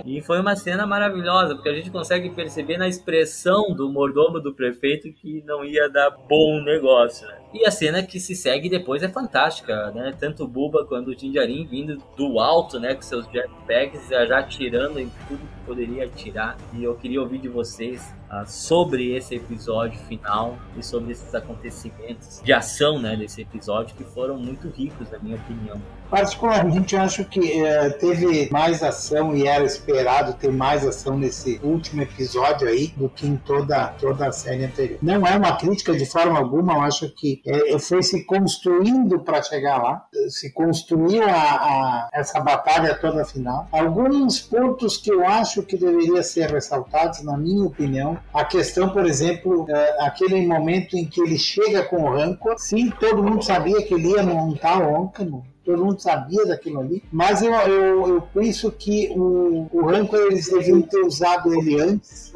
E foi uma cena maravilhosa, porque a gente consegue perceber na expressão do mordomo do prefeito que não ia dar bom negócio, né? E a cena que se segue depois é fantástica, né? Tanto o Buba quanto o Jinjarin vindo do alto, né? Com seus jetpacks já atirando em tudo que poderia atirar. E eu queria ouvir de vocês uh, sobre esse episódio final e sobre esses acontecimentos de ação, né? Desse episódio que foram muito ricos, na minha opinião. Particularmente, acho que é, teve mais ação e era esperado ter mais ação nesse último episódio aí do que em toda, toda a série anterior. Não é uma crítica de forma alguma, eu acho que é, foi se construindo para chegar lá, se construiu a, a, essa batalha toda final. Alguns pontos que eu acho que deveriam ser ressaltados, na minha opinião, a questão, por exemplo, é, aquele momento em que ele chega com o Rancor, sim, todo mundo sabia que ele ia montar o Rancor, todo mundo sabia daquilo ali, mas eu, eu, eu penso que o, o Rancor eles deviam ter usado ele antes,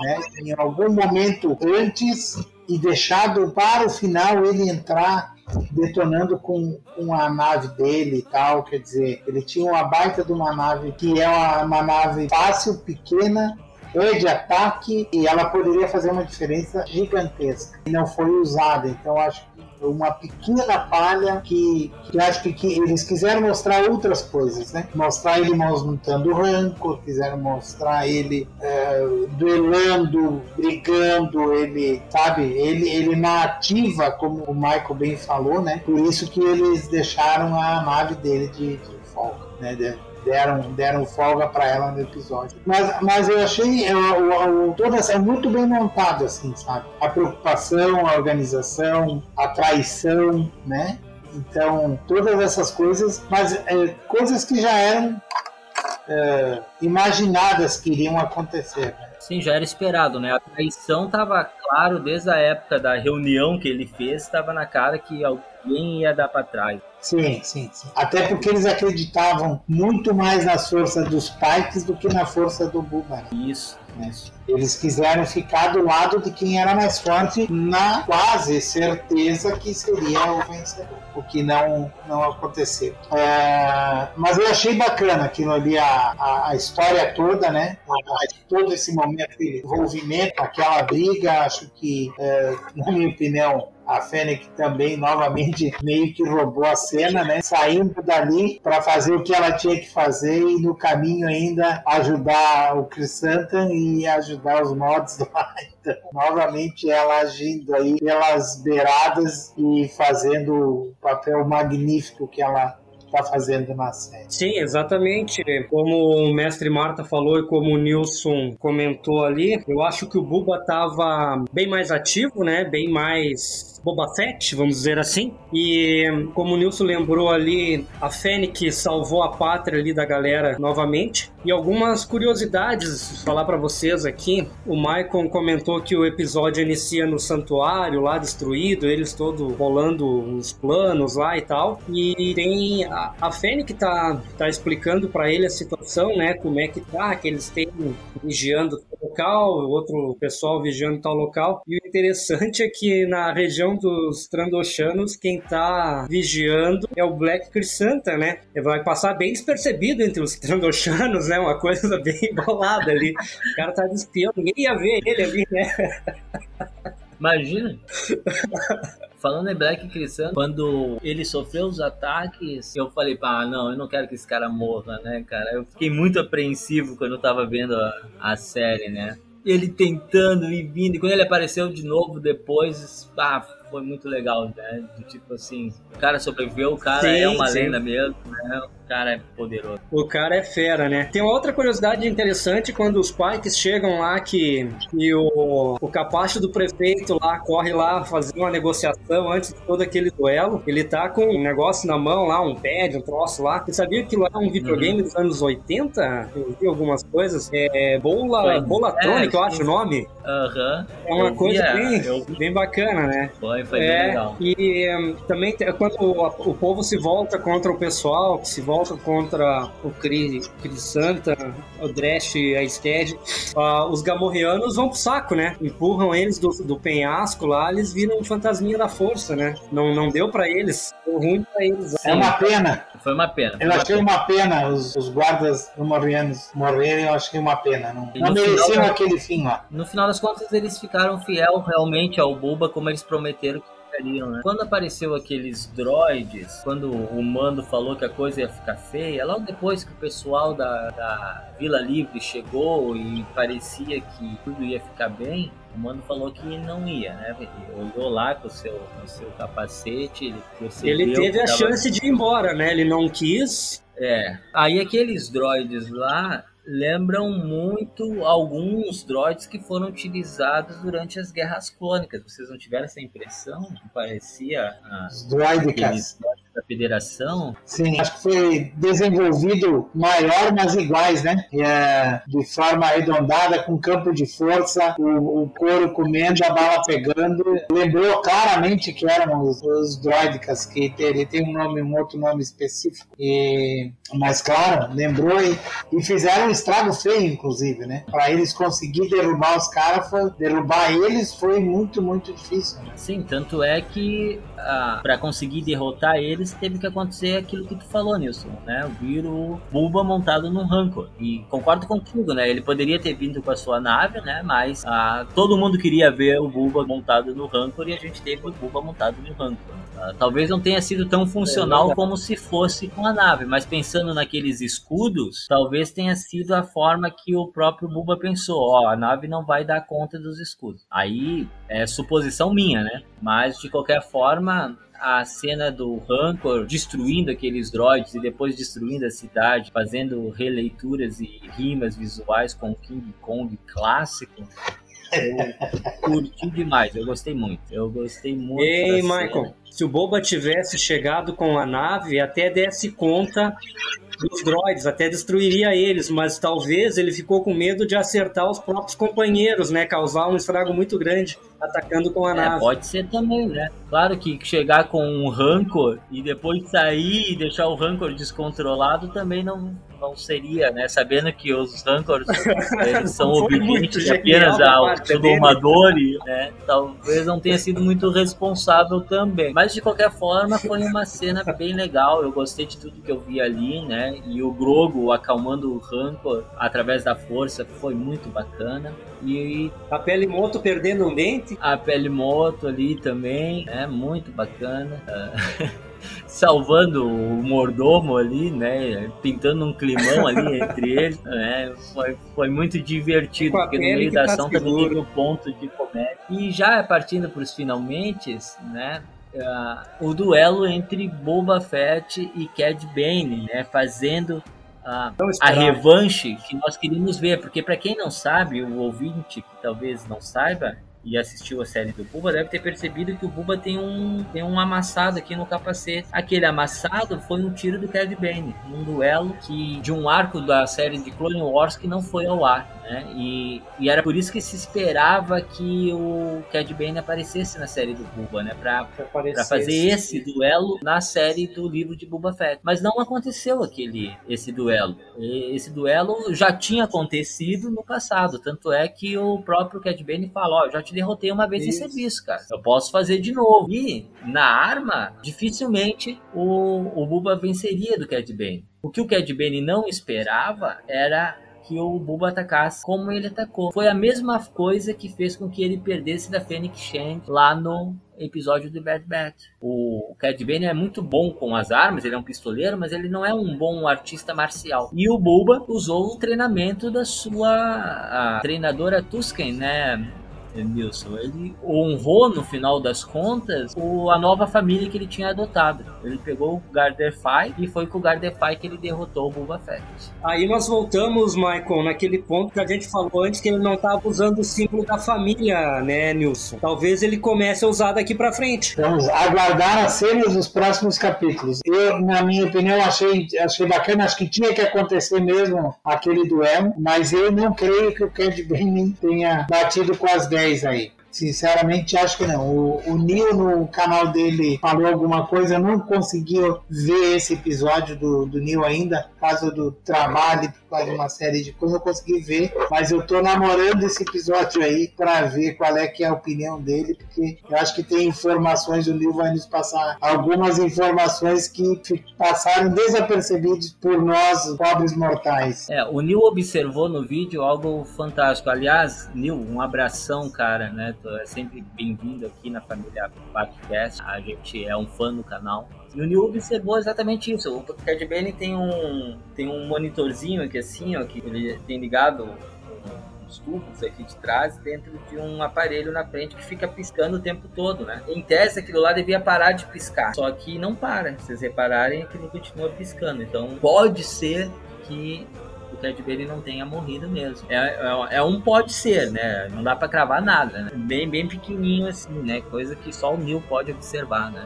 né, em algum momento antes e deixado para o final ele entrar detonando com, com a nave dele e tal, quer dizer, ele tinha uma baita de uma nave que é uma, uma nave fácil, pequena, é de ataque e ela poderia fazer uma diferença gigantesca. E não foi usada, então acho uma pequena palha que, que acho que, que, eles quiseram mostrar outras coisas, né? Mostrar ele montando rancor, quiseram mostrar ele é, duelando, brigando, ele, sabe, ele, ele na ativa, como o Michael bem falou, né? Por isso que eles deixaram a nave dele de, de folga, né? De, deram, deram folga para ela no episódio. Mas, mas eu achei é, o, o, toda é muito bem montado, assim, sabe? A preocupação, a organização, a traição, né? Então, todas essas coisas, mas é, coisas que já eram é, imaginadas que iriam acontecer. Né? Sim, já era esperado, né? A traição estava claro desde a época da reunião que ele fez, estava na cara que alguém ia dar para trás. Sim, sim, sim. Até porque eles acreditavam muito mais na força dos Pikes do que na força do Buba. Isso, isso. Eles quiseram ficar do lado de quem era mais forte, na quase certeza que seria o vencedor, o que não, não aconteceu. É, mas eu achei bacana aquilo ali, a, a, a história toda, né? todo esse momento de envolvimento, aquela briga, acho que, é, na minha opinião, a Fennec também novamente meio que roubou a cena, né? Saindo dali para fazer o que ela tinha que fazer e no caminho ainda ajudar o Santan e ajudar os mods lá. Então, novamente ela agindo aí pelas beiradas e fazendo o papel magnífico que ela está fazendo na série. Sim, exatamente. Como o mestre Marta falou e como o Nilson comentou ali, eu acho que o Buba estava bem mais ativo, né? Bem mais Boba Fett, vamos dizer assim. E como o Nilson lembrou ali, a Fênix salvou a pátria ali da galera novamente. E algumas curiosidades falar para vocês aqui. O Michael comentou que o episódio inicia no santuário lá destruído, eles todos rolando uns planos lá e tal. E tem a, a Fênix tá, tá explicando para ele a situação, né? Como é que tá, que eles têm vigiando o local, outro pessoal vigiando tal local. E o interessante é que na região dos Trandoshanos, quem tá vigiando é o Black Crisanta, né? Ele vai passar bem despercebido entre os Trandoshanos, né? Uma coisa bem embolada ali. O cara tá de espião, ninguém ia ver ele ali, né? Imagina. Falando em Black Crisanta, quando ele sofreu os ataques, eu falei, ah, não, eu não quero que esse cara morra, né, cara? Eu fiquei muito apreensivo quando eu tava vendo a, a série, né? Ele tentando e vindo, e quando ele apareceu de novo depois, ah, foi muito legal, né? Do tipo assim, o cara sobreviveu, o cara sim, é uma sim. lenda mesmo, né? O cara é poderoso. O cara é fera, né? Tem uma outra curiosidade interessante quando os Pikes chegam lá que, que o, o capacho do prefeito lá corre lá fazer uma negociação antes de todo aquele duelo. Ele tá com um negócio na mão lá, um pad, um troço lá. Você sabia que lá é um videogame uhum. dos anos 80? Eu vi algumas coisas. É Bola, Bolatronic, é, eu acho o nome. Aham. Uhum. É uma eu coisa via, bem, eu... bem bacana, né? Foi foi, foi é, bem legal. E um, também quando o, o, povo se volta contra o pessoal, que se volta contra o Cris, Santa, o Dresh e a Sked, uh, os gamorreanos vão pro saco, né? Empurram eles do, do penhasco lá, eles viram um fantasminha da força, né? Não, não deu pra eles, deu ruim pra eles. É uma pena. Foi uma pena. Eu achei uma pena os, os guardas gamorreanos morrerem, eu achei uma pena. Não, não mereciam aquele fim lá. No final das contas, eles ficaram fiel realmente ao Buba, como eles prometeram que ficariam, né? Quando apareceu aqueles droids, quando o Mando falou que a coisa ia ficar feia, logo depois que o pessoal da, da Vila Livre chegou e parecia que tudo ia ficar bem, o Mando falou que não ia, né? Ele olhou lá com o seu, com o seu capacete, ele percebeu... Ele teve a chance de ir embora, né? Ele não quis... É. Aí aqueles droids lá, lembram muito alguns droids que foram utilizados durante as guerras clônicas. Vocês não tiveram essa impressão? Parecia ah, os droidicas da Federação? Sim, acho que foi desenvolvido maior, mas iguais, né? É, de forma arredondada, com campo de força, o, o couro comendo, a bala pegando. Lembrou claramente que eram os, os droidicas, que ele tem um nome, um outro nome específico. E, mas claro, lembrou e, e fizeram um estrago feio, inclusive, né? Para eles conseguir derrubar os caras, derrubar eles foi muito, muito difícil. Né? Sim, tanto é que ah, para conseguir derrotar eles teve que acontecer aquilo que tu falou, Nilson, né? Vir o Bulba montado num Rancor. E concordo contigo, né? Ele poderia ter vindo com a sua nave, né? Mas ah, todo mundo queria ver o Bulba montado no Rancor e a gente teve o Bulba montado no Rancor. Ah, talvez não tenha sido tão funcional é como se fosse com a nave, mas pensando naqueles escudos, talvez tenha sido a forma que o próprio Bulba pensou: ó, a nave não vai dar conta dos escudos. Aí é suposição minha, né? Mas de qualquer forma, a cena do Rancor destruindo aqueles droids e depois destruindo a cidade, fazendo releituras e rimas visuais com King Kong clássico. Eu curti demais, eu gostei muito. Eu gostei muito. Ei, Michael, se o Boba tivesse chegado com a nave, até desse conta dos droids, até destruiria eles, mas talvez ele ficou com medo de acertar os próprios companheiros, né? Causar um estrago muito grande atacando com a é, nave. Pode ser também, né? Claro que chegar com um Rancor e depois sair e deixar o Rancor descontrolado também não, não seria, né? Sabendo que os Rancors são obedientes apenas ao domador, né? Talvez não tenha sido muito responsável também. Mas de qualquer forma, foi uma cena bem legal. Eu gostei de tudo que eu vi ali, né? E o Grogo acalmando o Rancor através da força foi muito bacana. E a pele moto perdendo um dente. A pele moto ali também, é né? muito bacana. salvando o mordomo ali, né? Pintando um climão ali entre eles, né? Foi, foi muito divertido, porque no meio da tá ação também teve um ponto de comédia. E já partindo para os finalmente, né? Uh, o duelo entre Boba Fett e Cad Bane, né? Fazendo a, a revanche que nós queríamos ver, porque para quem não sabe, o ouvinte que talvez não saiba, e assistiu a série do Buba deve ter percebido que o Buba tem um, tem um amassado aqui no capacete. Aquele amassado foi um tiro do Cad Bane, num duelo que, de um arco da série de Clone Wars que não foi ao ar. Né? E, e era por isso que se esperava que o Cad Bane aparecesse na série do Buba, né? Pra, pra fazer esse duelo na série do livro de Buba Fett. Mas não aconteceu aquele esse duelo. Esse duelo já tinha acontecido no passado. Tanto é que o próprio Cad Bane fala: Ó, oh, já te te derrotei uma vez Isso. em serviço, cara. Eu posso fazer de novo. E na arma, dificilmente o, o Buba venceria do Cad Bane. O que o Cad Bane não esperava era que o Buba atacasse como ele atacou. Foi a mesma coisa que fez com que ele perdesse da Fênix Shand lá no episódio do Bad Batch. O Cad Bane é muito bom com as armas, ele é um pistoleiro, mas ele não é um bom artista marcial. E o Buba usou o treinamento da sua treinadora Tusken, né? Nilson. Ele honrou, no final das contas, o, a nova família que ele tinha adotado. Ele pegou o Garderfy e foi com o Garderfy que ele derrotou o Boba Fett. Aí nós voltamos, Michael, naquele ponto que a gente falou antes que ele não estava usando o símbolo da família, né, Nilson? Talvez ele comece a usar daqui para frente. Vamos aguardar as cenas dos próximos capítulos. Eu, na minha opinião, achei, achei bacana. Acho que tinha que acontecer mesmo aquele duelo, mas eu não creio que o Cad Bane tenha batido com as 10 10 aí. Sinceramente, acho que não. O, o Neil no canal dele falou alguma coisa, eu não consegui ver esse episódio do, do Neil ainda, causa do trabalho, por causa de uma série de coisas, eu consegui ver, mas eu tô namorando esse episódio aí para ver qual é que é a opinião dele, porque eu acho que tem informações, o Neil vai nos passar algumas informações que passaram desapercebidas por nós, pobres mortais. É, o Neil observou no vídeo algo fantástico. Aliás, Neil, um abração, cara, né? é sempre bem-vindo aqui na família Podcast. A gente é um fã do canal. E o New observou exatamente isso. O Cad Bane tem um, tem um monitorzinho aqui assim, ó, que ele tem ligado os tubos aqui de trás dentro de um aparelho na frente que fica piscando o tempo todo, né? Em tese, aquilo lá devia parar de piscar. Só que não para. Se vocês repararem, aquilo continua piscando. Então, pode ser que Bailey não tenha morrido mesmo. É, é, é, um pode ser, né? Não dá para cravar nada, né? Bem, bem pequenininho assim, né? Coisa que só o Neil pode observar, né?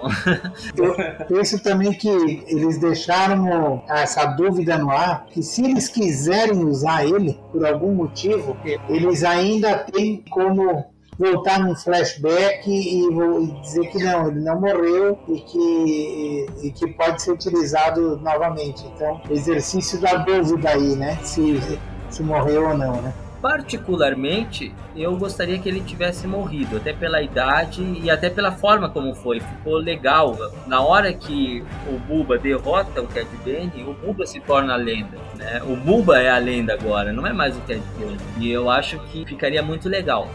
Penso também que eles deixaram essa dúvida no ar, que se eles quiserem usar ele, por algum motivo, eles ainda têm como voltar num flashback e, e, dizer que não, ele não morreu e que, e que pode ser utilizado novamente. Então, exercício da dúvida aí, né? Se, se morreu ou não, né? Particularmente, eu gostaria que ele tivesse morrido, até pela idade e até pela forma como foi. Ficou legal. Na hora que o Buba derrota o Cad Bane, o Buba se torna a lenda. Né? O Buba é a lenda agora, não é mais o Cad Bane. E eu acho que ficaria muito legal.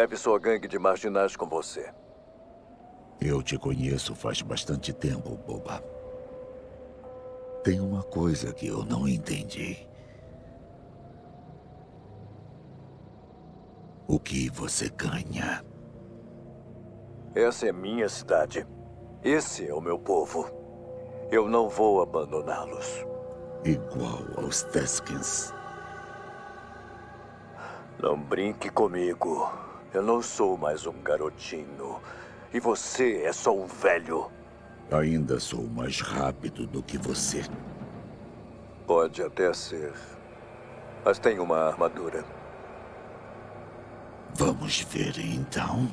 Leve sua gangue de marginais com você. Eu te conheço faz bastante tempo, boba. Tem uma coisa que eu não entendi. O que você ganha? Essa é minha cidade. Esse é o meu povo. Eu não vou abandoná-los. Igual aos Teskins. Não brinque comigo. Eu não sou mais um garotinho e você é só um velho. Ainda sou mais rápido do que você. Pode até ser. Mas tem uma armadura. Vamos ver então.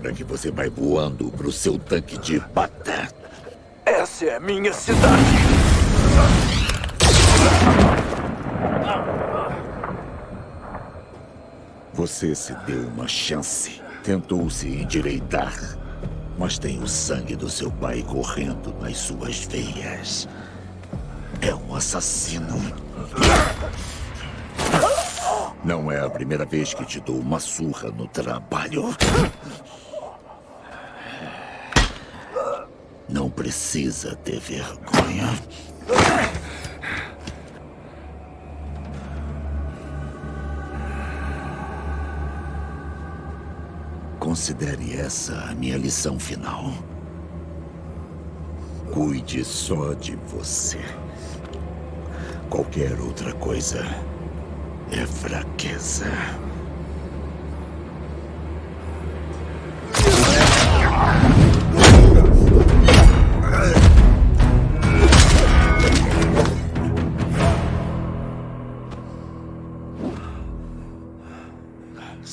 Hora que você vai voando pro seu tanque de batata. Essa é a minha cidade. Você se deu uma chance. Tentou se endireitar. Mas tem o sangue do seu pai correndo nas suas veias. É um assassino. Não é a primeira vez que te dou uma surra no trabalho. Não precisa ter vergonha. Considere essa a minha lição final. Cuide só de você. Qualquer outra coisa é fraqueza.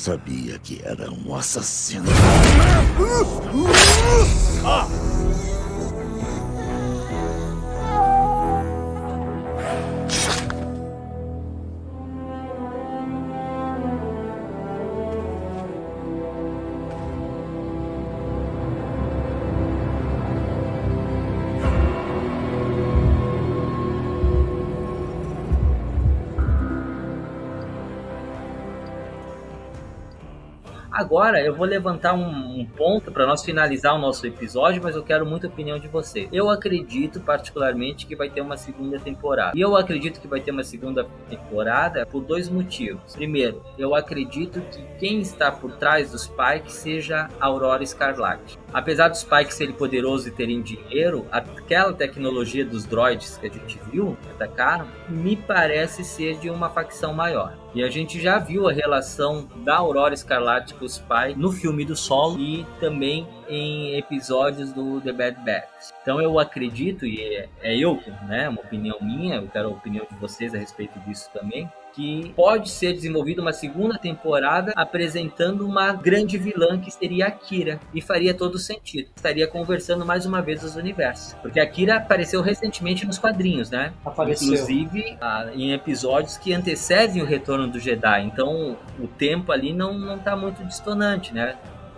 Sabia que era um assassino. Agora eu vou levantar um, um ponto para nós finalizar o nosso episódio, mas eu quero muita opinião de você. Eu acredito particularmente que vai ter uma segunda temporada. E eu acredito que vai ter uma segunda temporada por dois motivos. Primeiro, eu acredito que quem está por trás dos Spike seja Aurora Escarlate. Apesar dos Spike serem poderosos e terem dinheiro, aquela tecnologia dos droids que a gente viu atacaram, me parece ser de uma facção maior. E a gente já viu a relação da Aurora Escarlate com os pais no filme do Solo e também em episódios do The Bad Batch. Então eu acredito, e é, é eu, né, uma opinião minha, eu quero a opinião de vocês a respeito disso também, que pode ser desenvolvida uma segunda temporada apresentando uma grande vilã que seria a Kira. E faria todo sentido. Estaria conversando mais uma vez os universos. Porque a Kira apareceu recentemente nos quadrinhos, né? Apareceu. Inclusive ah, em episódios que antecedem o retorno do Jedi. Então o tempo ali não, não tá muito distonante, né?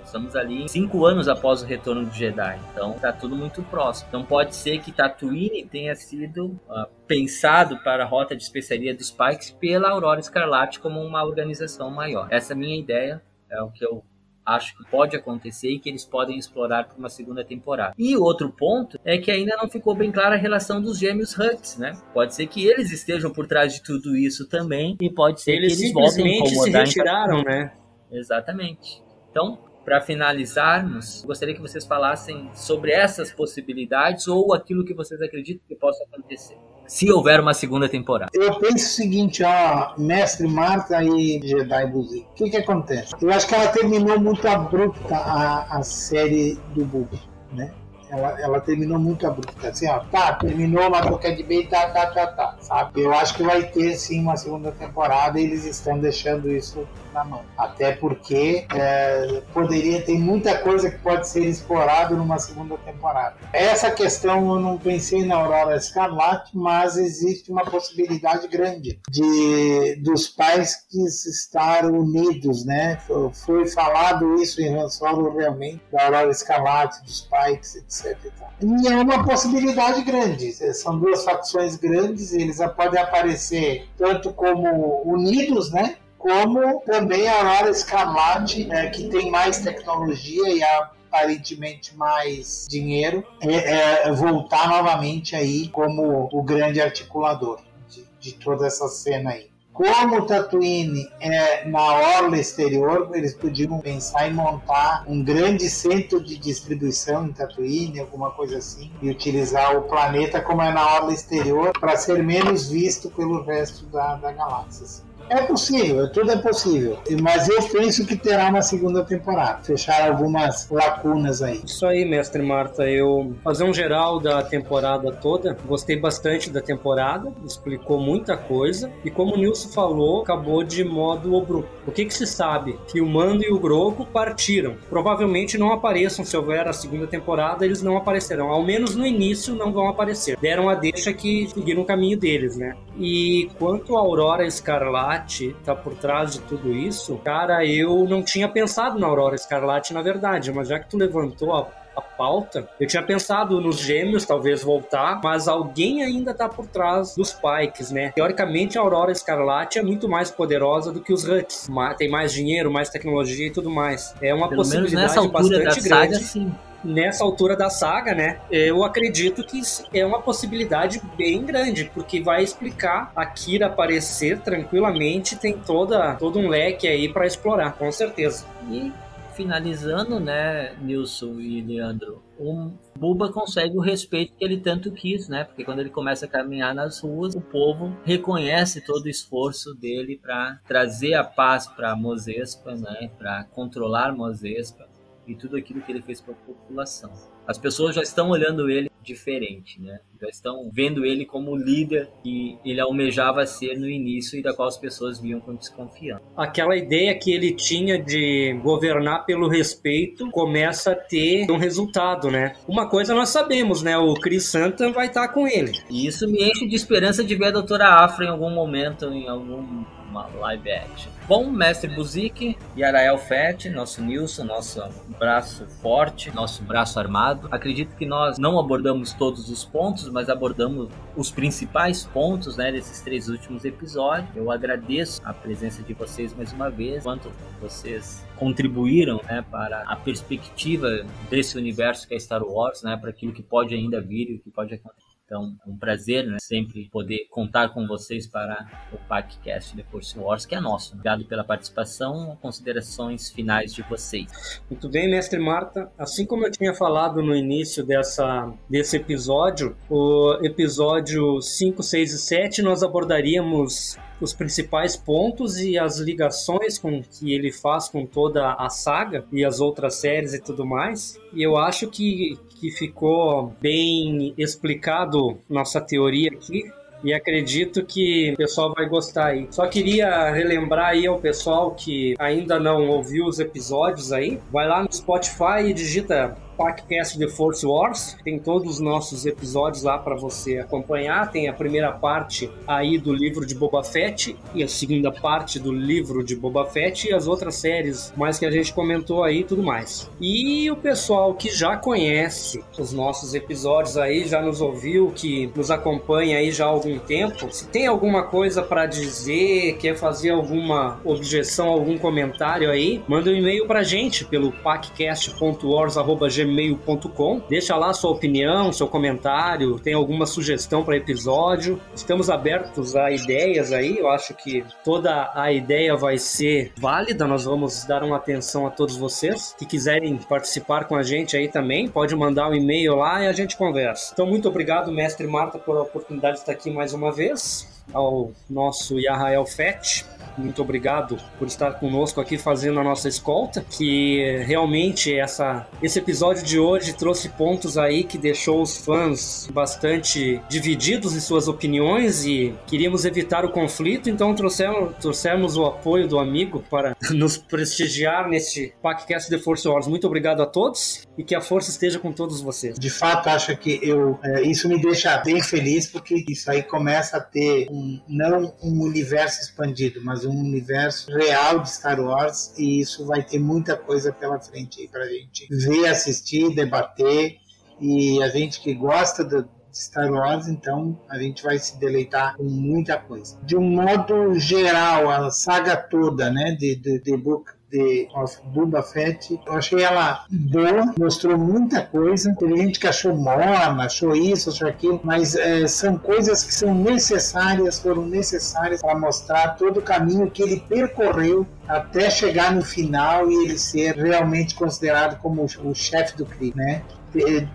Estamos ali cinco anos após o retorno do Jedi, então tá tudo muito próximo. Então pode ser que Tatooine tenha sido uh, pensado para a rota de especiaria dos Pikes pela Aurora Escarlate como uma organização maior. Essa é a minha ideia, é o que eu acho que pode acontecer e que eles podem explorar para uma segunda temporada. E outro ponto é que ainda não ficou bem clara a relação dos gêmeos Huts, né? Pode ser que eles estejam por trás de tudo isso também e pode ser eles que eles voltem a se incomodar. retiraram, né? Exatamente. Então, para finalizarmos, gostaria que vocês falassem sobre essas possibilidades ou aquilo que vocês acreditam que possa acontecer. Se houver uma segunda temporada. Eu penso o seguinte, ó, Mestre Marta e Jedi Buzi. O que que acontece? Eu acho que ela terminou muito abrupta a, a série do Bug, né? Ela, ela terminou muito abrupta, assim, ó, tá, terminou, matou Cad Bane, tá, tá, tá, tá, sabe? Eu acho que vai ter, sim, uma segunda temporada e eles estão deixando isso na mão. Até porque é, poderia ter muita coisa que pode ser explorado numa segunda temporada. Essa questão eu não pensei na Aurora Escarlate, mas existe uma possibilidade grande de dos pais que estar unidos, né? Foi falado isso em Han Solo realmente, da Aurora Escarlate, dos pais, etc. E é uma possibilidade grande. São duas facções grandes, eles podem aparecer tanto como unidos, né? Como também a Aurora Escarlate, né, que tem mais tecnologia e aparentemente mais dinheiro, é, é, voltar novamente aí como o grande articulador de, de toda essa cena aí. Como o Tatooine é na orla exterior, eles podiam pensar em montar um grande centro de distribuição em Tatooine, alguma coisa assim, e utilizar o planeta como é na orla exterior para ser menos visto pelo resto da, da galáxia. Assim. É possível, tudo é possível. Mas eu penso que terá uma segunda temporada. Fechar algumas lacunas aí. Isso aí, mestre Marta. Eu fazer um geral da temporada toda. Gostei bastante da temporada. Explicou muita coisa. E como o Nilson falou, acabou de modo abrupto. O que, que se sabe? Que o Mando e o Grogu partiram. Provavelmente não apareçam se houver a segunda temporada. Eles não aparecerão. Ao menos no início não vão aparecer. Deram a deixa que seguiram o caminho deles, né? E quanto a Aurora Escarlate tá por trás de tudo isso, cara, eu não tinha pensado na Aurora Escarlate, na verdade, mas já que tu levantou a, a pauta, eu tinha pensado nos gêmeos talvez voltar, mas alguém ainda tá por trás dos Pikes, né? Teoricamente, a Aurora Escarlate é muito mais poderosa do que os Huts. Tem mais dinheiro, mais tecnologia e tudo mais. É uma Pelo possibilidade bastante grande. Saga, sim nessa altura da saga, né? Eu acredito que é uma possibilidade bem grande, porque vai explicar a Kira aparecer tranquilamente, tem toda todo um leque aí para explorar, com certeza. E finalizando, né, Nilson e Leandro, o Buba consegue o respeito que ele tanto quis, né? Porque quando ele começa a caminhar nas ruas, o povo reconhece todo o esforço dele para trazer a paz para Mozespa, né? Para controlar Mozespa e tudo aquilo que ele fez para a população. As pessoas já estão olhando ele diferente, né? Já estão vendo ele como o líder que ele almejava ser no início e da qual as pessoas viam com desconfiança. Aquela ideia que ele tinha de governar pelo respeito começa a ter um resultado, né? Uma coisa nós sabemos, né? O Chris Santa vai estar com ele. E isso me enche de esperança de ver a Doutora Afra em algum momento, em algum uma live action. Bom, mestre Buzik, Yarael Fett, nosso Nilson, nosso braço forte, nosso braço armado. Acredito que nós não abordamos todos os pontos, mas abordamos os principais pontos né, desses três últimos episódios. Eu agradeço a presença de vocês mais uma vez, quanto vocês contribuíram né, para a perspectiva desse universo que é Star Wars, né, para aquilo que pode ainda vir e o que pode acontecer. Então, é um prazer né, sempre poder contar com vocês para o podcast The Force Wars, que é nosso. Obrigado pela participação, considerações finais de vocês. Muito bem, mestre Marta. Assim como eu tinha falado no início dessa, desse episódio, o episódio 5, 6 e 7, nós abordaríamos os principais pontos e as ligações com que ele faz com toda a saga e as outras séries e tudo mais. E eu acho que, que ficou bem explicado nossa teoria aqui. E acredito que o pessoal vai gostar aí. Só queria relembrar aí ao pessoal que ainda não ouviu os episódios aí. Vai lá no Spotify e digita podcast The Force Wars. Tem todos os nossos episódios lá para você acompanhar. Tem a primeira parte aí do livro de Boba Fett e a segunda parte do livro de Boba Fett e as outras séries mais que a gente comentou aí e tudo mais. E o pessoal que já conhece os nossos episódios aí, já nos ouviu, que nos acompanha aí já há algum tempo, se tem alguma coisa para dizer, quer fazer alguma objeção, algum comentário aí, manda um e-mail pra gente pelo paccast.wars.gmail gmail.com. Deixa lá sua opinião, seu comentário, tem alguma sugestão para episódio. Estamos abertos a ideias aí. Eu acho que toda a ideia vai ser válida. Nós vamos dar uma atenção a todos vocês que quiserem participar com a gente aí também. Pode mandar um e-mail lá e a gente conversa. Então, muito obrigado, mestre Marta, por a oportunidade de estar aqui mais uma vez. Ao nosso Yahael Fett muito obrigado por estar conosco aqui fazendo a nossa escolta, que realmente essa, esse episódio de hoje trouxe pontos aí que deixou os fãs bastante divididos em suas opiniões e queríamos evitar o conflito, então trouxemos, trouxemos o apoio do amigo para nos prestigiar neste podcast The Force Wars. Muito obrigado a todos e que a força esteja com todos vocês. De fato, acho que eu é, isso me deixa bem feliz porque isso aí começa a ter um, não um universo expandido, mas um universo real de Star Wars e isso vai ter muita coisa pela frente aí pra gente ver, assistir, debater e a gente que gosta do, Star Wars, então a gente vai se deleitar com muita coisa. De um modo geral, a saga toda, né, de, de, de Book de Boba Fett. Eu achei ela boa, mostrou muita coisa. Teve gente que achou morna, achou isso, achou aquilo, mas é, são coisas que são necessárias, foram necessárias para mostrar todo o caminho que ele percorreu até chegar no final e ele ser realmente considerado como o chefe do crime, né? Ele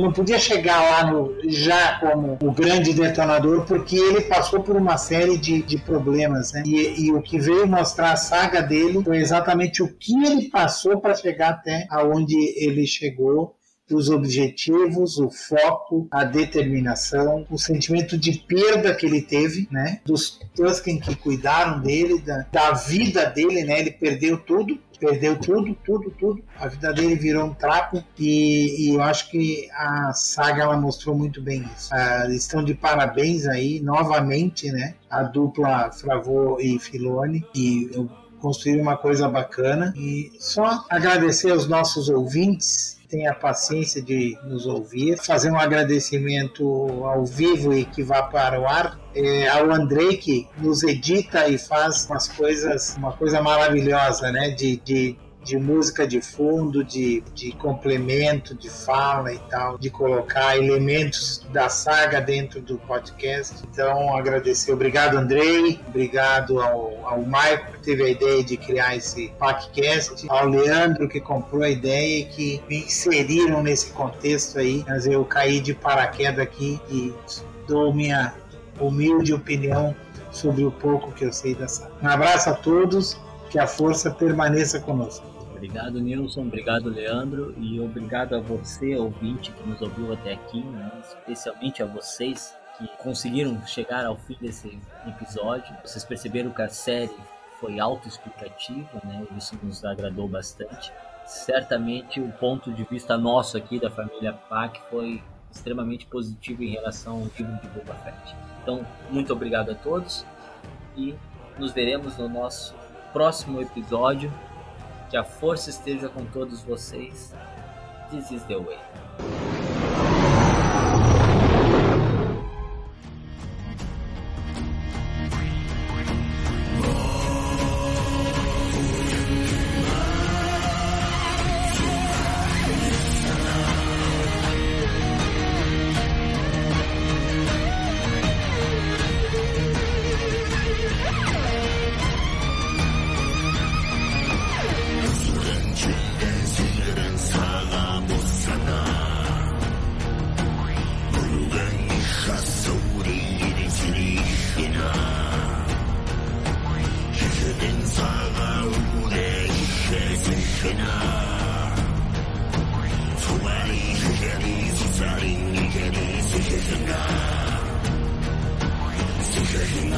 não podia chegar lá no, já como o grande detonador, porque ele passou por uma série de, de problemas. Né? E, e, o que veio mostrar a saga dele foi exatamente o que ele passou para chegar até aonde ele chegou os objetivos, o foco, a determinação, o sentimento de perda que ele teve, né? Dos Tusken que cuidaram dele, da, da vida dele, né? Ele perdeu tudo, perdeu tudo, tudo, tudo. A vida dele virou um trapo e, e eu acho que a saga ela mostrou muito bem isso. Ah, estão de parabéns aí novamente, né? A dupla Fravô e Filone e construir uma coisa bacana e só agradecer aos nossos ouvintes tenha paciência de nos ouvir, fazer um agradecimento ao vivo e que vá para o ar é, ao Andrei que nos edita e faz umas coisas, uma coisa maravilhosa, né? De, de de música de fundo, de, de complemento, de fala e tal, de colocar elementos da saga dentro do podcast. Então, agradecer. Obrigado, Andrei. Obrigado ao, ao Maico, que teve a ideia de criar esse podcast. Ao Leandro, que comprou a ideia e que me inseriram nesse contexto aí. Mas eu caí de paraquedas aqui e dou minha humilde opinião sobre o pouco que eu sei da saga. Um abraço a todos, que a força permaneça conosco. Obrigado, Nilson. Obrigado, Leandro. E obrigado a você, ouvinte, que nos ouviu até aqui, né? especialmente a vocês que conseguiram chegar ao fim desse episódio. Vocês perceberam que a série foi autoexplicativa, né? Isso nos agradou bastante. Certamente o ponto de vista nosso aqui da família Pac foi extremamente positivo em relação ao livro de Boba Fett. Então, muito obrigado a todos e nos veremos no nosso próximo episódio que a força esteja com todos vocês. This is the way. 人生啊，无奈，一切随风啊！从来一切，一切离散，一切离散，一切随风啊！随风啊！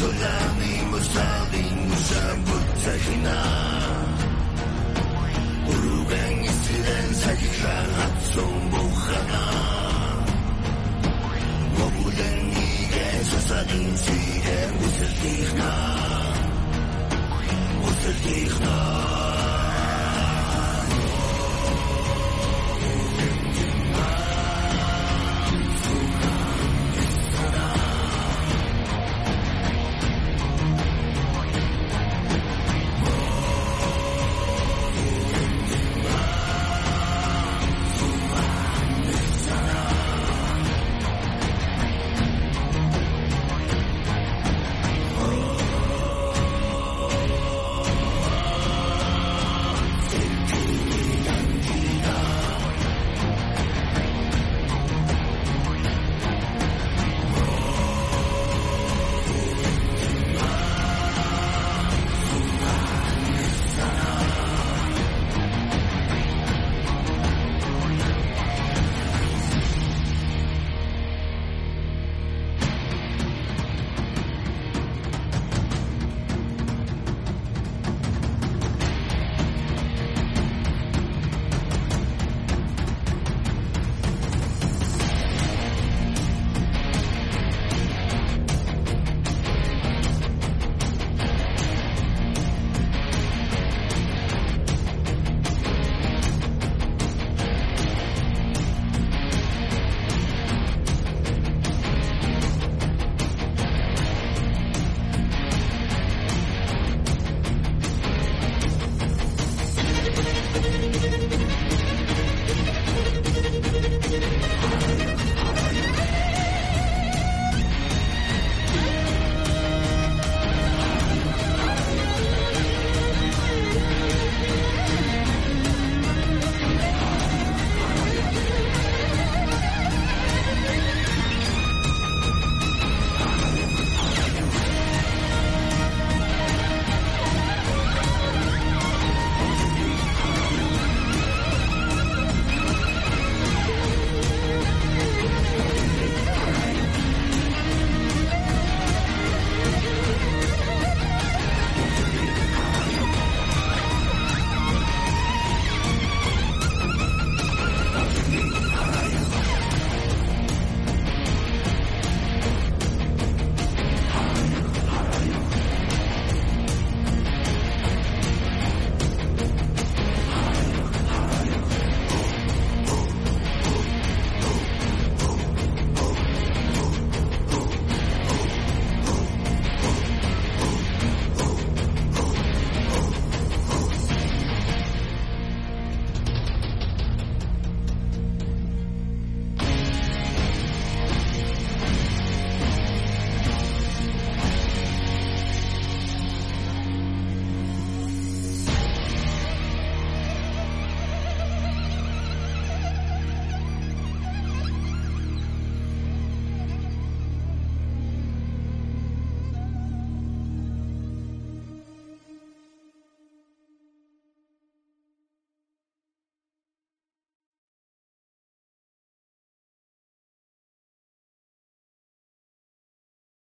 سلامي مستقيم مشابه سكنا قلوبان يسرن سكران هاتسون بوخنا وبدن إيجا سسقين سيجا وسلتيخنا وسلتيخنا